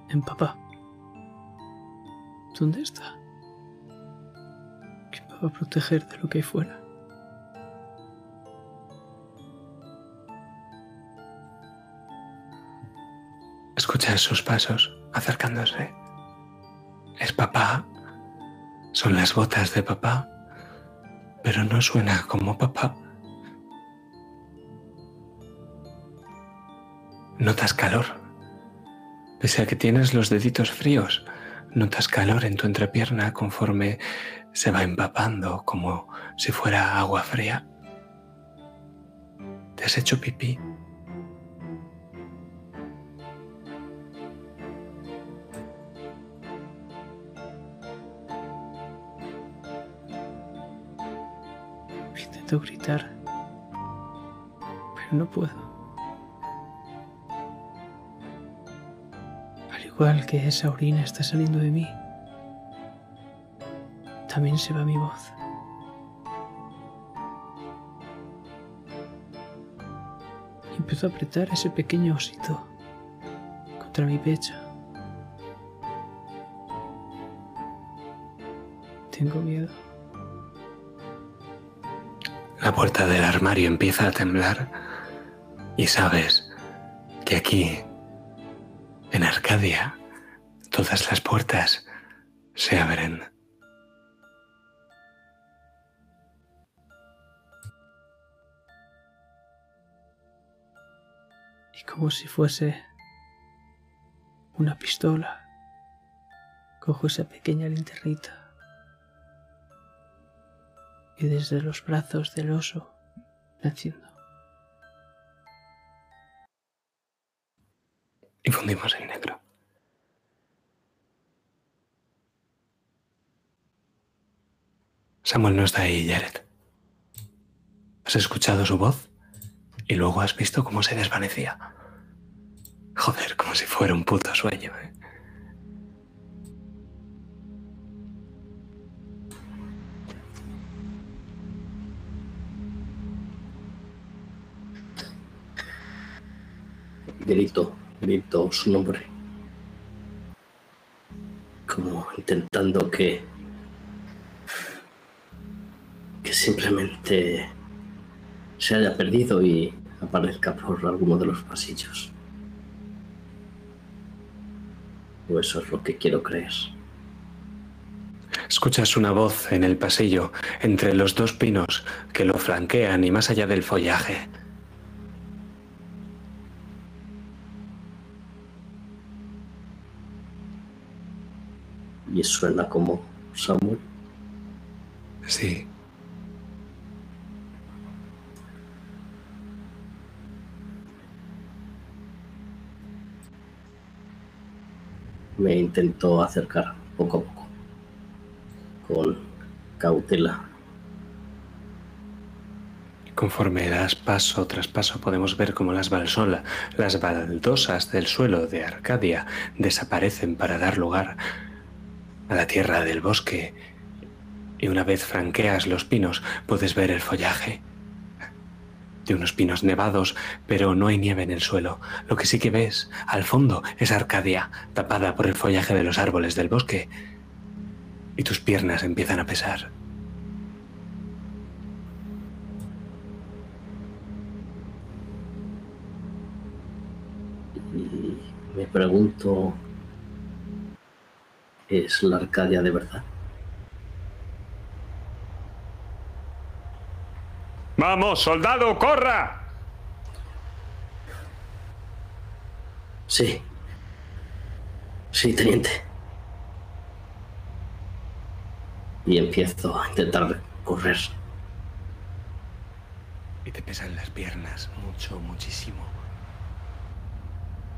A: En papá. ¿Dónde está? ¿Quién va a proteger de lo que hay fuera?
C: Escucha sus pasos acercándose. Es papá. Son las botas de papá. Pero no suena como papá. Notas calor. Pese a que tienes los deditos fríos, notas calor en tu entrepierna conforme se va empapando como si fuera agua fría. ¿Te has hecho pipí?
A: Gritar, pero no puedo. Al igual que esa orina está saliendo de mí, también se va mi voz. Y empiezo a apretar ese pequeño osito contra mi pecho. Tengo miedo.
C: La puerta del armario empieza a temblar y sabes que aquí, en Arcadia, todas las puertas se abren.
A: Y como si fuese una pistola, cojo esa pequeña linternita y desde los brazos del oso naciendo.
C: Y fundimos en negro. Samuel no está ahí, Jared. Has escuchado su voz y luego has visto cómo se desvanecía. Joder, como si fuera un puto sueño. ¿eh?
B: Grito, grito su nombre. Como intentando que. que simplemente se haya perdido y aparezca por alguno de los pasillos. O eso es lo que quiero creer.
C: Escuchas una voz en el pasillo, entre los dos pinos que lo flanquean y más allá del follaje.
B: Y suena como Samuel.
C: Sí.
B: Me intentó acercar poco a poco, con cautela.
C: Conforme das paso tras paso podemos ver cómo las balsola, las baldosas del suelo de Arcadia desaparecen para dar lugar a la tierra del bosque. Y una vez franqueas los pinos puedes ver el follaje de unos pinos nevados, pero no hay nieve en el suelo. Lo que sí que ves al fondo es Arcadia, tapada por el follaje de los árboles del bosque. Y tus piernas empiezan a pesar.
B: Me pregunto, ¿es la Arcadia de verdad?
C: ¡Vamos, soldado, corra!
B: Sí. Sí, teniente. Y empiezo a intentar correr.
C: Y te pesan las piernas mucho, muchísimo.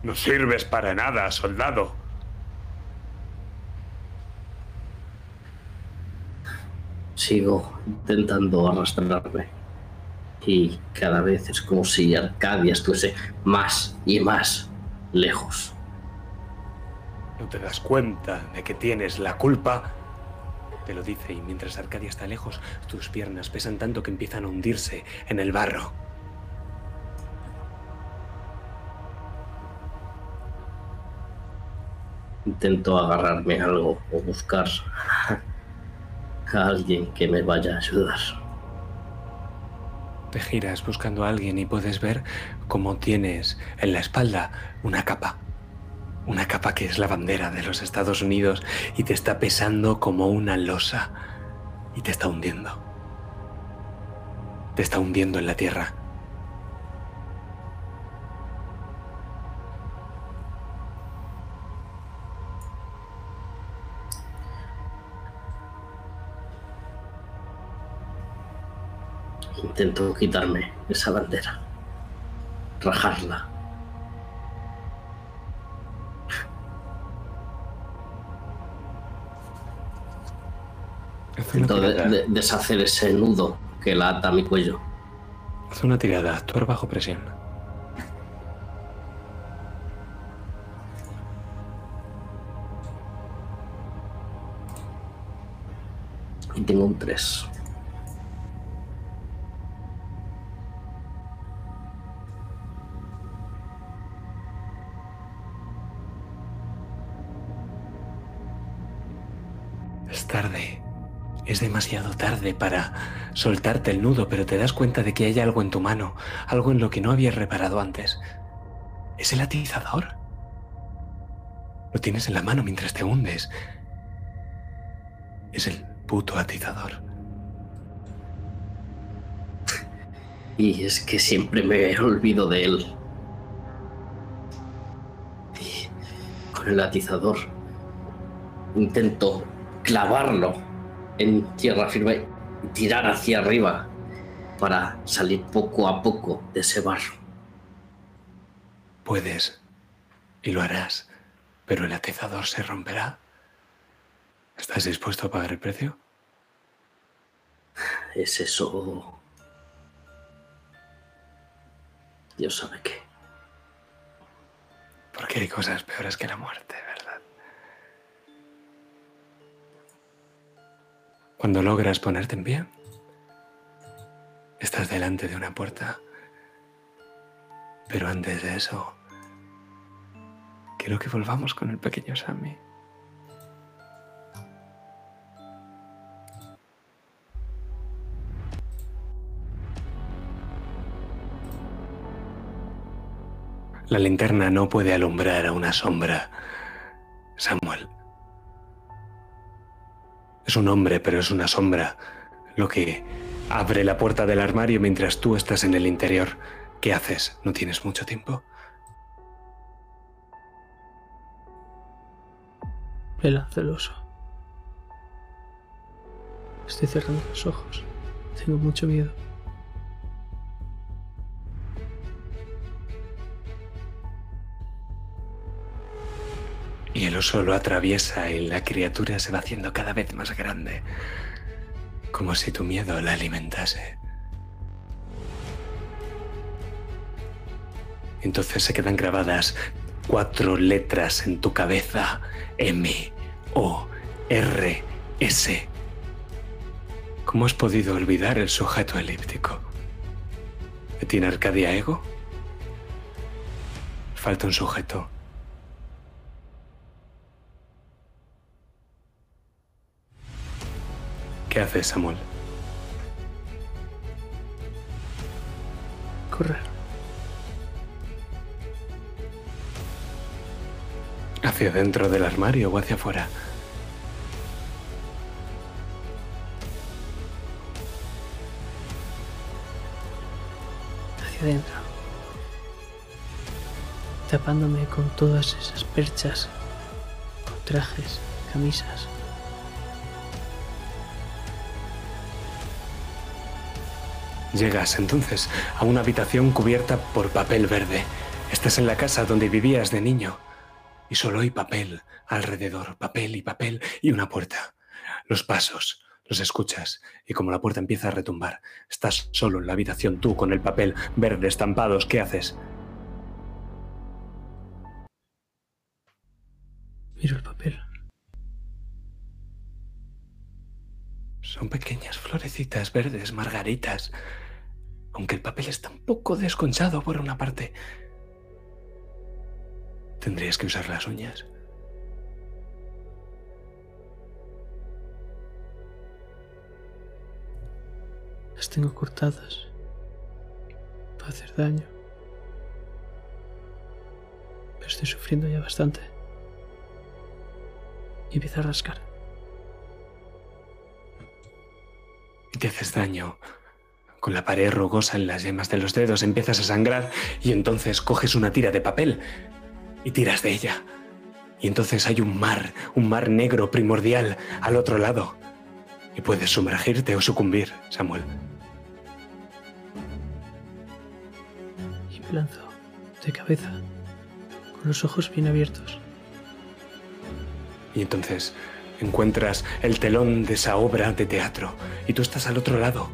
C: No sirves para nada, soldado.
B: Sigo intentando arrastrarme. Y cada vez es como si Arcadia estuviese más y más lejos.
C: No te das cuenta de que tienes la culpa. Te lo dice y mientras Arcadia está lejos, tus piernas pesan tanto que empiezan a hundirse en el barro.
B: Intento agarrarme a algo o buscar a alguien que me vaya a ayudar.
C: Te giras buscando a alguien y puedes ver cómo tienes en la espalda una capa. Una capa que es la bandera de los Estados Unidos y te está pesando como una losa y te está hundiendo. Te está hundiendo en la tierra.
B: Intento quitarme esa bandera. Rajarla. Intento de- deshacer ese nudo que la ata a mi cuello.
C: Haz una tirada. Actuar bajo presión.
B: Y tengo un 3.
C: Es tarde. Es demasiado tarde para soltarte el nudo, pero te das cuenta de que hay algo en tu mano, algo en lo que no habías reparado antes. ¿Es el atizador? Lo tienes en la mano mientras te hundes. Es el puto atizador.
B: Y es que siempre me olvido de él. Y con el atizador intento clavarlo en tierra firme y tirar hacia arriba para salir poco a poco de ese barro.
C: Puedes y lo harás, pero el atizador se romperá. ¿Estás dispuesto a pagar el precio?
B: Es eso. Dios sabe qué.
C: Porque hay cosas peores que la muerte, ¿verdad? Cuando logras ponerte en pie, estás delante de una puerta. Pero antes de eso, Quiero que volvamos con el pequeño Sammy. La linterna no puede alumbrar a una sombra. Samuel. Es un hombre, pero es una sombra. Lo que abre la puerta del armario mientras tú estás en el interior. ¿Qué haces? ¿No tienes mucho tiempo?
A: Le celoso. Estoy cerrando los ojos. Tengo mucho miedo.
C: Y el oso lo atraviesa y la criatura se va haciendo cada vez más grande, como si tu miedo la alimentase. Entonces se quedan grabadas cuatro letras en tu cabeza. M, O, R, S. ¿Cómo has podido olvidar el sujeto elíptico? ¿Tiene Arcadia Ego? Falta un sujeto. ¿Qué haces, Samuel?
A: Correr.
C: ¿Hacia dentro del armario o hacia afuera?
A: Hacia adentro. Tapándome con todas esas perchas, con trajes, camisas.
C: Llegas entonces a una habitación cubierta por papel verde. Estás en la casa donde vivías de niño y solo hay papel alrededor, papel y papel y una puerta. Los pasos, los escuchas y como la puerta empieza a retumbar, estás solo en la habitación tú con el papel verde estampados. ¿Qué haces?
A: Miro el papel.
C: Son pequeñas florecitas verdes, margaritas aunque el papel está un poco desconchado por una parte. Tendrías que usar las uñas.
A: Las tengo cortadas. Para hacer daño. Pero estoy sufriendo ya bastante. Y empiezo a rascar.
C: Y te haces daño con la pared rugosa en las yemas de los dedos empiezas a sangrar y entonces coges una tira de papel y tiras de ella. Y entonces hay un mar, un mar negro primordial al otro lado. Y puedes sumergirte o sucumbir, Samuel.
A: Y me lanzo de cabeza, con los ojos bien abiertos.
C: Y entonces encuentras el telón de esa obra de teatro y tú estás al otro lado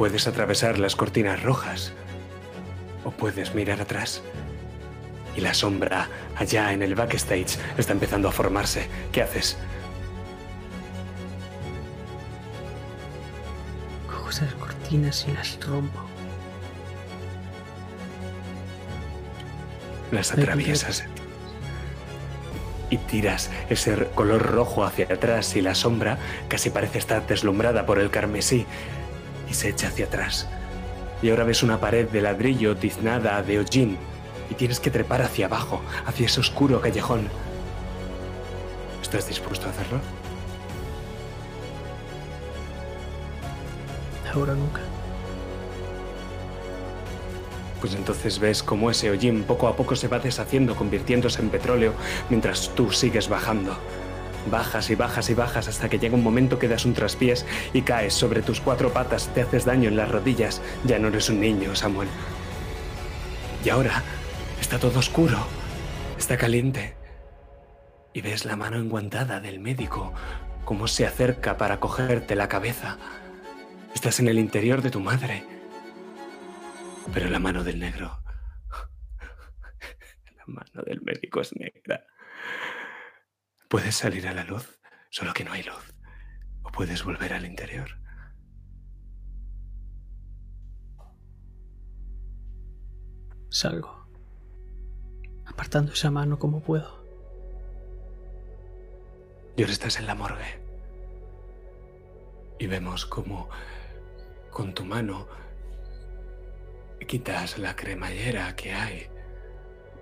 C: Puedes atravesar las cortinas rojas o puedes mirar atrás. Y la sombra allá en el backstage está empezando a formarse. ¿Qué haces?
A: Cojo esas cortinas y las rompo.
C: Las atraviesas y tiras ese color rojo hacia atrás y la sombra casi parece estar deslumbrada por el carmesí y se echa hacia atrás. Y ahora ves una pared de ladrillo tiznada de hollín y tienes que trepar hacia abajo, hacia ese oscuro callejón. ¿Estás dispuesto a hacerlo?
A: Ahora nunca.
C: Pues entonces ves cómo ese hollín poco a poco se va deshaciendo, convirtiéndose en petróleo, mientras tú sigues bajando. Bajas y bajas y bajas hasta que llega un momento que das un traspiés y caes sobre tus cuatro patas, te haces daño en las rodillas. Ya no eres un niño, Samuel. Y ahora está todo oscuro, está caliente. Y ves la mano enguantada del médico, cómo se acerca para cogerte la cabeza. Estás en el interior de tu madre. Pero la mano del negro... La mano del médico es negra. Puedes salir a la luz, solo que no hay luz. O puedes volver al interior.
A: Salgo. apartando esa mano como puedo.
C: Y ahora estás en la morgue. Y vemos cómo con tu mano quitas la cremallera que hay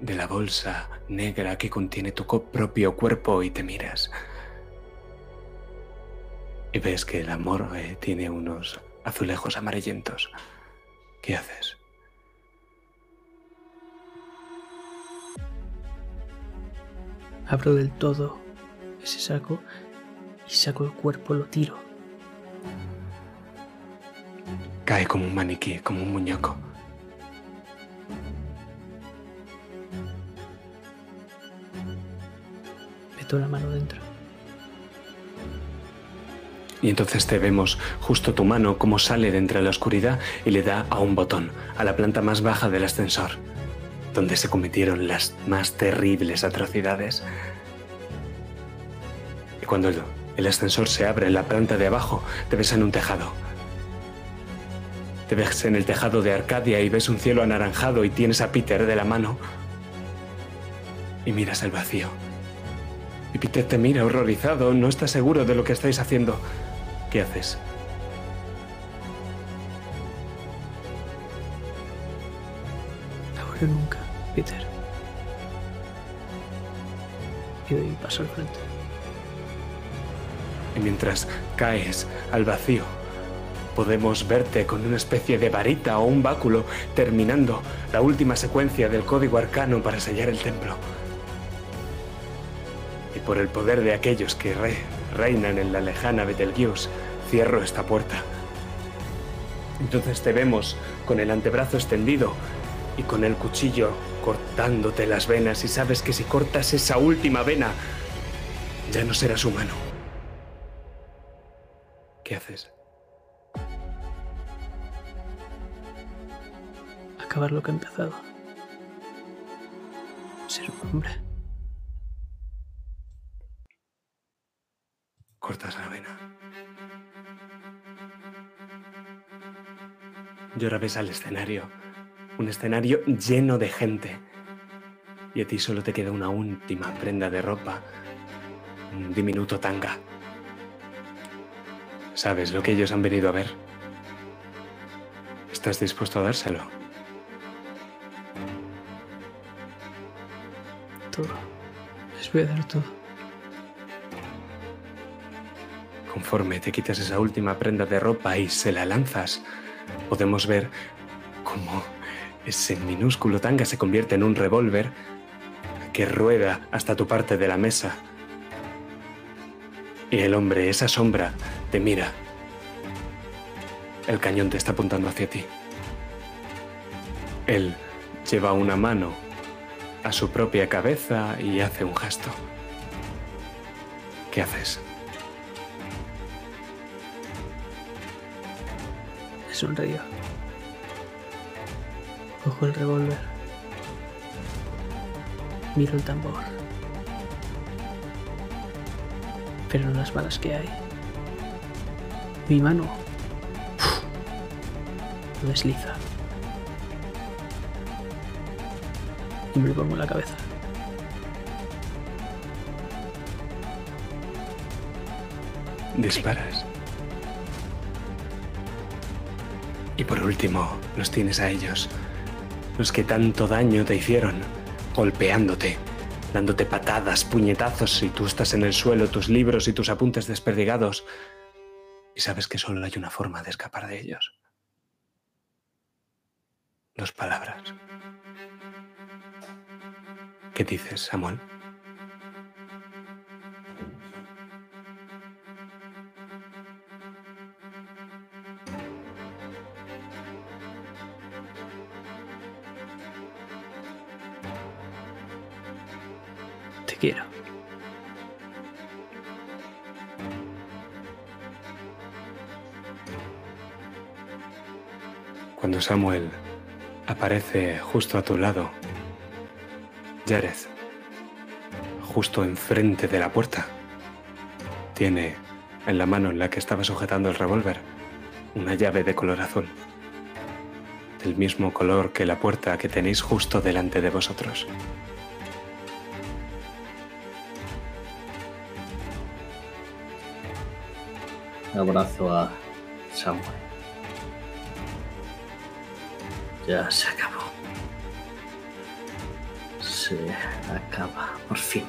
C: de la bolsa negra que contiene tu propio cuerpo y te miras. Y ves que la morgue tiene unos azulejos amarillentos. ¿Qué haces?
A: Abro del todo ese saco y saco el cuerpo, lo tiro.
C: Cae como un maniquí, como un muñeco.
A: La mano dentro.
C: Y entonces te vemos justo tu mano como sale de la oscuridad y le da a un botón, a la planta más baja del ascensor, donde se cometieron las más terribles atrocidades. Y cuando el, el ascensor se abre en la planta de abajo, te ves en un tejado. Te ves en el tejado de Arcadia y ves un cielo anaranjado y tienes a Peter de la mano. Y miras el vacío. Y Peter te mira horrorizado, no está seguro de lo que estáis haciendo. ¿Qué haces?
A: Ahora nunca, Peter. Y doy paso al frente.
C: Y mientras caes al vacío, podemos verte con una especie de varita o un báculo terminando la última secuencia del código arcano para sellar el templo. Y por el poder de aquellos que re reinan en la lejana Betelgeuse, cierro esta puerta. Entonces te vemos con el antebrazo extendido y con el cuchillo cortándote las venas y sabes que si cortas esa última vena, ya no serás humano. ¿Qué haces?
A: Acabar lo que he empezado. Ser un hombre.
C: Cortas la vena. Y ahora ves al escenario. Un escenario lleno de gente. Y a ti solo te queda una última prenda de ropa. Un diminuto tanga. ¿Sabes lo que ellos han venido a ver? ¿Estás dispuesto a dárselo?
A: Todo. Les voy a dar todo.
C: Conforme te quitas esa última prenda de ropa y se la lanzas, podemos ver cómo ese minúsculo tanga se convierte en un revólver que rueda hasta tu parte de la mesa. Y el hombre, esa sombra, te mira. El cañón te está apuntando hacia ti. Él lleva una mano a su propia cabeza y hace un gesto. ¿Qué haces?
A: Le sonrío. Cojo el revólver. Miro el tambor. Pero no las balas que hay. Mi mano lo desliza. Y me lo pongo en la cabeza.
C: Disparas. Y por último, los tienes a ellos, los que tanto daño te hicieron, golpeándote, dándote patadas, puñetazos y tú estás en el suelo, tus libros y tus apuntes desperdigados. Y sabes que solo hay una forma de escapar de ellos. Dos palabras. ¿Qué dices, Samuel? Samuel aparece justo a tu lado. Yareth, justo enfrente de la puerta, tiene en la mano en la que estaba sujetando el revólver una llave de color azul, del mismo color que la puerta que tenéis justo delante de vosotros.
B: Abrazo a Samuel. Ya se acabó. Se acaba, por fin.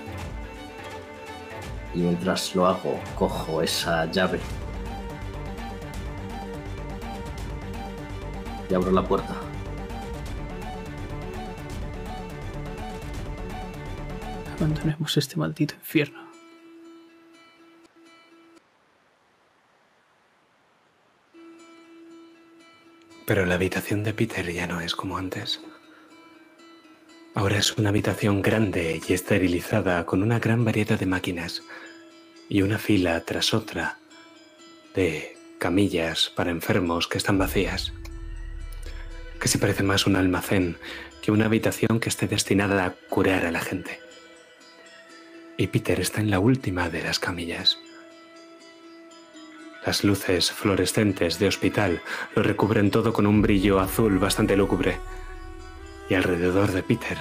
B: Y mientras lo hago, cojo esa llave. Y abro la puerta.
A: Abandonemos este maldito infierno.
C: Pero la habitación de Peter ya no es como antes. Ahora es una habitación grande y esterilizada con una gran variedad de máquinas y una fila tras otra de camillas para enfermos que están vacías. Que se parece más un almacén que una habitación que esté destinada a curar a la gente. Y Peter está en la última de las camillas. Las luces fluorescentes de hospital lo recubren todo con un brillo azul bastante lúgubre. Y alrededor de Peter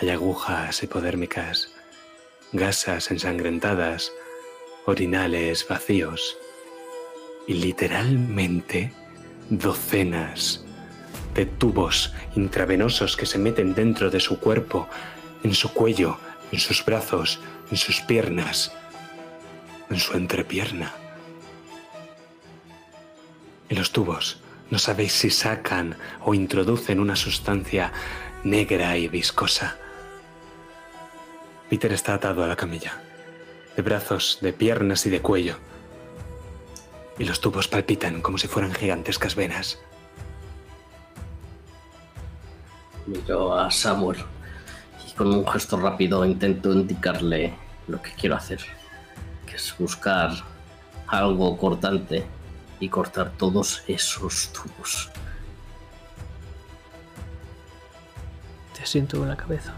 C: hay agujas hipodérmicas, gasas ensangrentadas, orinales vacíos y literalmente docenas de tubos intravenosos que se meten dentro de su cuerpo, en su cuello, en sus brazos, en sus piernas, en su entrepierna. En los tubos no sabéis si sacan o introducen una sustancia negra y viscosa. Peter está atado a la camilla, de brazos, de piernas y de cuello. Y los tubos palpitan como si fueran gigantescas venas.
B: Miro a Samuel y con un gesto rápido intento indicarle lo que quiero hacer, que es buscar algo cortante y cortar todos esos tubos.
A: Te siento en la cabeza.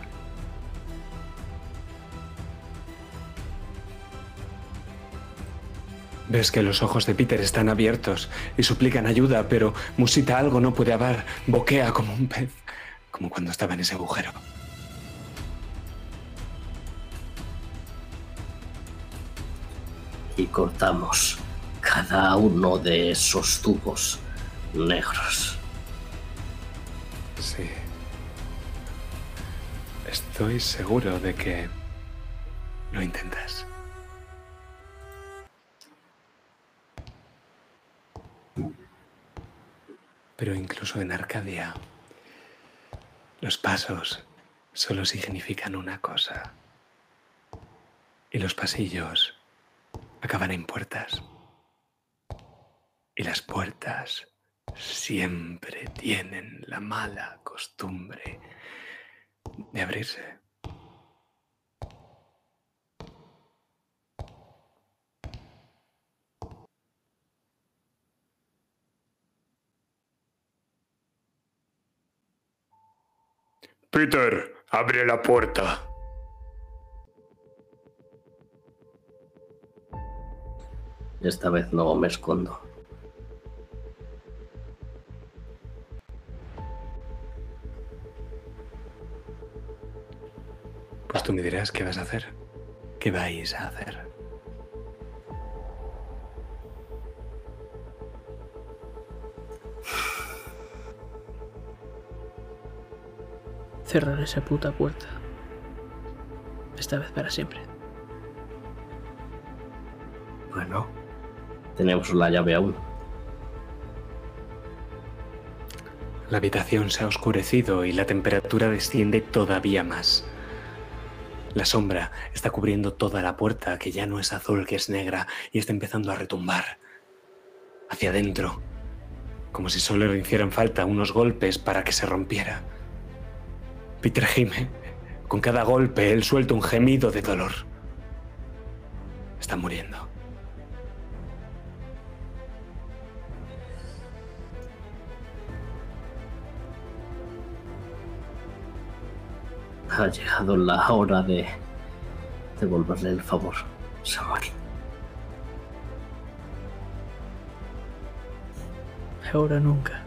C: Ves que los ojos de Peter están abiertos y suplican ayuda, pero musita algo, no puede hablar, boquea como un pez, como cuando estaba en ese agujero.
B: Y cortamos cada uno de esos tubos negros.
C: Sí. Estoy seguro de que lo intentas. Pero incluso en Arcadia, los pasos solo significan una cosa. Y los pasillos acaban en puertas. Y las puertas siempre tienen la mala costumbre de abrirse. Peter, abre la puerta.
B: Esta vez no me escondo.
C: Pues tú me dirás qué vas a hacer. ¿Qué vais a hacer?
A: Cerrar esa puta puerta. Esta vez para siempre.
B: Bueno, tenemos la llave aún.
C: La habitación se ha oscurecido y la temperatura desciende todavía más. La sombra está cubriendo toda la puerta, que ya no es azul, que es negra, y está empezando a retumbar. Hacia adentro, como si solo le hicieran falta unos golpes para que se rompiera. Peter gime. Con cada golpe él suelta un gemido de dolor. Está muriendo.
B: Ha llegado la hora de devolverle el favor, Samuel.
A: Ahora nunca.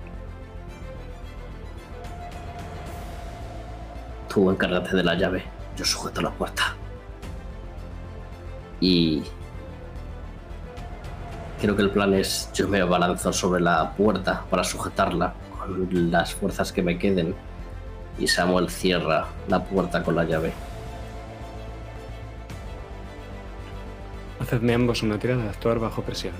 B: Tú encárgate de la llave. Yo sujeto la puerta. Y creo que el plan es yo me abalanzo sobre la puerta para sujetarla con las fuerzas que me queden y Samuel cierra la puerta con la llave.
C: Hacedme ambos una tirada de actuar bajo presión.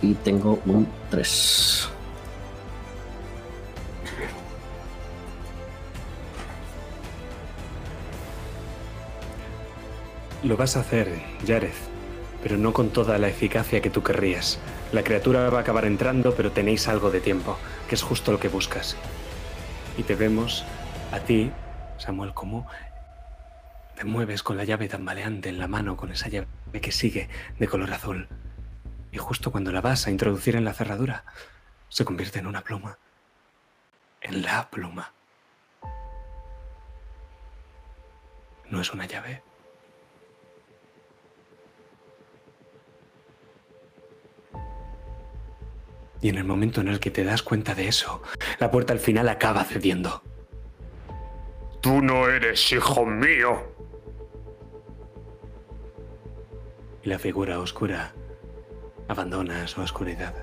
B: Y tengo un 3.
C: Lo vas a hacer, Yareth, pero no con toda la eficacia que tú querrías. La criatura va a acabar entrando, pero tenéis algo de tiempo, que es justo lo que buscas. Y te vemos a ti, Samuel, como te mueves con la llave tambaleante en la mano, con esa llave que sigue de color azul. Y justo cuando la vas a introducir en la cerradura, se convierte en una pluma. En la pluma. No es una llave. Y en el momento en el que te das cuenta de eso, la puerta al final acaba cediendo.
D: Tú no eres hijo mío.
C: Y la figura oscura abandona su oscuridad.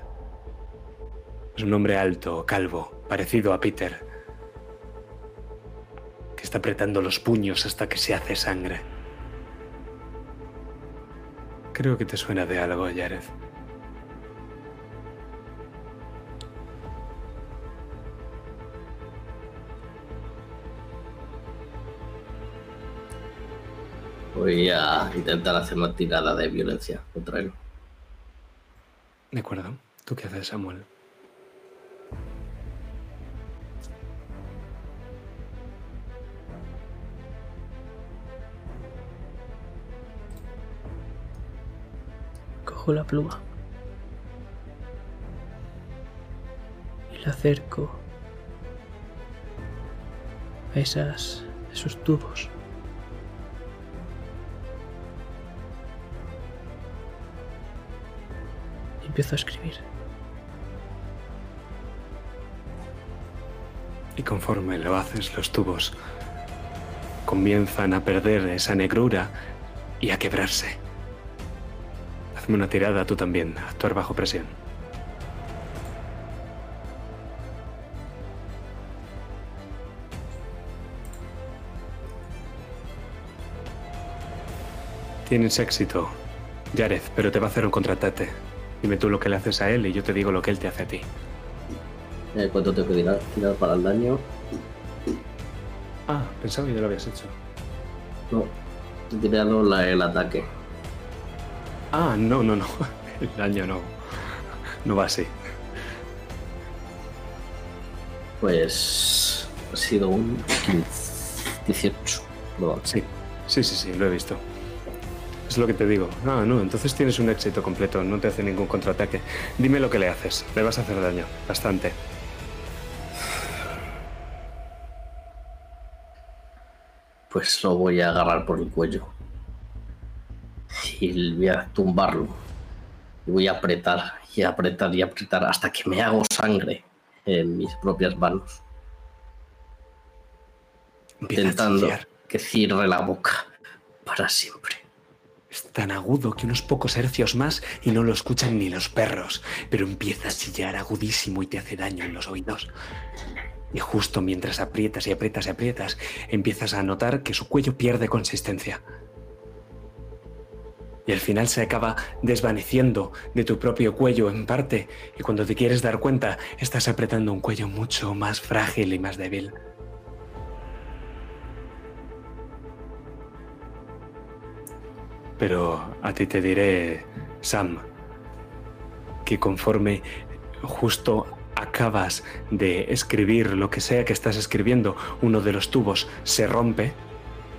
C: Es un hombre alto, calvo, parecido a Peter, que está apretando los puños hasta que se hace sangre. Creo que te suena de algo, Jared.
B: Voy a intentar hacer una tirada de violencia contra él.
C: De acuerdo. ¿Tú qué haces, Samuel?
A: Cojo la pluma y la acerco a esas, esos tubos. Empiezo a escribir.
C: Y conforme lo haces, los tubos comienzan a perder esa negrura y a quebrarse. Hazme una tirada tú también, actuar bajo presión. Tienes éxito, Yareth, pero te va a hacer un contraataque. Dime tú lo que le haces a él y yo te digo lo que él te hace a ti.
B: Eh, ¿Cuánto tengo que tirar, tirar para el daño?
C: Ah, pensaba que ya lo habías hecho.
B: No, he tirado la- el ataque.
C: Ah, no, no, no. El daño no. No va así.
B: Pues ha sido un 15, 18. No,
C: Sí, sí, sí, sí, lo he visto. Es lo que te digo. Ah, no, entonces tienes un éxito completo, no te hace ningún contraataque. Dime lo que le haces. Le vas a hacer daño, bastante.
B: pues lo voy a agarrar por el cuello. Y voy a tumbarlo. Y voy a apretar y apretar y apretar hasta que me hago sangre en mis propias manos.
C: Empieza
B: Intentando que cierre la boca para siempre.
C: Es tan agudo que unos pocos hercios más y no lo escuchan ni los perros, pero empieza a chillar agudísimo y te hace daño en los oídos. Y justo mientras aprietas y aprietas y aprietas, empiezas a notar que su cuello pierde consistencia. Y al final se acaba desvaneciendo de tu propio cuello en parte, y cuando te quieres dar cuenta, estás apretando un cuello mucho más frágil y más débil. Pero a ti te diré, Sam, que conforme justo acabas de escribir lo que sea que estás escribiendo, uno de los tubos se rompe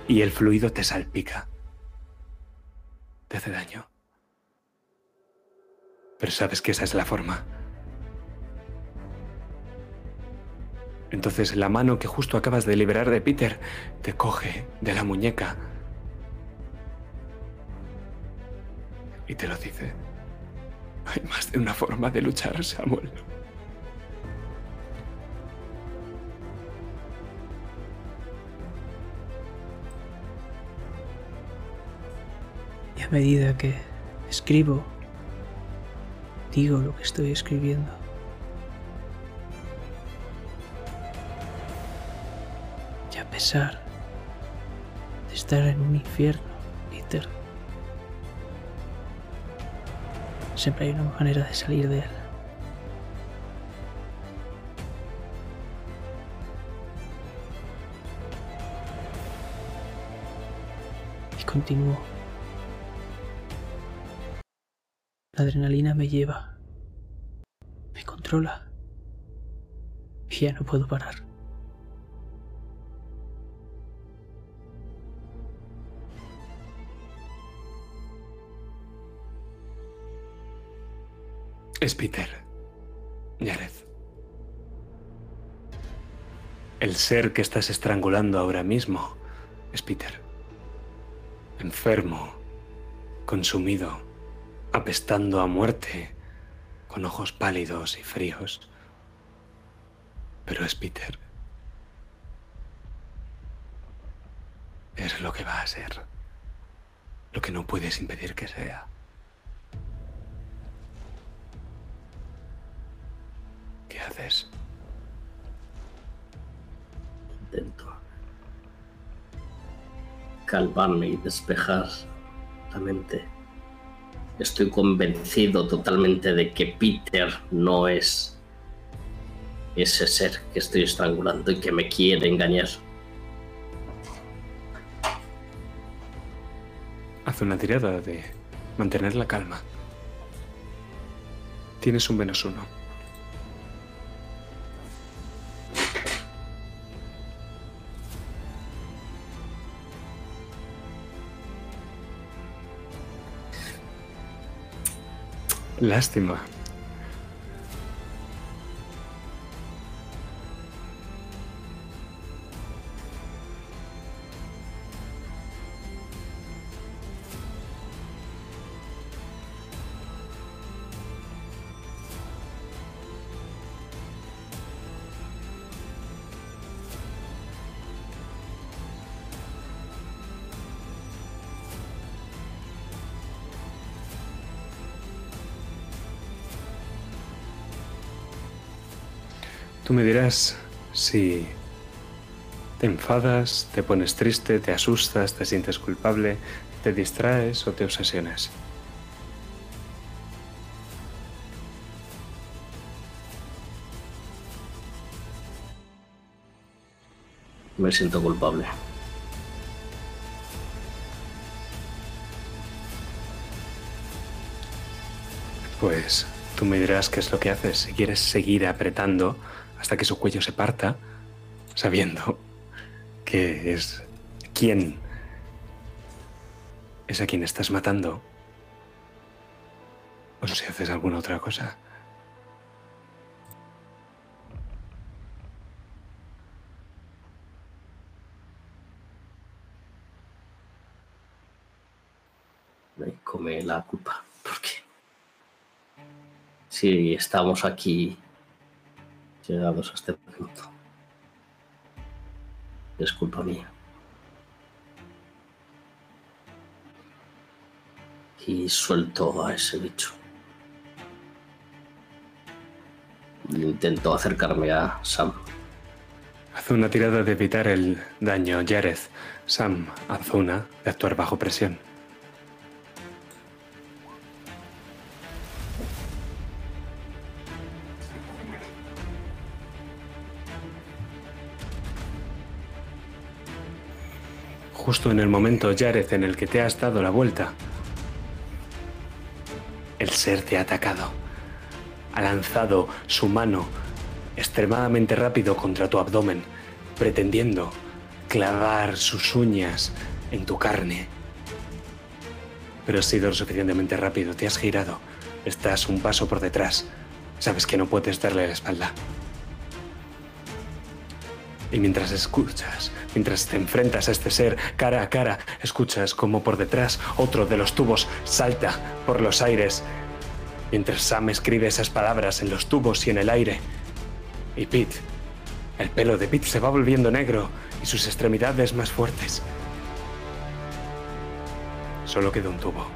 C: y el fluido te salpica. Te hace daño. Pero sabes que esa es la forma. Entonces la mano que justo acabas de liberar de Peter te coge de la muñeca Y te lo dice. Hay más de una forma de luchar, Samuel.
A: Y a medida que escribo, digo lo que estoy escribiendo. Y a pesar de estar en un infierno, siempre hay una manera de salir de él. Y continúo. La adrenalina me lleva, me controla y ya no puedo parar.
C: Es Peter. Jared. El ser que estás estrangulando ahora mismo es Peter. Enfermo, consumido, apestando a muerte, con ojos pálidos y fríos. Pero es Peter. Es lo que va a ser. Lo que no puedes impedir que sea. Haces?
B: Intento calmarme y despejar la mente. Estoy convencido totalmente de que Peter no es ese ser que estoy estrangulando y que me quiere engañar.
C: Haz una tirada de mantener la calma. Tienes un menos uno. Lástima. Si te enfadas, te pones triste, te asustas, te sientes culpable, te distraes o te obsesionas.
B: Me siento culpable.
C: Pues tú me dirás qué es lo que haces. Si quieres seguir apretando hasta que su cuello se parta, sabiendo que es quién es a quien estás matando, o si haces alguna otra cosa.
B: Me come la culpa. Porque si estamos aquí llegados a este punto, es culpa mía. Y suelto a ese bicho. Intento acercarme a Sam.
C: Haz una tirada de evitar el daño, Jared. Sam, haz una de actuar bajo presión. Justo en el momento, Jared, en el que te has dado la vuelta, el ser te ha atacado. Ha lanzado su mano extremadamente rápido contra tu abdomen, pretendiendo clavar sus uñas en tu carne. Pero has sido lo suficientemente rápido, te has girado, estás un paso por detrás, sabes que no puedes darle la espalda. Y mientras escuchas, mientras te enfrentas a este ser cara a cara, escuchas como por detrás otro de los tubos salta por los aires, mientras Sam escribe esas palabras en los tubos y en el aire. Y Pete, el pelo de Pete se va volviendo negro y sus extremidades más fuertes. Solo queda un tubo.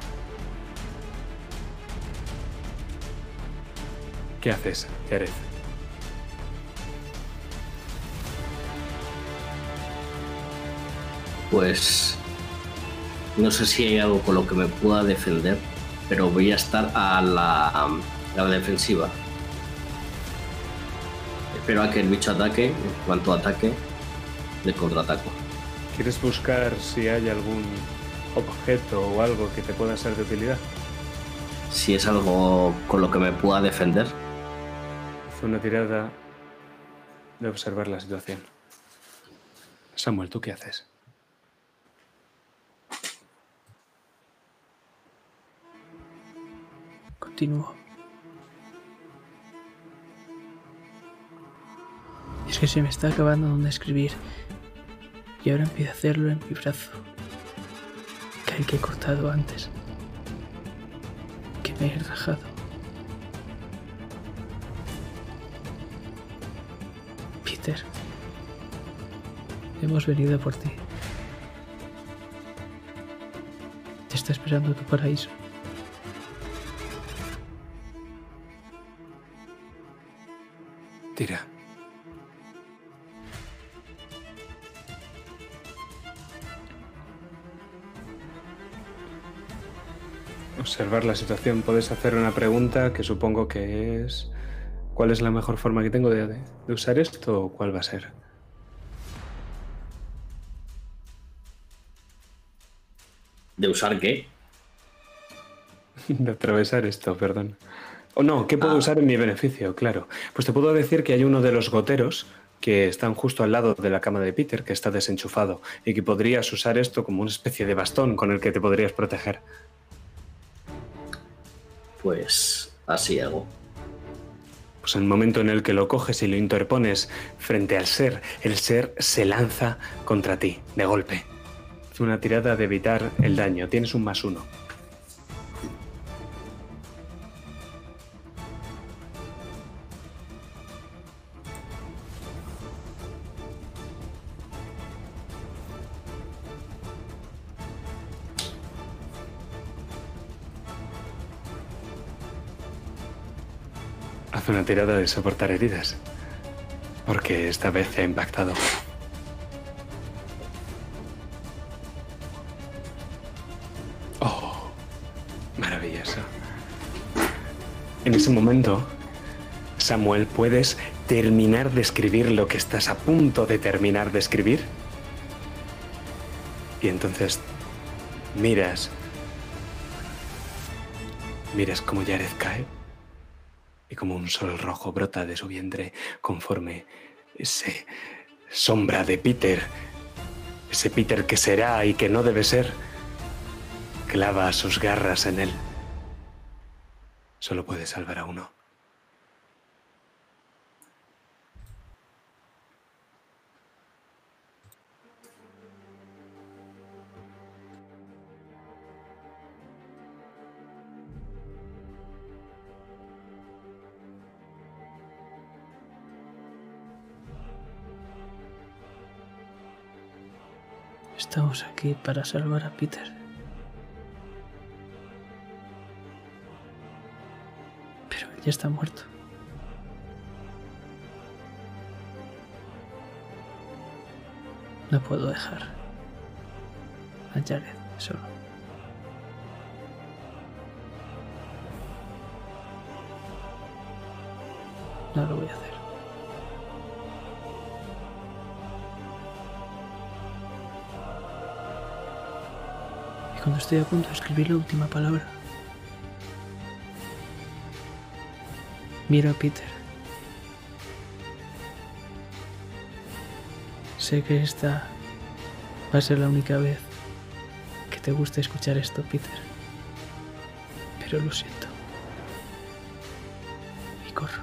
C: ¿Qué haces, Jared?
B: Pues no sé si hay algo con lo que me pueda defender, pero voy a estar a la, a la defensiva. Espero a que el bicho ataque. En cuanto ataque, le contraataco.
C: ¿Quieres buscar si hay algún objeto o algo que te pueda ser de utilidad?
B: Si es algo con lo que me pueda defender,
C: Haz una tirada de observar la situación. Samuel, ¿tú qué haces?
A: Continúo. Es que se me está acabando donde escribir. Y ahora empiezo a hacerlo en mi brazo. Que el que he cortado antes. Que me he rajado. Peter. Hemos venido por ti. Te está esperando tu paraíso.
C: Tira. Observar la situación. Puedes hacer una pregunta que supongo que es... ¿Cuál es la mejor forma que tengo de, de usar esto o cuál va a ser?
B: ¿de usar qué?
C: De atravesar esto, perdón. O no, ¿qué puedo
B: Ah.
C: usar en mi beneficio? Claro. Pues te puedo decir que hay uno de los goteros que están justo al lado de la cama de Peter, que está desenchufado, y que podrías usar esto como una especie de bastón con el que te podrías proteger.
B: Pues así hago.
C: Pues en el momento en el que lo coges y lo interpones frente al ser, el ser se lanza contra ti, de golpe. Es una tirada de evitar el daño. Tienes un más uno. Una tirada de soportar heridas. Porque esta vez he impactado. Oh, maravilloso. En ese momento, Samuel, ¿puedes terminar de escribir lo que estás a punto de terminar de escribir? Y entonces miras. Miras cómo Jared cae y como un sol rojo brota de su vientre conforme ese sombra de Peter, ese Peter que será y que no debe ser, clava sus garras en él. Solo puede salvar a uno.
A: Estamos aquí para salvar a Peter. Pero él ya está muerto. No puedo dejar a Jared solo. No lo voy a hacer. Cuando estoy a punto de escribir la última palabra, miro a Peter. Sé que esta va a ser la única vez que te guste escuchar esto, Peter. Pero lo siento. Y corro.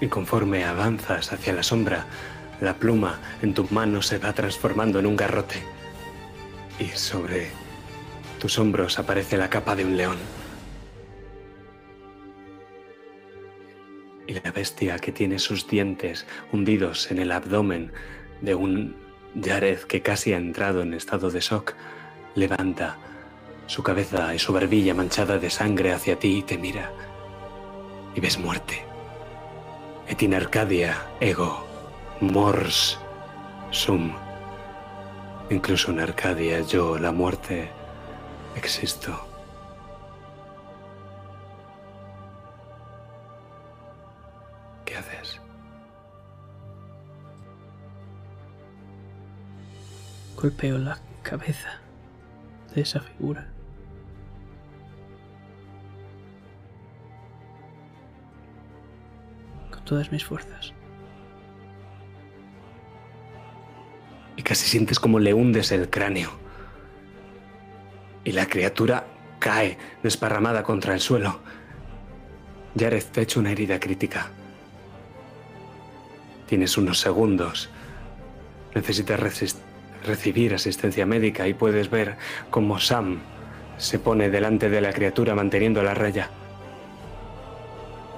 C: Y conforme avanzas hacia la sombra, la pluma en tu mano se va transformando en un garrote. Y sobre tus hombros aparece la capa de un león. Y la bestia que tiene sus dientes hundidos en el abdomen de un Jared que casi ha entrado en estado de shock, levanta su cabeza y su barbilla manchada de sangre hacia ti y te mira. Y ves muerte. Et in Arcadia, ego, mors, sum. Incluso en Arcadia, yo, la muerte, existo. ¿Qué haces?
A: Golpeo la cabeza de esa figura. Con todas mis fuerzas.
C: Casi sientes como le hundes el cráneo. Y la criatura cae desparramada contra el suelo. Jared te hecho una herida crítica. Tienes unos segundos. Necesitas recibir asistencia médica y puedes ver cómo Sam se pone delante de la criatura manteniendo la raya.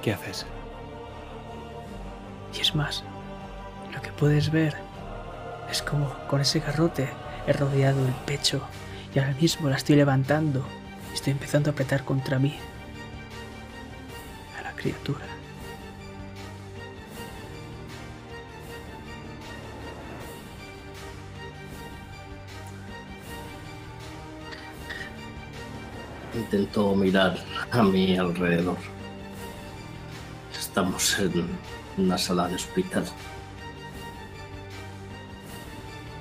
C: ¿Qué haces?
A: Y es más, lo que puedes ver es como con ese garrote he rodeado el pecho y ahora mismo la estoy levantando y estoy empezando a apretar contra mí a la criatura.
B: Intento mirar a mi alrededor. Estamos en una sala de hospital.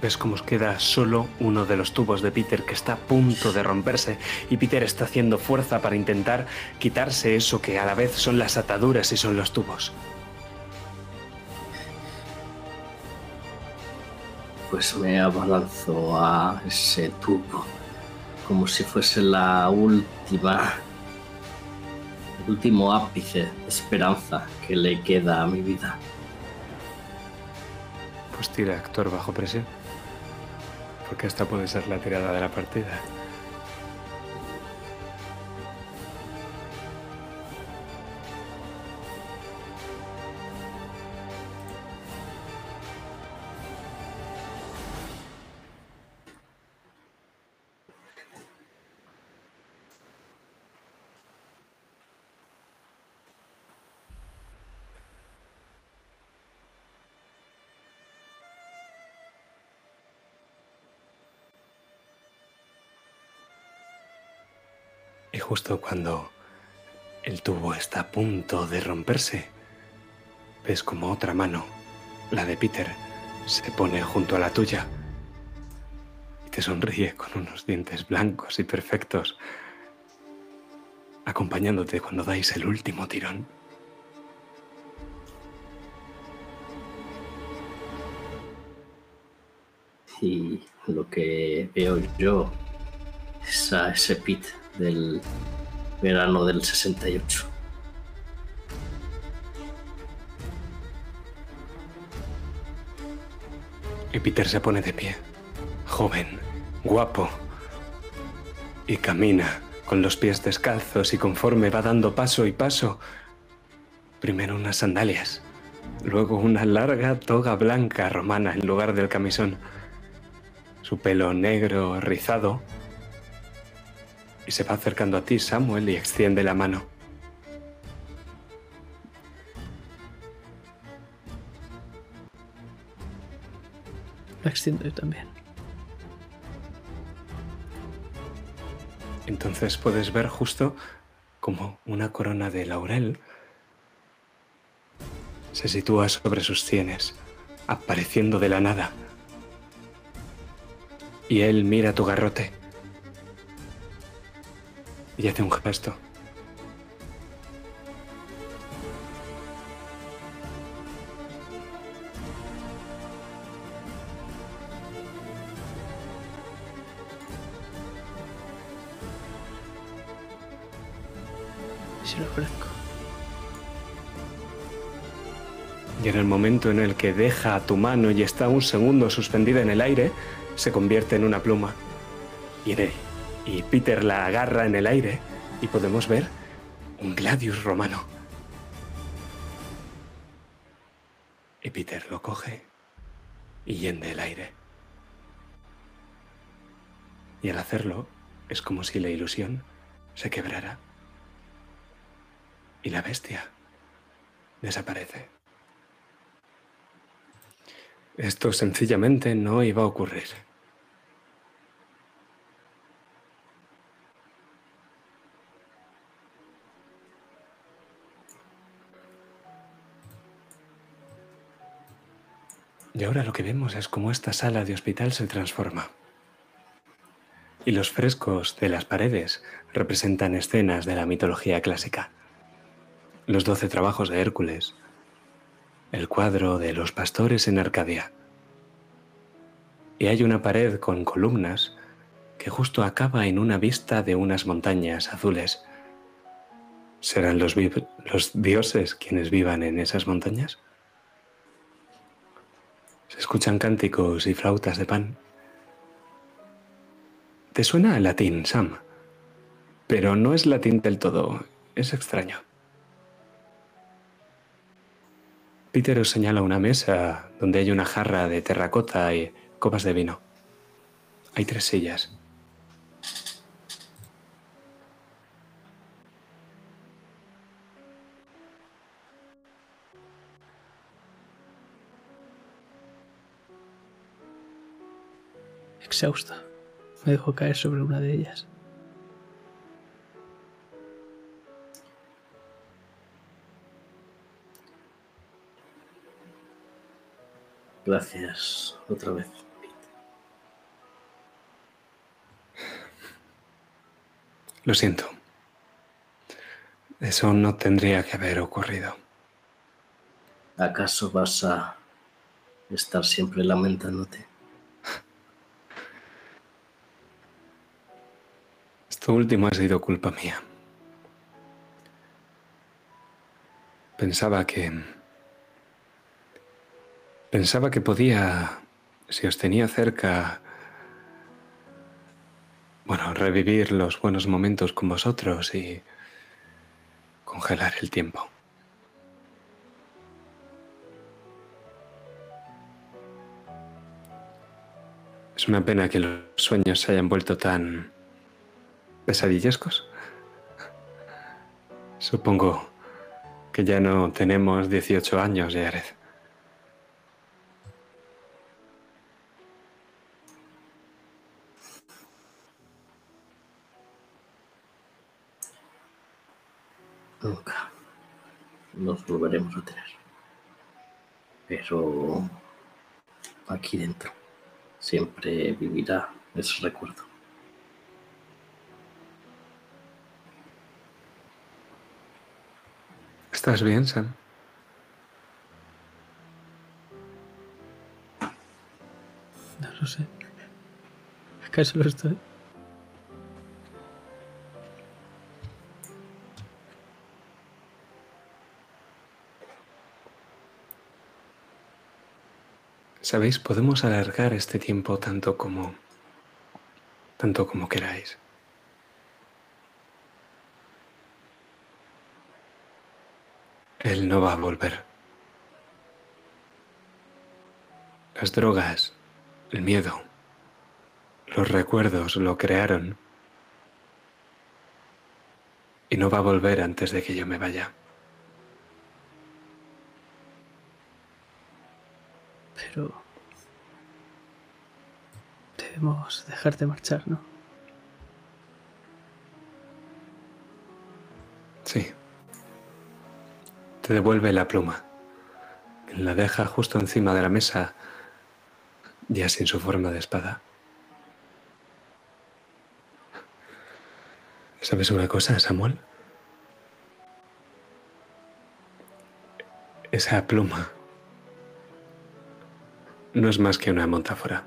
C: Ves cómo os queda solo uno de los tubos de Peter que está a punto de romperse y Peter está haciendo fuerza para intentar quitarse eso que a la vez son las ataduras y son los tubos.
B: Pues me abalanzo a ese tubo como si fuese la última, el último ápice de esperanza que le queda a mi vida.
C: Pues tira actor bajo presión. Porque esta puede ser la tirada de la partida. Justo cuando el tubo está a punto de romperse, ves como otra mano, la de Peter, se pone junto a la tuya y te sonríe con unos dientes blancos y perfectos, acompañándote cuando dais el último tirón.
B: Y lo que veo yo es a ese pit del verano del 68.
C: Y Peter se pone de pie, joven, guapo, y camina con los pies descalzos y conforme va dando paso y paso, primero unas sandalias, luego una larga toga blanca romana en lugar del camisón, su pelo negro rizado, y se va acercando a ti, Samuel, y extiende la mano.
A: La extiendo yo también.
C: Entonces puedes ver justo como una corona de laurel se sitúa sobre sus sienes, apareciendo de la nada. Y él mira tu garrote y hace un gesto.
A: Y se lo ofrezco.
C: Y en el momento en el que deja tu mano y está un segundo suspendida en el aire, se convierte en una pluma. Y, y Peter la agarra en el aire y podemos ver un gladius romano. Y Peter lo coge y yende el aire. Y al hacerlo es como si la ilusión se quebrara y la bestia desaparece. Esto sencillamente no iba a ocurrir. Y ahora lo que vemos es cómo esta sala de hospital se transforma. Y los frescos de las paredes representan escenas de la mitología clásica. Los doce trabajos de Hércules, el cuadro de los pastores en Arcadia. Y hay una pared con columnas que justo acaba en una vista de unas montañas azules. ¿Serán los, los dioses quienes vivan en esas montañas? Se escuchan cánticos y flautas de pan. Te suena el latín, Sam, pero no es latín del todo, es extraño. Peter os señala una mesa donde hay una jarra de terracota y copas de vino. Hay tres sillas.
A: Exhausta. Me dejo caer sobre una de ellas.
B: Gracias otra vez.
C: Lo siento. Eso no tendría que haber ocurrido.
B: ¿Acaso vas a estar siempre lamentándote?
C: Esto último ha sido culpa mía. Pensaba que... Pensaba que podía, si os tenía cerca, bueno, revivir los buenos momentos con vosotros y congelar el tiempo. Es una pena que los sueños se hayan vuelto tan pesadillescos. Supongo que ya no tenemos 18 años, Jared.
B: Nunca nos volveremos a tener. Pero aquí dentro siempre vivirá ese recuerdo.
C: ¿Estás bien, Sam?
A: No lo sé. ¿Acaso lo estoy?
C: Sabéis, podemos alargar este tiempo tanto como tanto como queráis. Él no va a volver. Las drogas, el miedo, los recuerdos lo crearon. Y no va a volver antes de que yo me vaya.
A: Pero... Debemos dejarte marchar, ¿no?
C: Devuelve la pluma. La deja justo encima de la mesa, ya sin su forma de espada. ¿Sabes una cosa, Samuel? Esa pluma no es más que una montáfora.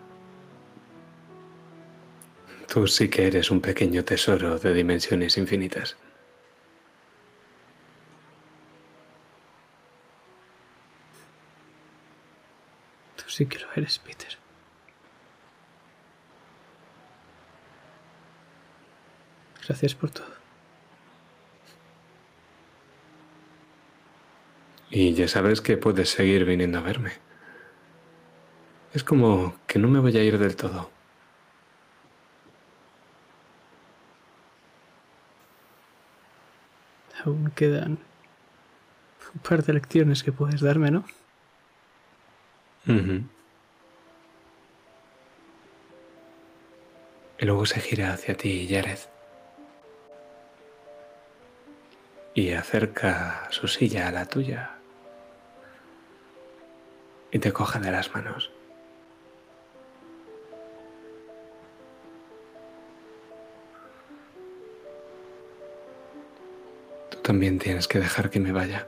C: Tú sí que eres un pequeño tesoro de dimensiones infinitas.
A: Tú sí que lo eres, Peter. Gracias por todo.
C: Y ya sabes que puedes seguir viniendo a verme. Es como que no me voy a ir del todo.
A: Aún quedan un par de lecciones que puedes darme, ¿no?
C: Y luego se gira hacia ti, Jared. Y acerca su silla a la tuya. Y te coge de las manos. Tú también tienes que dejar que me vaya.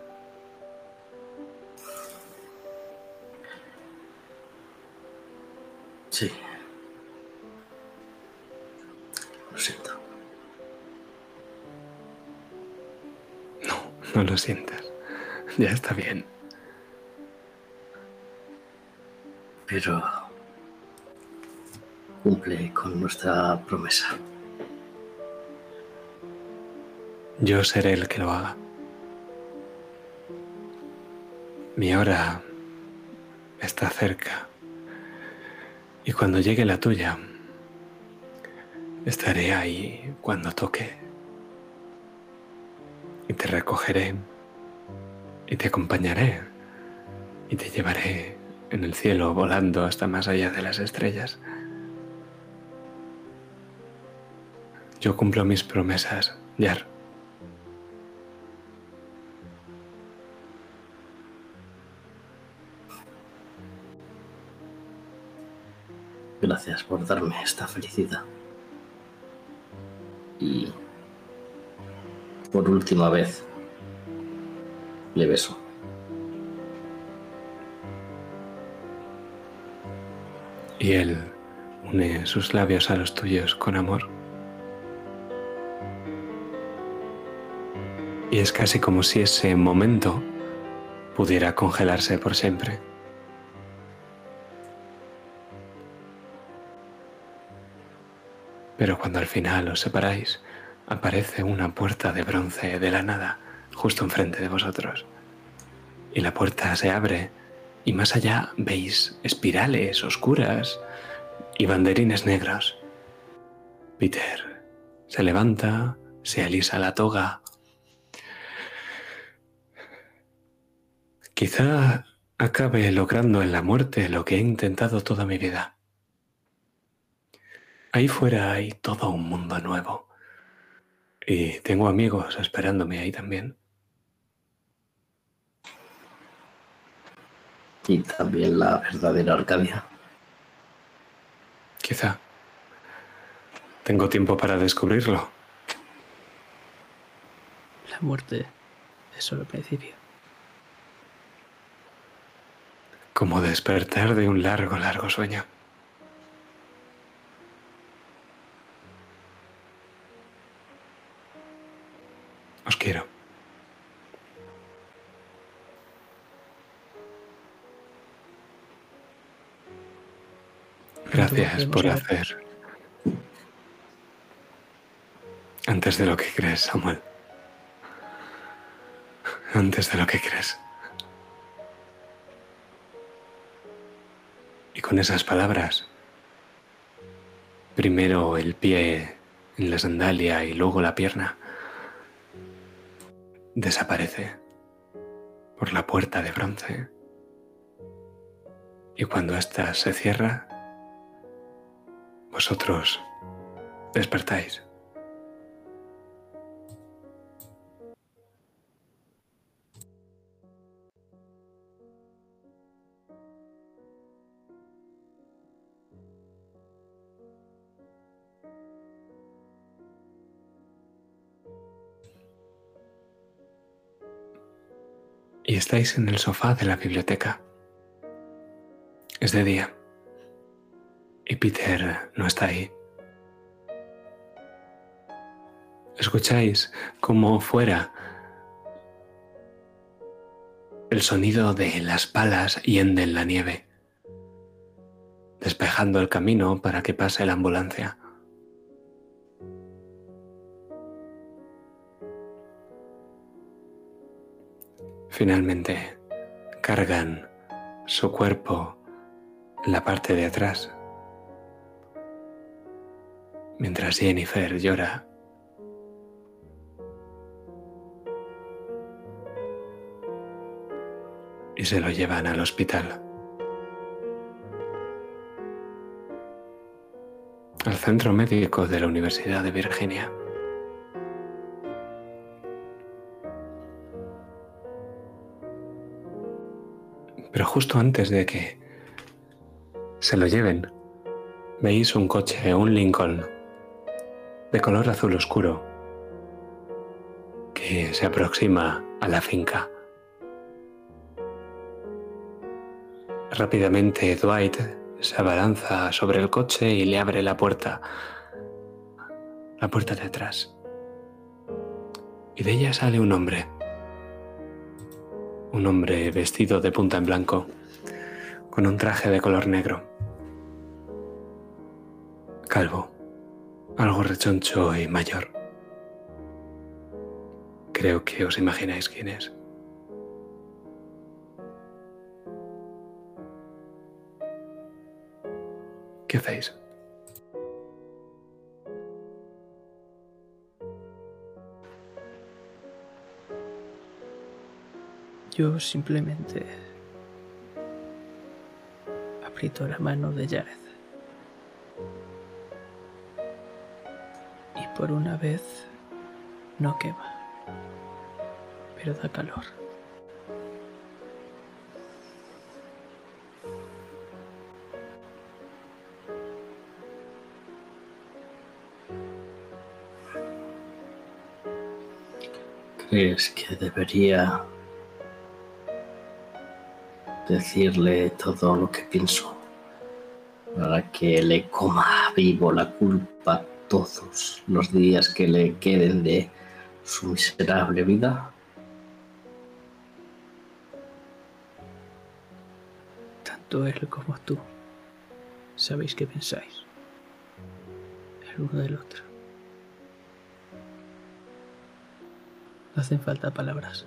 B: Sí. Lo siento.
C: No, no lo sientas. Ya está bien.
B: Pero cumple con nuestra promesa.
C: Yo seré el que lo haga. Mi hora está cerca. Y cuando llegue la tuya, estaré ahí cuando toque. Y te recogeré. Y te acompañaré. Y te llevaré en el cielo volando hasta más allá de las estrellas. Yo cumplo mis promesas, Yar.
B: Gracias por darme esta felicidad. Y por última vez le beso.
C: Y él une sus labios a los tuyos con amor. Y es casi como si ese momento pudiera congelarse por siempre. Pero cuando al final os separáis, aparece una puerta de bronce de la nada justo enfrente de vosotros. Y la puerta se abre y más allá veis espirales oscuras y banderines negros. Peter se levanta, se alisa la toga. Quizá acabe logrando en la muerte lo que he intentado toda mi vida. Ahí fuera hay todo un mundo nuevo. Y tengo amigos esperándome ahí también.
B: Y también la verdadera Arcadia.
C: Quizá. Tengo tiempo para descubrirlo.
A: La muerte es solo el principio.
C: Como despertar de un largo, largo sueño. Quiero. Gracias por hacer antes de lo que crees, Samuel. Antes de lo que crees. Y con esas palabras, primero el pie en la sandalia y luego la pierna, desaparece por la puerta de bronce. Y cuando ésta se cierra, vosotros despertáis. Estáis en el sofá de la biblioteca. Es de día. Y Peter no está ahí. Escucháis como fuera el sonido de las palas hienden la nieve, despejando el camino para que pase la ambulancia. Finalmente, cargan su cuerpo la parte de atrás, mientras Jennifer llora. Y se lo llevan al hospital. Al centro médico de la Universidad de Virginia. Pero justo antes de que se lo lleven, veis un coche, un Lincoln, de color azul oscuro, que se aproxima a la finca. Rápidamente Dwight se abalanza sobre el coche y le abre la puerta, la puerta de atrás. Y de ella sale un hombre un hombre vestido de punta en blanco, con un traje de color negro. Calvo, algo rechoncho y mayor. Creo que os imagináis quién es. ¿Qué hacéis?
A: Yo simplemente aprieto la mano de Jared. Y por una vez no quema, pero da calor.
B: ¿Crees que debería decirle todo lo que pienso para que le coma vivo la culpa todos los días que le queden de su miserable vida.
A: Tanto él como tú sabéis qué pensáis el uno del otro. No hacen falta palabras.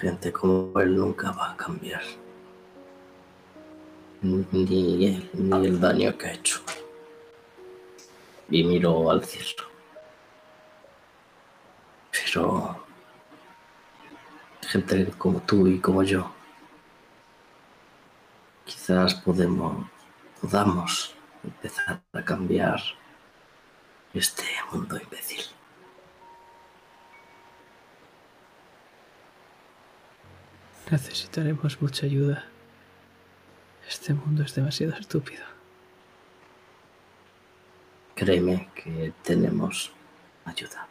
B: Gente como él nunca va a cambiar. Ni él, ni el daño que ha hecho. Y miró al cielo. Pero gente como tú y como yo, quizás podemos, podamos empezar a cambiar este mundo imbécil.
A: Necesitaremos mucha ayuda. Este mundo es demasiado estúpido.
B: Créeme que tenemos ayuda.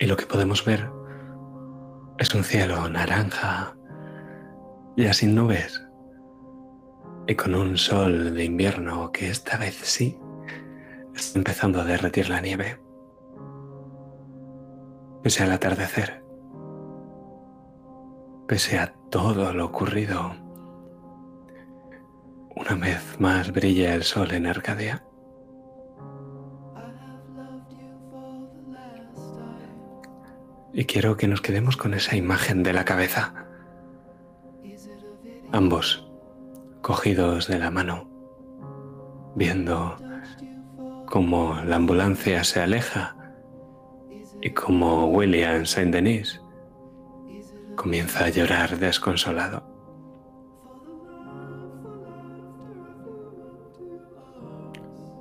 C: Y lo que podemos ver es un cielo naranja, ya sin nubes y con un sol de invierno que esta vez sí está empezando a derretir la nieve. Pese al atardecer, pese a todo lo ocurrido, una vez más brilla el sol en Arcadia. Y quiero que nos quedemos con esa imagen de la cabeza. Ambos cogidos de la mano, viendo cómo la ambulancia se aleja y cómo William Saint Denis comienza a llorar desconsolado.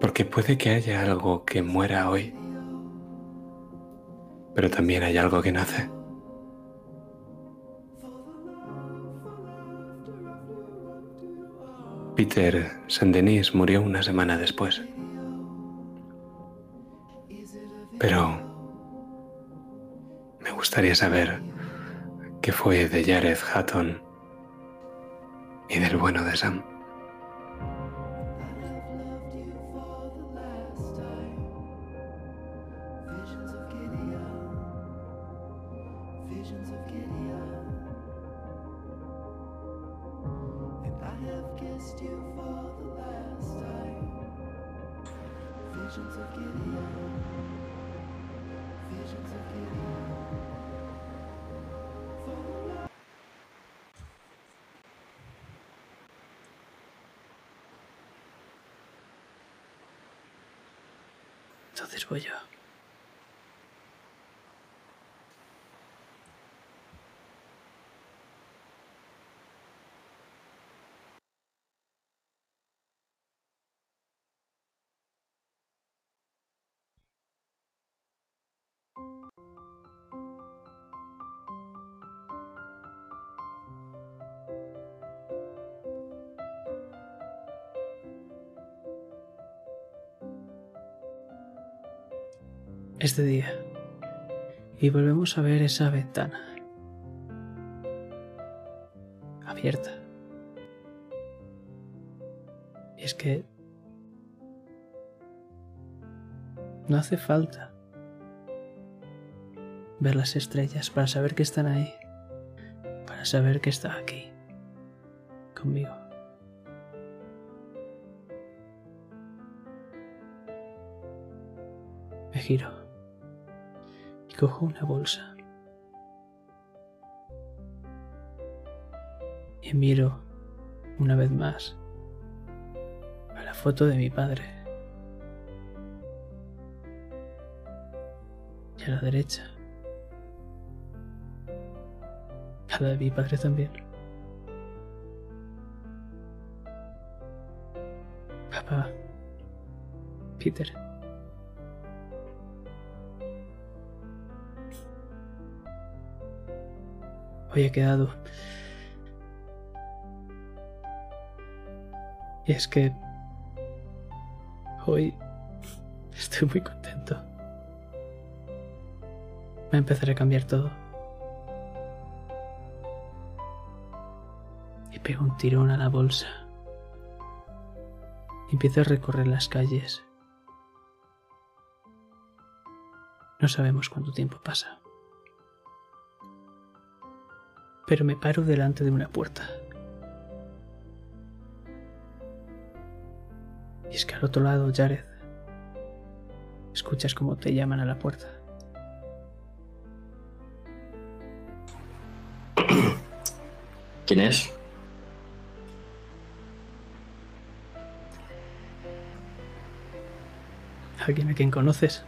C: Porque puede que haya algo que muera hoy, pero también hay algo que nace. Peter Saint-Denis murió una semana después. Pero me gustaría saber qué fue de Jared Hatton y del bueno de Sam.
A: Voy yo. Es de día. Y volvemos a ver esa ventana. Abierta. Y es que... No hace falta ver las estrellas para saber que están ahí. Para saber que está aquí. Conmigo. Me giro cojo una bolsa. Y miro una vez más a la foto de mi padre. Y a la derecha. A la de mi padre también. Papá. Peter. He quedado. Y es que hoy estoy muy contento. Me empezaré a cambiar todo. Y pego un tirón a la bolsa. Y empiezo a recorrer las calles. No sabemos cuánto tiempo pasa. Pero me paro delante de una puerta. Y es que al otro lado, Jared, escuchas cómo te llaman a la puerta.
B: ¿Quién es?
A: ¿Alguien a quien conoces?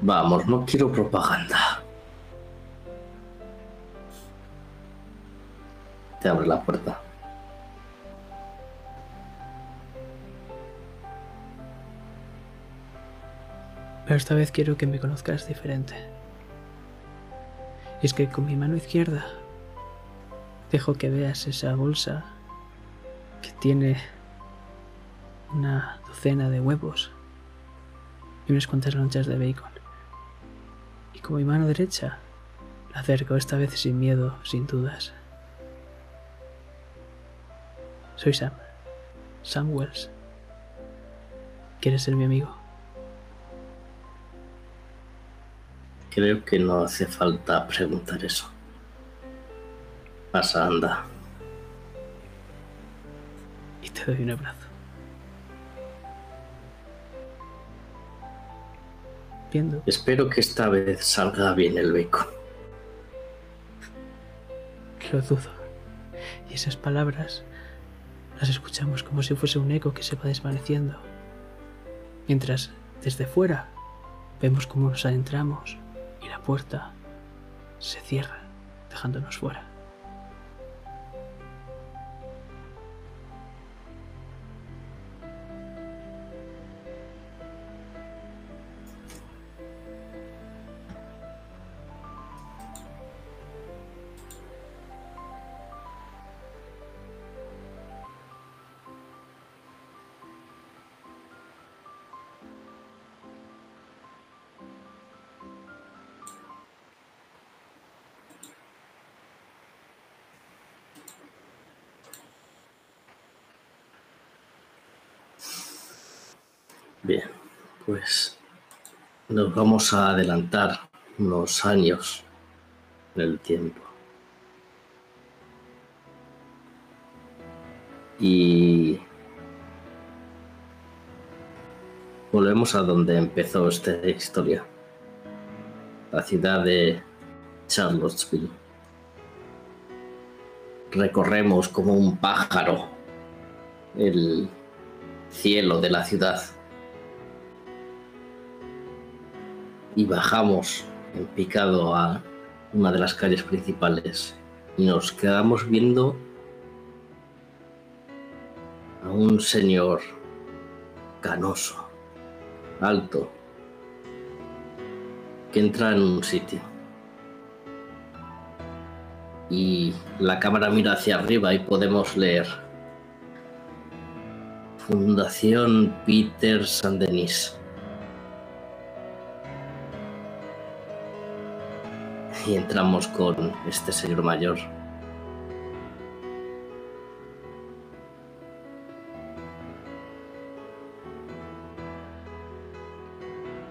B: Vamos, no quiero propaganda. Te la puerta.
A: Pero esta vez quiero que me conozcas diferente. Es que con mi mano izquierda dejo que veas esa bolsa que tiene una docena de huevos y unas cuantas lonchas de bacon. Y con mi mano derecha la acerco esta vez sin miedo, sin dudas. Soy Sam. Sam Wells. ¿Quieres ser mi amigo?
B: Creo que no hace falta preguntar eso. Pasa, anda.
A: Y te doy un abrazo. Viendo
B: Espero que esta vez salga bien el bacon.
A: Lo dudo. Y esas palabras las escuchamos como si fuese un eco que se va desvaneciendo. Mientras, desde fuera, vemos cómo nos adentramos y la puerta se cierra, dejándonos fuera.
B: Vamos a adelantar unos años en el tiempo. Y volvemos a donde empezó esta historia. La ciudad de Charlottesville. Recorremos como un pájaro el cielo de la ciudad. Y bajamos en picado a una de las calles principales y nos quedamos viendo a un señor canoso, alto, que entra en un sitio. Y la cámara mira hacia arriba y podemos leer Fundación Peter Saint-Denis. Y entramos con este señor mayor.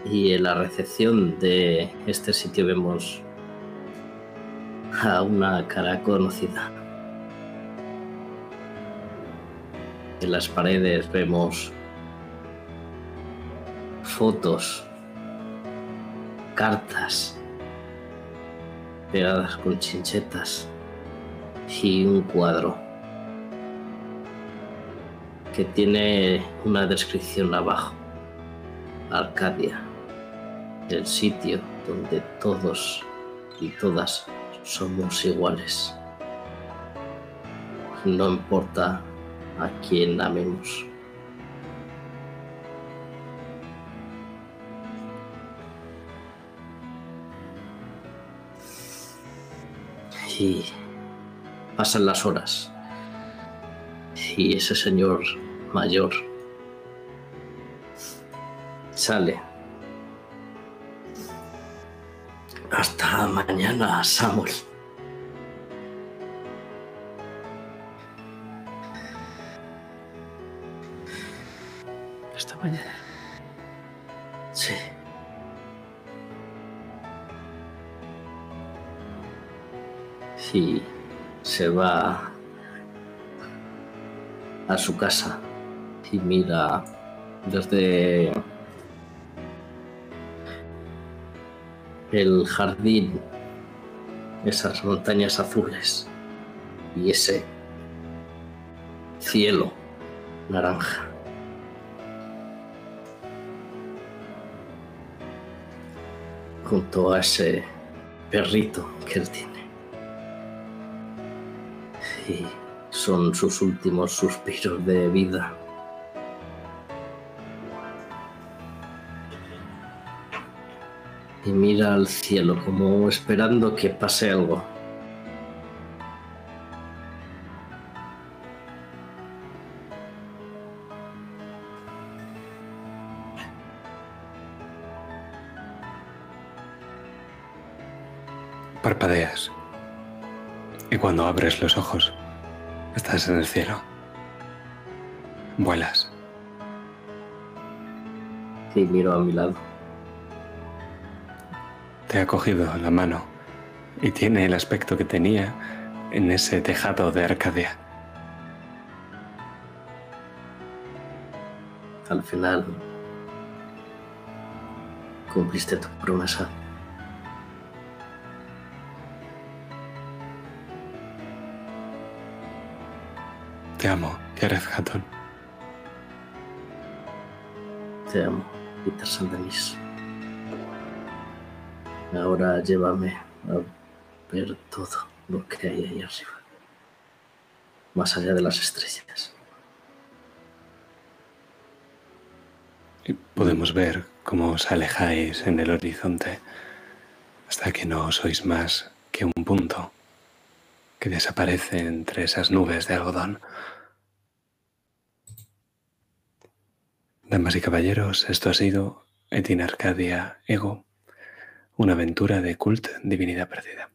B: Y en la recepción de este sitio vemos a una cara conocida. En las paredes vemos fotos, cartas pegadas con chinchetas y un cuadro que tiene una descripción abajo. Arcadia, el sitio donde todos y todas somos iguales. No importa a quién amemos. Y pasan las horas. Y ese señor mayor sale. Hasta mañana, Samuel.
A: Hasta mañana.
B: Se va a su casa y mira desde el jardín esas montañas azules y ese cielo naranja. junto a ese perrito que él tiene. Y son sus últimos suspiros de vida. Y mira al cielo como esperando que pase algo.
C: Abres los ojos, estás en el cielo. Vuelas.
B: Y miro a mi lado.
C: Te ha cogido la mano y tiene el aspecto que tenía en ese tejado de Arcadia.
B: Al final cumpliste tu promesa.
C: Te amo, Gareth Hatton.
B: Te amo, Peter Sandenis. Ahora llévame a ver todo lo que hay ahí arriba. Más allá de las estrellas.
C: Y podemos ver cómo os alejáis en el horizonte hasta que no sois más que un punto que desaparece entre esas nubes de algodón. Damas y caballeros, esto ha sido Etin Arcadia Ego, una aventura de cult Divinidad Perdida.